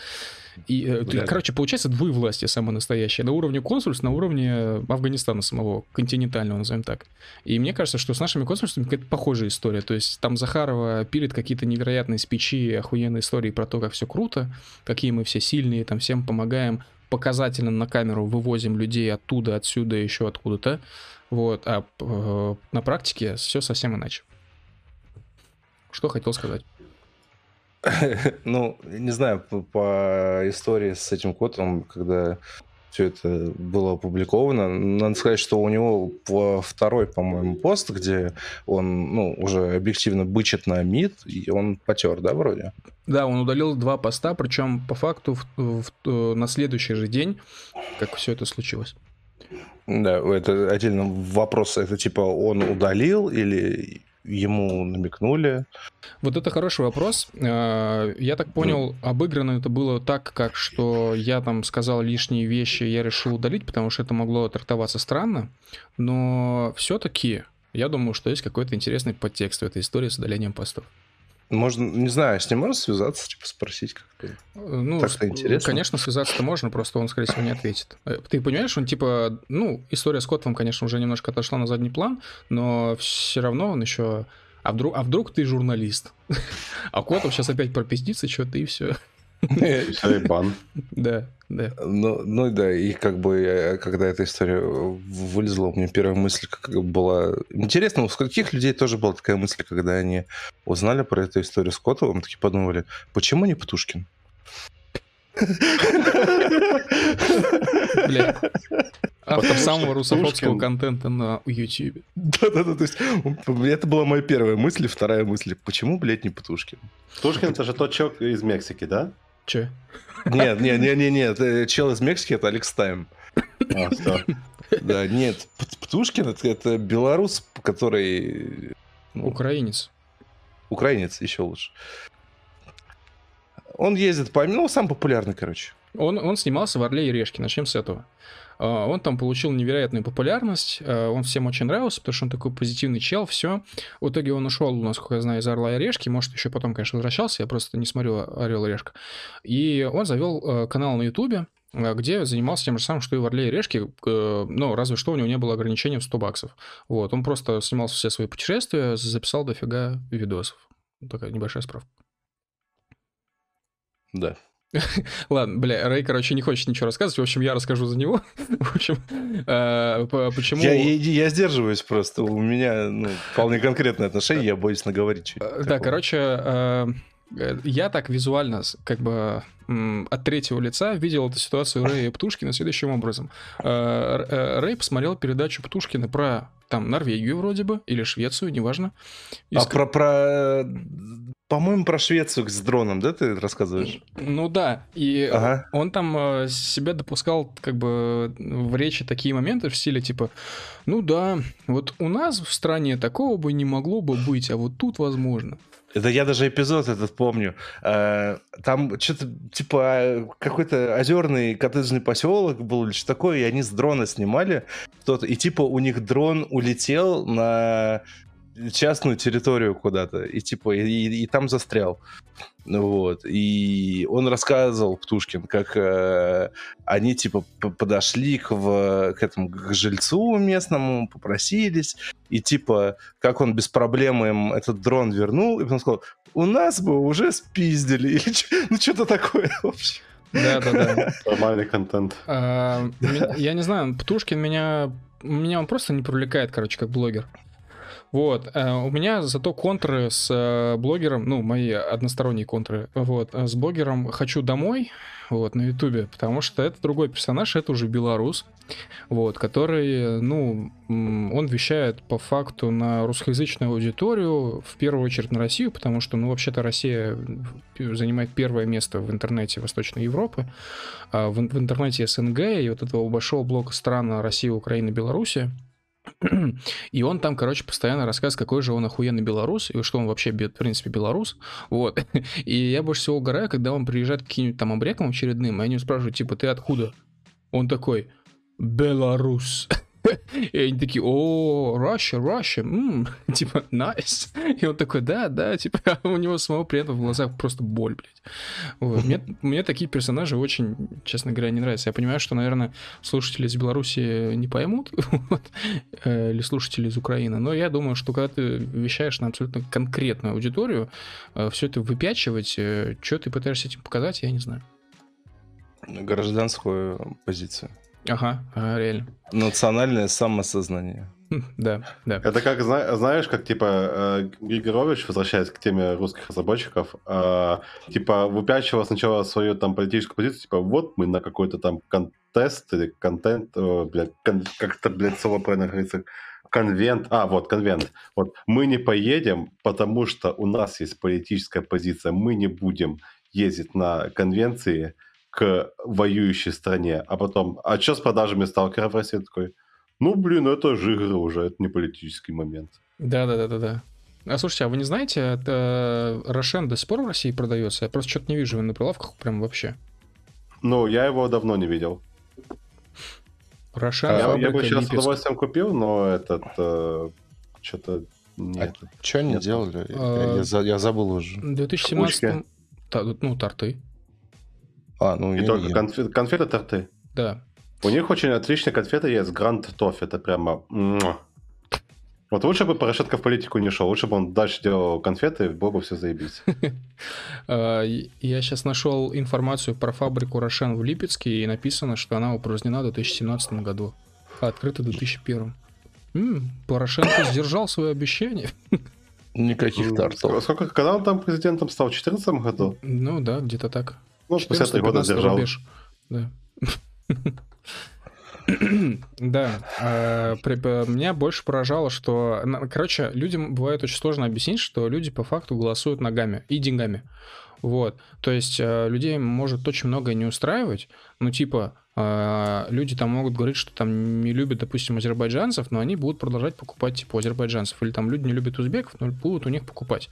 И, э, да. короче, получается двоевластие самое настоящее. На уровне консульств, на уровне Афганистана самого, континентального, назовем так. И мне кажется, что с нашими консульствами какая-то похожая история. То есть там Захарова пилит какие-то невероятные спичи, охуенные истории про то, как все круто, какие мы все сильные, там всем помогаем, показательно на камеру вывозим людей оттуда, отсюда, еще откуда-то. Вот, а э, на практике все совсем иначе. Что хотел сказать? Ну, не знаю, по, по истории с этим котом, когда все это было опубликовано. Надо сказать, что у него второй, по-моему, пост, где он, ну, уже объективно бычит на МИД, и он потер, да, вроде? Да, он удалил два поста, причем по факту в, в, на следующий же день, как все это случилось. Да, это отдельно вопрос, это типа он удалил или ему намекнули? Вот это хороший вопрос. А, я так понял, обыграно это было так, как что я там сказал лишние вещи, я решил удалить, потому что это могло трактоваться странно. Но все-таки я думаю, что есть какой-то интересный подтекст в этой истории с удалением постов. Можно, не знаю, с ним можно связаться, типа спросить как-то. Ну, так интересно. Конечно, связаться-то можно, просто он, скорее всего, не ответит. Э, ты понимаешь, он типа, ну, история с Котовым, конечно, уже немножко отошла на задний план, но все равно он еще... А вдруг, а вдруг ты журналист? А Котов сейчас опять пропиздится что-то и все. Все, и бан. Да, да. Ну, ну да, и как бы, когда эта история вылезла, у меня первая мысль как была... Интересно, у каких людей тоже была такая мысль, когда они узнали про эту историю с Котовым, такие подумали, почему не Птушкин? Бля. Автор самого русофобского контента на YouTube. Да-да-да, то есть это была моя первая мысль, вторая мысль, почему, блядь, не Птушкин? Птушкин это же тот человек из Мексики, да? Че? Нет, нет, нет, нет, нет. Чел из Мексики это Алекс Тайм. А, Да, нет. Птушкин это, это белорус, который... Ну, украинец. Украинец еще лучше. Он ездит по... Ну, сам популярный, короче. Он, он снимался в «Орле и Решке». Начнем с этого. А, он там получил невероятную популярность, а, он всем очень нравился, потому что он такой позитивный чел, все. В итоге он ушел, насколько я знаю, из «Орла и Решки», может, еще потом, конечно, возвращался, я просто не смотрю «Орел и Решка». И он завел а, канал на Ютубе, где занимался тем же самым, что и в «Орле и Решке», ну, разве что у него не было ограничения в 100 баксов. Вот, он просто снимал все свои путешествия, записал дофига видосов. Такая небольшая справка. Да. Ладно, бля, Рэй, короче, не хочет ничего рассказывать. В общем, я расскажу за него. В общем, э, почему... Я, я, я сдерживаюсь просто. У меня ну, вполне конкретное отношение, я боюсь наговорить что-нибудь. Да, короче, э, я так визуально, как бы от третьего лица видел эту ситуацию Рэя Птушкина следующим образом. Э, Рэй посмотрел передачу Птушкина про там Норвегию вроде бы, или Швецию, неважно. И а ск... про, про по-моему, про Швецию с дроном, да, ты рассказываешь? Ну да, и ага. он там э, себя допускал как бы в речи такие моменты в стиле типа, ну да, вот у нас в стране такого бы не могло бы быть, а вот тут возможно. Это я даже эпизод этот помню. Э, там что-то типа какой-то озерный коттеджный поселок был или что такое, и они с дрона снимали и типа у них дрон улетел на частную территорию куда-то, и типа, и, и, и там застрял. Вот. И он рассказывал, Птушкин, как э, они типа подошли к, в, к этому к жильцу местному, попросились, и типа, как он без проблем им этот дрон вернул, и потом сказал, у нас бы уже спиздили, или ну что-то такое, в общем. Да, да, да. Нормальный контент. А, я не знаю, Птушкин меня меня он просто не привлекает, короче, как блогер. Вот. Э, у меня зато контры с э, блогером, ну, мои односторонние контры, вот, э, с блогером «Хочу домой», вот, на ютубе, потому что это другой персонаж, это уже белорус, вот, который, ну, он вещает по факту на русскоязычную аудиторию, в первую очередь на Россию, потому что, ну, вообще-то Россия занимает первое место в интернете Восточной Европы, а в, в интернете СНГ и вот этого большого блока стран Россия, Украина, Белоруссия, и он там, короче, постоянно рассказывает, какой же он охуенный белорус, и что он вообще, в принципе, белорус. Вот. И я больше всего угораю, когда он приезжает к каким-нибудь там обрекам очередным, и они спрашивают, типа, ты откуда? Он такой, Белорус. И они такие, о, Russia, Russia, м-м", типа, nice. И он такой, да, да, типа, а у него самого при этом в глазах просто боль, блядь. Мне, такие персонажи очень, честно говоря, не нравятся. Я понимаю, что, наверное, слушатели из Беларуси не поймут, э, или слушатели из Украины, но я думаю, что когда ты вещаешь на абсолютно конкретную аудиторию, э, все это выпячивать, э, что ты пытаешься этим показать, я не знаю. Гражданскую позицию. Ага, ага, реально. Национальное самосознание. Хм, да, да. Это как, знаешь, как типа э, Григорович, возвращаясь к теме русских разработчиков, э, типа выпячивал сначала свою там политическую позицию, типа вот мы на какой-то там контест или контент, блядь, кон, как это, блядь, слово правильно говорится, конвент, а, вот, конвент. Вот, мы не поедем, потому что у нас есть политическая позиция, мы не будем ездить на конвенции, к воюющей стране, а потом, а что с продажами сталкеров в России? Такой, ну, блин, это же игры уже, это не политический момент. Да-да-да-да-да. А слушайте, а вы не знаете, это Рошен до сих пор в России продается? Я просто что-то не вижу его на прилавках прям вообще. Ну, я его давно не видел. Рошен, а, Я бы сейчас с удовольствием купил, но этот э, что-то нет. А что они нет. делали? А, я, я, я забыл уже. В 2017 та, ну, торты. А, ну, и только конфеты, конфеты торты. Да. У них очень отличные конфеты есть. Гранд Тофф. Это прямо... Вот лучше бы Порошенко в политику не шел, лучше бы он дальше делал конфеты, было бы все заебись. А, я сейчас нашел информацию про фабрику Рошен в Липецке, и написано, что она упразднена в 2017 году, а открыта в 2001. М-м, Порошенко сдержал свое обещание. Никаких тортов. Сколько, когда он там президентом стал? В 2014 году? Ну да, где-то так. Ну, 50 года держал. Да. Да, а, меня больше поражало, что, короче, людям бывает очень сложно объяснить, что люди по факту голосуют ногами и деньгами. Вот, то есть э, людей может очень многое не устраивать, ну типа э, люди там могут говорить, что там не любят, допустим, азербайджанцев, но они будут продолжать покупать типа азербайджанцев, или там люди не любят узбеков, но будут у них покупать.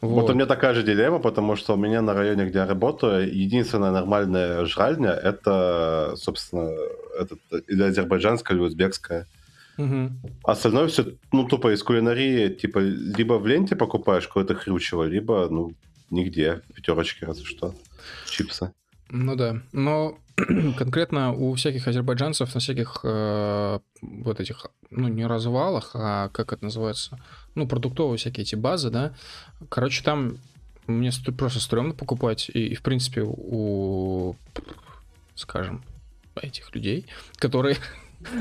Вот. вот у меня такая же дилемма, потому что у меня на районе, где я работаю, единственная нормальная жральня это, собственно, этот, или азербайджанская, или узбекская. Угу. Остальное все, ну, тупо из кулинарии, типа, либо в ленте покупаешь какое-то хрючево, либо, ну, нигде, пятерочки разве что, чипсы. Ну да, но конкретно у всяких азербайджанцев на всяких э, вот этих, ну, не развалах, а как это называется, ну, продуктовые всякие эти базы, да, короче, там мне просто стрёмно покупать, и, и в принципе, у, скажем, этих людей, которые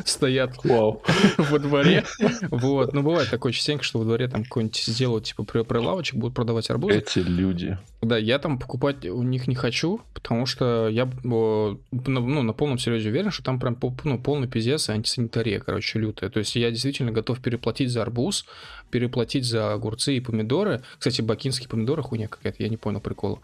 стоят Вау. во дворе. Вот. Ну, бывает такое частенько, что во дворе там какой-нибудь сделают, типа, прилавочек, будут продавать арбузы. Эти люди. Да, я там покупать у них не хочу, потому что я ну, на полном серьезе уверен, что там прям ну, полный пиздец и антисанитария, короче, лютая. То есть я действительно готов переплатить за арбуз, переплатить за огурцы и помидоры. Кстати, бакинские помидоры хуйня какая-то, я не понял прикола.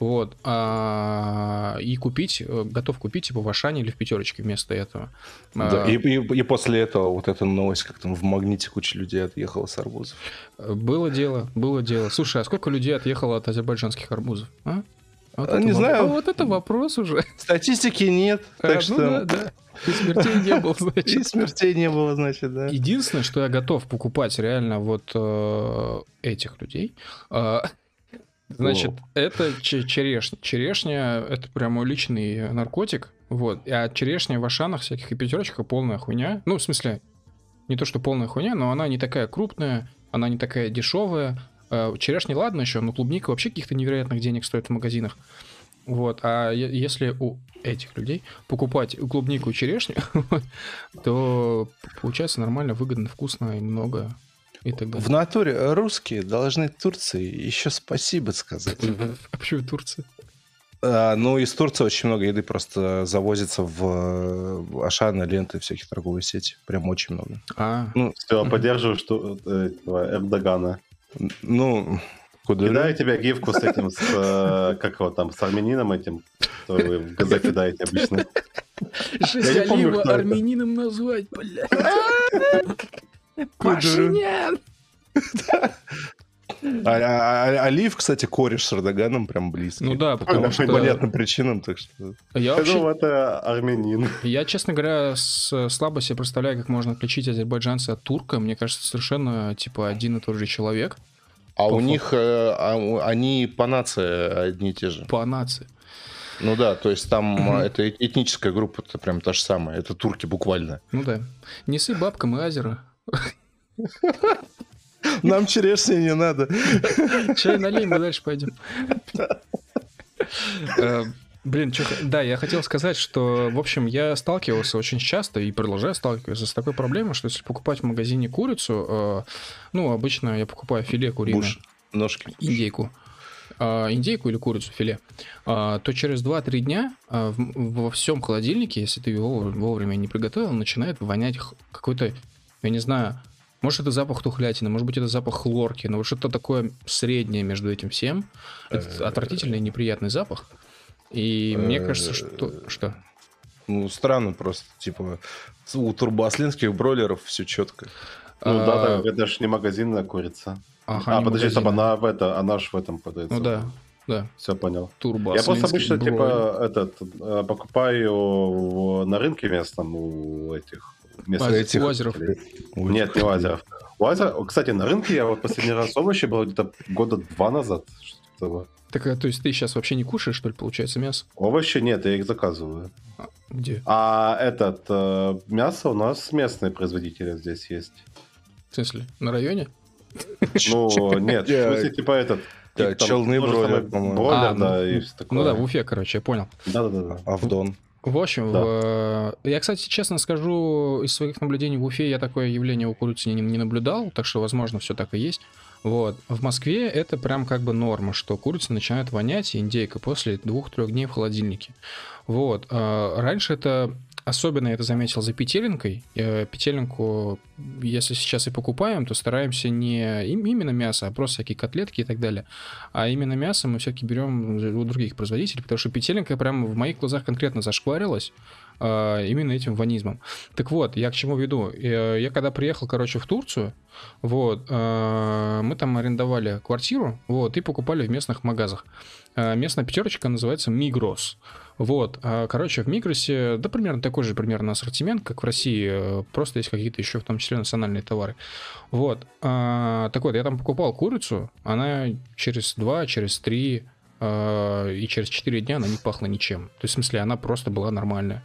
Вот. А, и купить, э, готов купить типа в Ашане или в пятерочке вместо этого. Да, а, и, и, и после этого вот эта новость, как там в магните куча людей отъехала с арбузов. Было дело, было дело. Слушай, а сколько людей отъехало от азербайджанских арбузов? А? Вот не знаю. А вот это вопрос уже. Статистики нет, так а, что... Ну, да, да. И смертей не было, И значит. смертей не было, значит, да. Единственное, что я готов покупать реально вот э, этих людей, э, значит, это че- черешня. Черешня — это прям мой личный наркотик, вот. А черешня в Ашанах всяких и пятерочках полная хуйня. Ну, в смысле, не то, что полная хуйня, но она не такая крупная, она не такая дешевая. Э, Черешня, ладно еще, но клубника вообще каких-то невероятных денег стоит в магазинах. Вот, а если у этих людей покупать клубнику и черешню, то получается нормально, выгодно, вкусно и много и так далее. В натуре русские должны Турции еще спасибо сказать. А почему Турция? А, ну, из Турции очень много еды просто завозится в Ашаны, ленты, всяких торговые сети. Прям очень много. А, Ну, Все, поддерживаю что, э, этого Эрдогана. ну, куда Кидаю тебе гифку с этим, с, э, как его там, с армянином этим, что вы в ГЗ кидаете обычно. Жесть, Алиева армянином назвать, блядь. Пашинян! А, а- а- Алиев, кстати, кореш с Эрдоганом прям близкий. Ну да, потому По что понятным причинам, так что... я Я вообще, думал, это армянин. я, честно говоря, с- слабо себе представляю, как можно отличить азербайджанца от турка. Мне кажется, совершенно, типа, один и тот же человек А По у факту. них, э, а они по нации одни и те же. по нации. Ну да, то есть там а, это э- этническая группа, это прям та же самая. Это турки буквально. Ну да. Несы бабкам и азера. Нам черешни не надо. Чай налей, мы дальше пойдем. Э, Блин, чё да, я хотел сказать, что, в общем, я сталкивался очень часто и продолжаю сталкиваться с такой проблемой, что если покупать в магазине курицу, э, ну, обычно я покупаю филе куриное, Буш, ножки. индейку, а, индейку или курицу, филе, а, то через 2-3 дня а, в- во всем холодильнике, если ты его вовремя не приготовил, начинает вонять какой-то, я не знаю, может это запах тухлятины, может быть это запах хлорки, но вот что-то такое среднее между этим всем. Это отвратительный неприятный запах. И мне кажется, что... Что? Ну, странно просто. Типа, у турбаслинских бройлеров все четко. Ну да, А, так, это же не магазинная курица. ага, а, подожди, стоп, она в это, она ж в этом продается. Ну да, да. Все понял. Турбо. Я просто обычно, бройлер. типа, этот, э, покупаю в- на рынке местном у этих... местных Лазер- этих- лазеров. Ой, Нет, не лазеров. Лазер, кстати, на рынке я вот последний раз овощи был где-то года два назад. что-то. Так, а, то есть ты сейчас вообще не кушаешь, что ли, получается, мясо? Овощи нет, я их заказываю. Где? А этот, э, мясо у нас местные производители здесь есть. В смысле, на районе? Ну, нет, в смысле, типа этот... Да, там челны бройлер, по-моему. Бройлер, А, да, ну, и такое. Ну да, в Уфе, короче, я понял. Да-да-да. Авдон. В общем, Да. в- я, кстати, честно скажу, из своих наблюдений в Уфе я такое явление у курицы не, не наблюдал, так что, возможно, все так и есть. Вот. В Москве это прям как бы норма, что курица начинает вонять, и индейка после двух-трех дней в холодильнике. Вот. А Раньше это Особенно это заметил за петелинкой. Э, Петелинку, если сейчас и покупаем, то стараемся не им- именно мясо, а просто всякие котлетки и так далее. А именно мясо мы все-таки берем у других производителей, потому что петелинка прям в моих глазах конкретно зашкварилась а, именно этим ванизмом. Так вот, я к чему веду? Э, Я когда приехал, короче, в Турцию, вот, э, мы там арендовали квартиру, вот, и покупали в местных магазах. Э, Местная пятерочка называется Мигрос. Вот, а, короче, в Мигросе, да, примерно такой же примерно ассортимент, как в России, э, просто есть какие-то еще, в том числе, национальные товары. Вот, а, так вот, я там покупал курицу, она через два, через три а, и через четыре дня она не пахла ничем. То есть, в смысле, она просто была нормальная.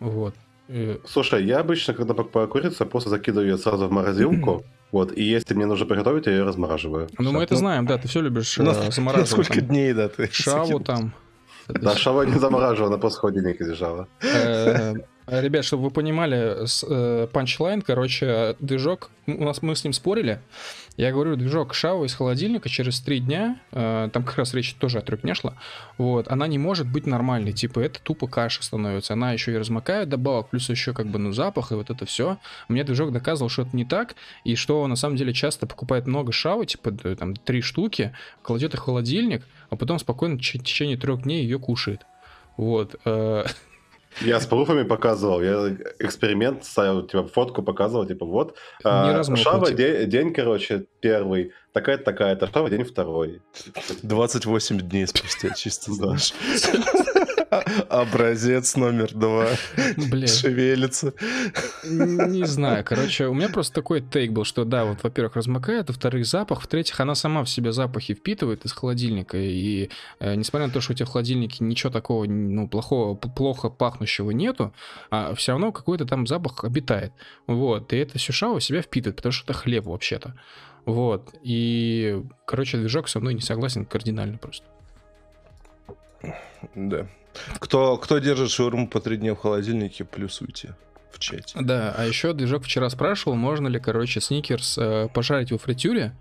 Вот. Слушай, я обычно, когда покупаю курицу, я просто закидываю ее сразу в морозилку. Вот, и если мне нужно приготовить, я ее размораживаю. Ну, мы это знаем, да, ты все любишь На- э, на замораживать. сколько там дней, да, ты? Шаву там. Да, шава не просто в холодильнике лежала. Э, Ребят, чтобы вы понимали, с- э, панчлайн, короче, движок, у нас мы с ним спорили. Я говорю, движок Шава из холодильника через три дня, э, там как раз речь тоже о трех дня шла, вот, она не может быть нормальной, типа это тупо каша становится, она еще и размокает добавок, плюс еще как бы, ну, запах и вот это все. Мне движок доказывал, что это не так, и что он на самом деле часто покупает много Шавы, типа там три штуки, кладет их в холодильник, а потом спокойно в тече- течение трех дней ее кушает. Вот. э, Я с пруфами показывал, я эксперимент ставил, типа фотку показывал, типа вот. а, шава де- день, короче, первый, такая-то, такая-то, шава день второй. 28 дней спустя, чисто знаешь. Образец номер два. Блин. Шевелится. Не знаю, короче, у меня просто такой тейк был, что да, вот, во-первых, размокает, во-вторых, запах, в-третьих, она сама в себя запахи впитывает из холодильника, и э, несмотря на то, что у тебя в холодильнике ничего такого, ну, плохого, плохо пахнущего нету, а все равно какой-то там запах обитает, вот, и это сюша у себя впитывает, потому что это хлеб вообще-то, вот, и, короче, движок со мной не согласен кардинально просто. Да. Кто, кто держит шаурму по три дня в холодильнике, плюсуйте в чате. Да, а еще движок вчера спрашивал, можно ли, короче, сникерс э, пожарить во фритюре.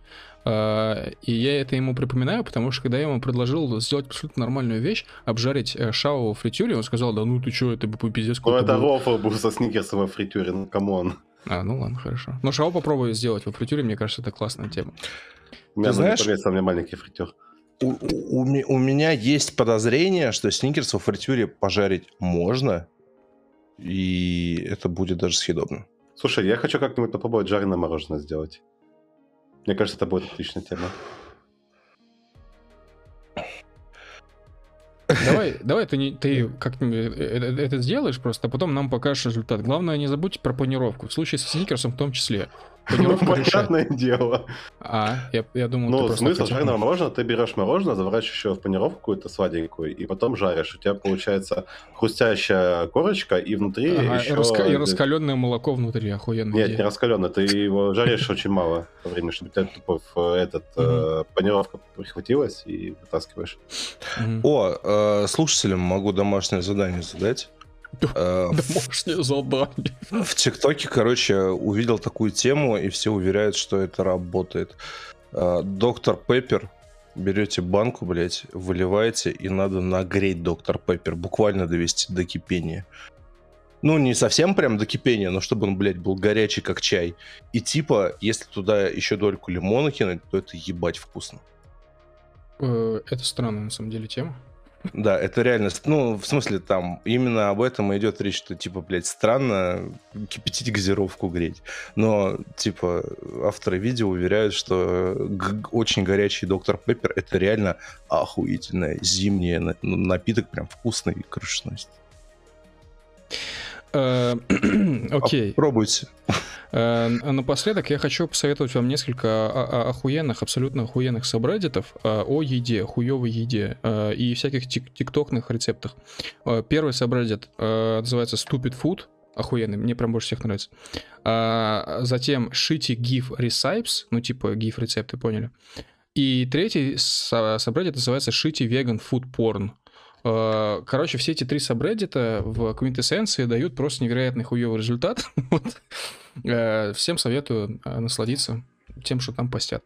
Э, и я это ему припоминаю, потому что когда я ему предложил сделать абсолютно нормальную вещь, обжарить э, шау во фритюре, он сказал, да ну ты что, это бы пиздец Ну, это было». рофл был со сникерсом во фритюре, ну, come on. А, ну ладно, хорошо. Но шау попробую сделать во фритюре, мне кажется, это классная тема. У меня, Ты знаешь- полез, у меня маленький фритюр. У, у- у ме- у меня есть подозрение, что сникерс во фритюре пожарить можно, и это будет даже съедобно. Слушай, я хочу как-нибудь попробовать жареное мороженое сделать. Мне кажется, это будет отличная тема. Давай, давай ты, не, ты как-нибудь э- э- это сделаешь просто, а потом нам покажешь результат. Главное, не забудь про панировку. В случае со сникерсом в том числе. Ну, Панировка решает. понятное дело. А, я, я думал, ты Ну, смысл жареного мороженого, ты берешь мороженое, заворачиваешь его в панировку какую-то сладенькую, и потом жаришь. У тебя получается хрустящая корочка, и внутри Ага, и, еще... раска- и раскаленное молоко внутри, охуенно. Нет, не раскаленное, ты его жаришь очень мало по времени, чтобы тебя тупо в этот э, панировка прихватилась и вытаскиваешь. О, э, слушателям могу домашнее задание задать. Э, Домашнее задание. В ТикТоке, короче, увидел такую тему, и все уверяют, что это работает. Э, Доктор Пеппер, берете банку, блядь, выливаете, и надо нагреть доктор Пеппер, буквально довести до кипения. Ну, не совсем прям до кипения, но чтобы он, блядь, был горячий, как чай. И типа, если туда еще дольку лимона кинуть, то это ебать вкусно. Э, Это странная, на самом деле, тема. Да, это реально, ну, в смысле, там, именно об этом и идет речь, что, типа, блядь, странно кипятить газировку греть. Но, типа, авторы видео уверяют, что очень горячий доктор Пеппер это реально охуительная зимняя на- напиток, прям вкусный и крышность. Э, Окей. Пробуйте. Э, Напоследок я хочу посоветовать вам несколько охуенных, абсолютно охуенных сабреддитов э, о еде, хуевой еде и всяких тик- тиктокных рецептах. Первый сабреддит называется Stupid Food. Охуенный, мне прям больше всех нравится. А, Затем Shitty GIF Recipes, ну типа GIF рецепты, поняли. И третий са- сабреддит называется Shitty Vegan Food Porn. Э, Короче, все эти три сабреддита в квинтэссенции дают просто невероятный хуевый результат. Вот. Э, Всем советую э, насладиться тем, что там постят.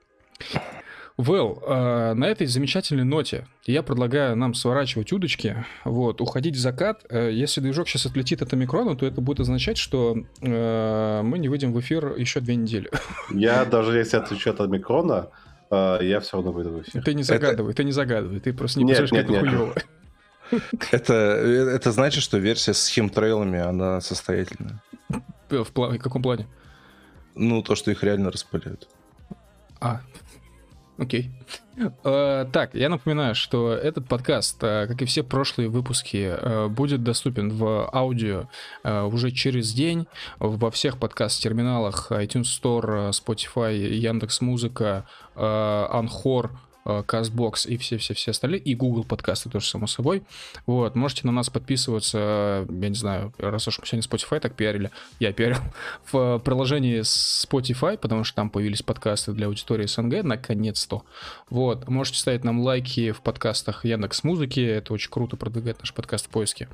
Well, э, на этой замечательной ноте я предлагаю нам сворачивать удочки, вот, уходить в закат. Если движок сейчас отлетит от омикрона, то это будет означать, что э, мы не выйдем в эфир еще две недели. Я даже если отвечу от микрона, я все равно выйду в эфир. Ты не загадывай, ты не загадывай, ты просто не Нет, как нет, это нет. хуево. Это, это значит, что версия с химтрейлами, она состоятельная. В пла- в каком плане? Ну, то, что их реально распыляют. А, окей. Э, Так, я напоминаю, что этот подкаст, э, как и все прошлые выпуски, э, будет доступен в аудио уже через день во всех подкаст-терминалах iTunes Store, Spotify, Яндекс.Музыка, Анхор, Castbox и все-все-все остальные, и Google подкасты тоже, само собой. Вот, можете на нас подписываться, э, я не знаю, раз уж мы сегодня Spotify так пиарили, я пиарил, в приложении Spotify, потому что там появились подкасты для аудитории СНГ, наконец-то. Вот, можете ставить нам лайки в подкастах Яндекс Музыки, это очень круто продвигает наш подкаст в поиске.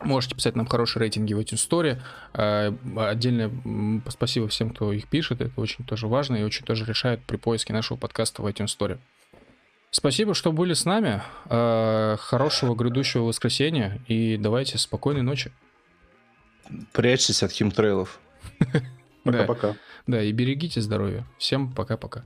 Можете писать нам хорошие рейтинги в iTunes Store. Э, Отдельное спасибо всем, кто их пишет. Это очень тоже важно и очень тоже решает при поиске нашего подкаста в iTunes Store. Спасибо, что были с нами. Э, Хорошего грядущего воскресенья. И давайте спокойной ночи. Прячьтесь от химтрейлов. Да. Пока-пока. Да, и берегите здоровье. Всем пока-пока.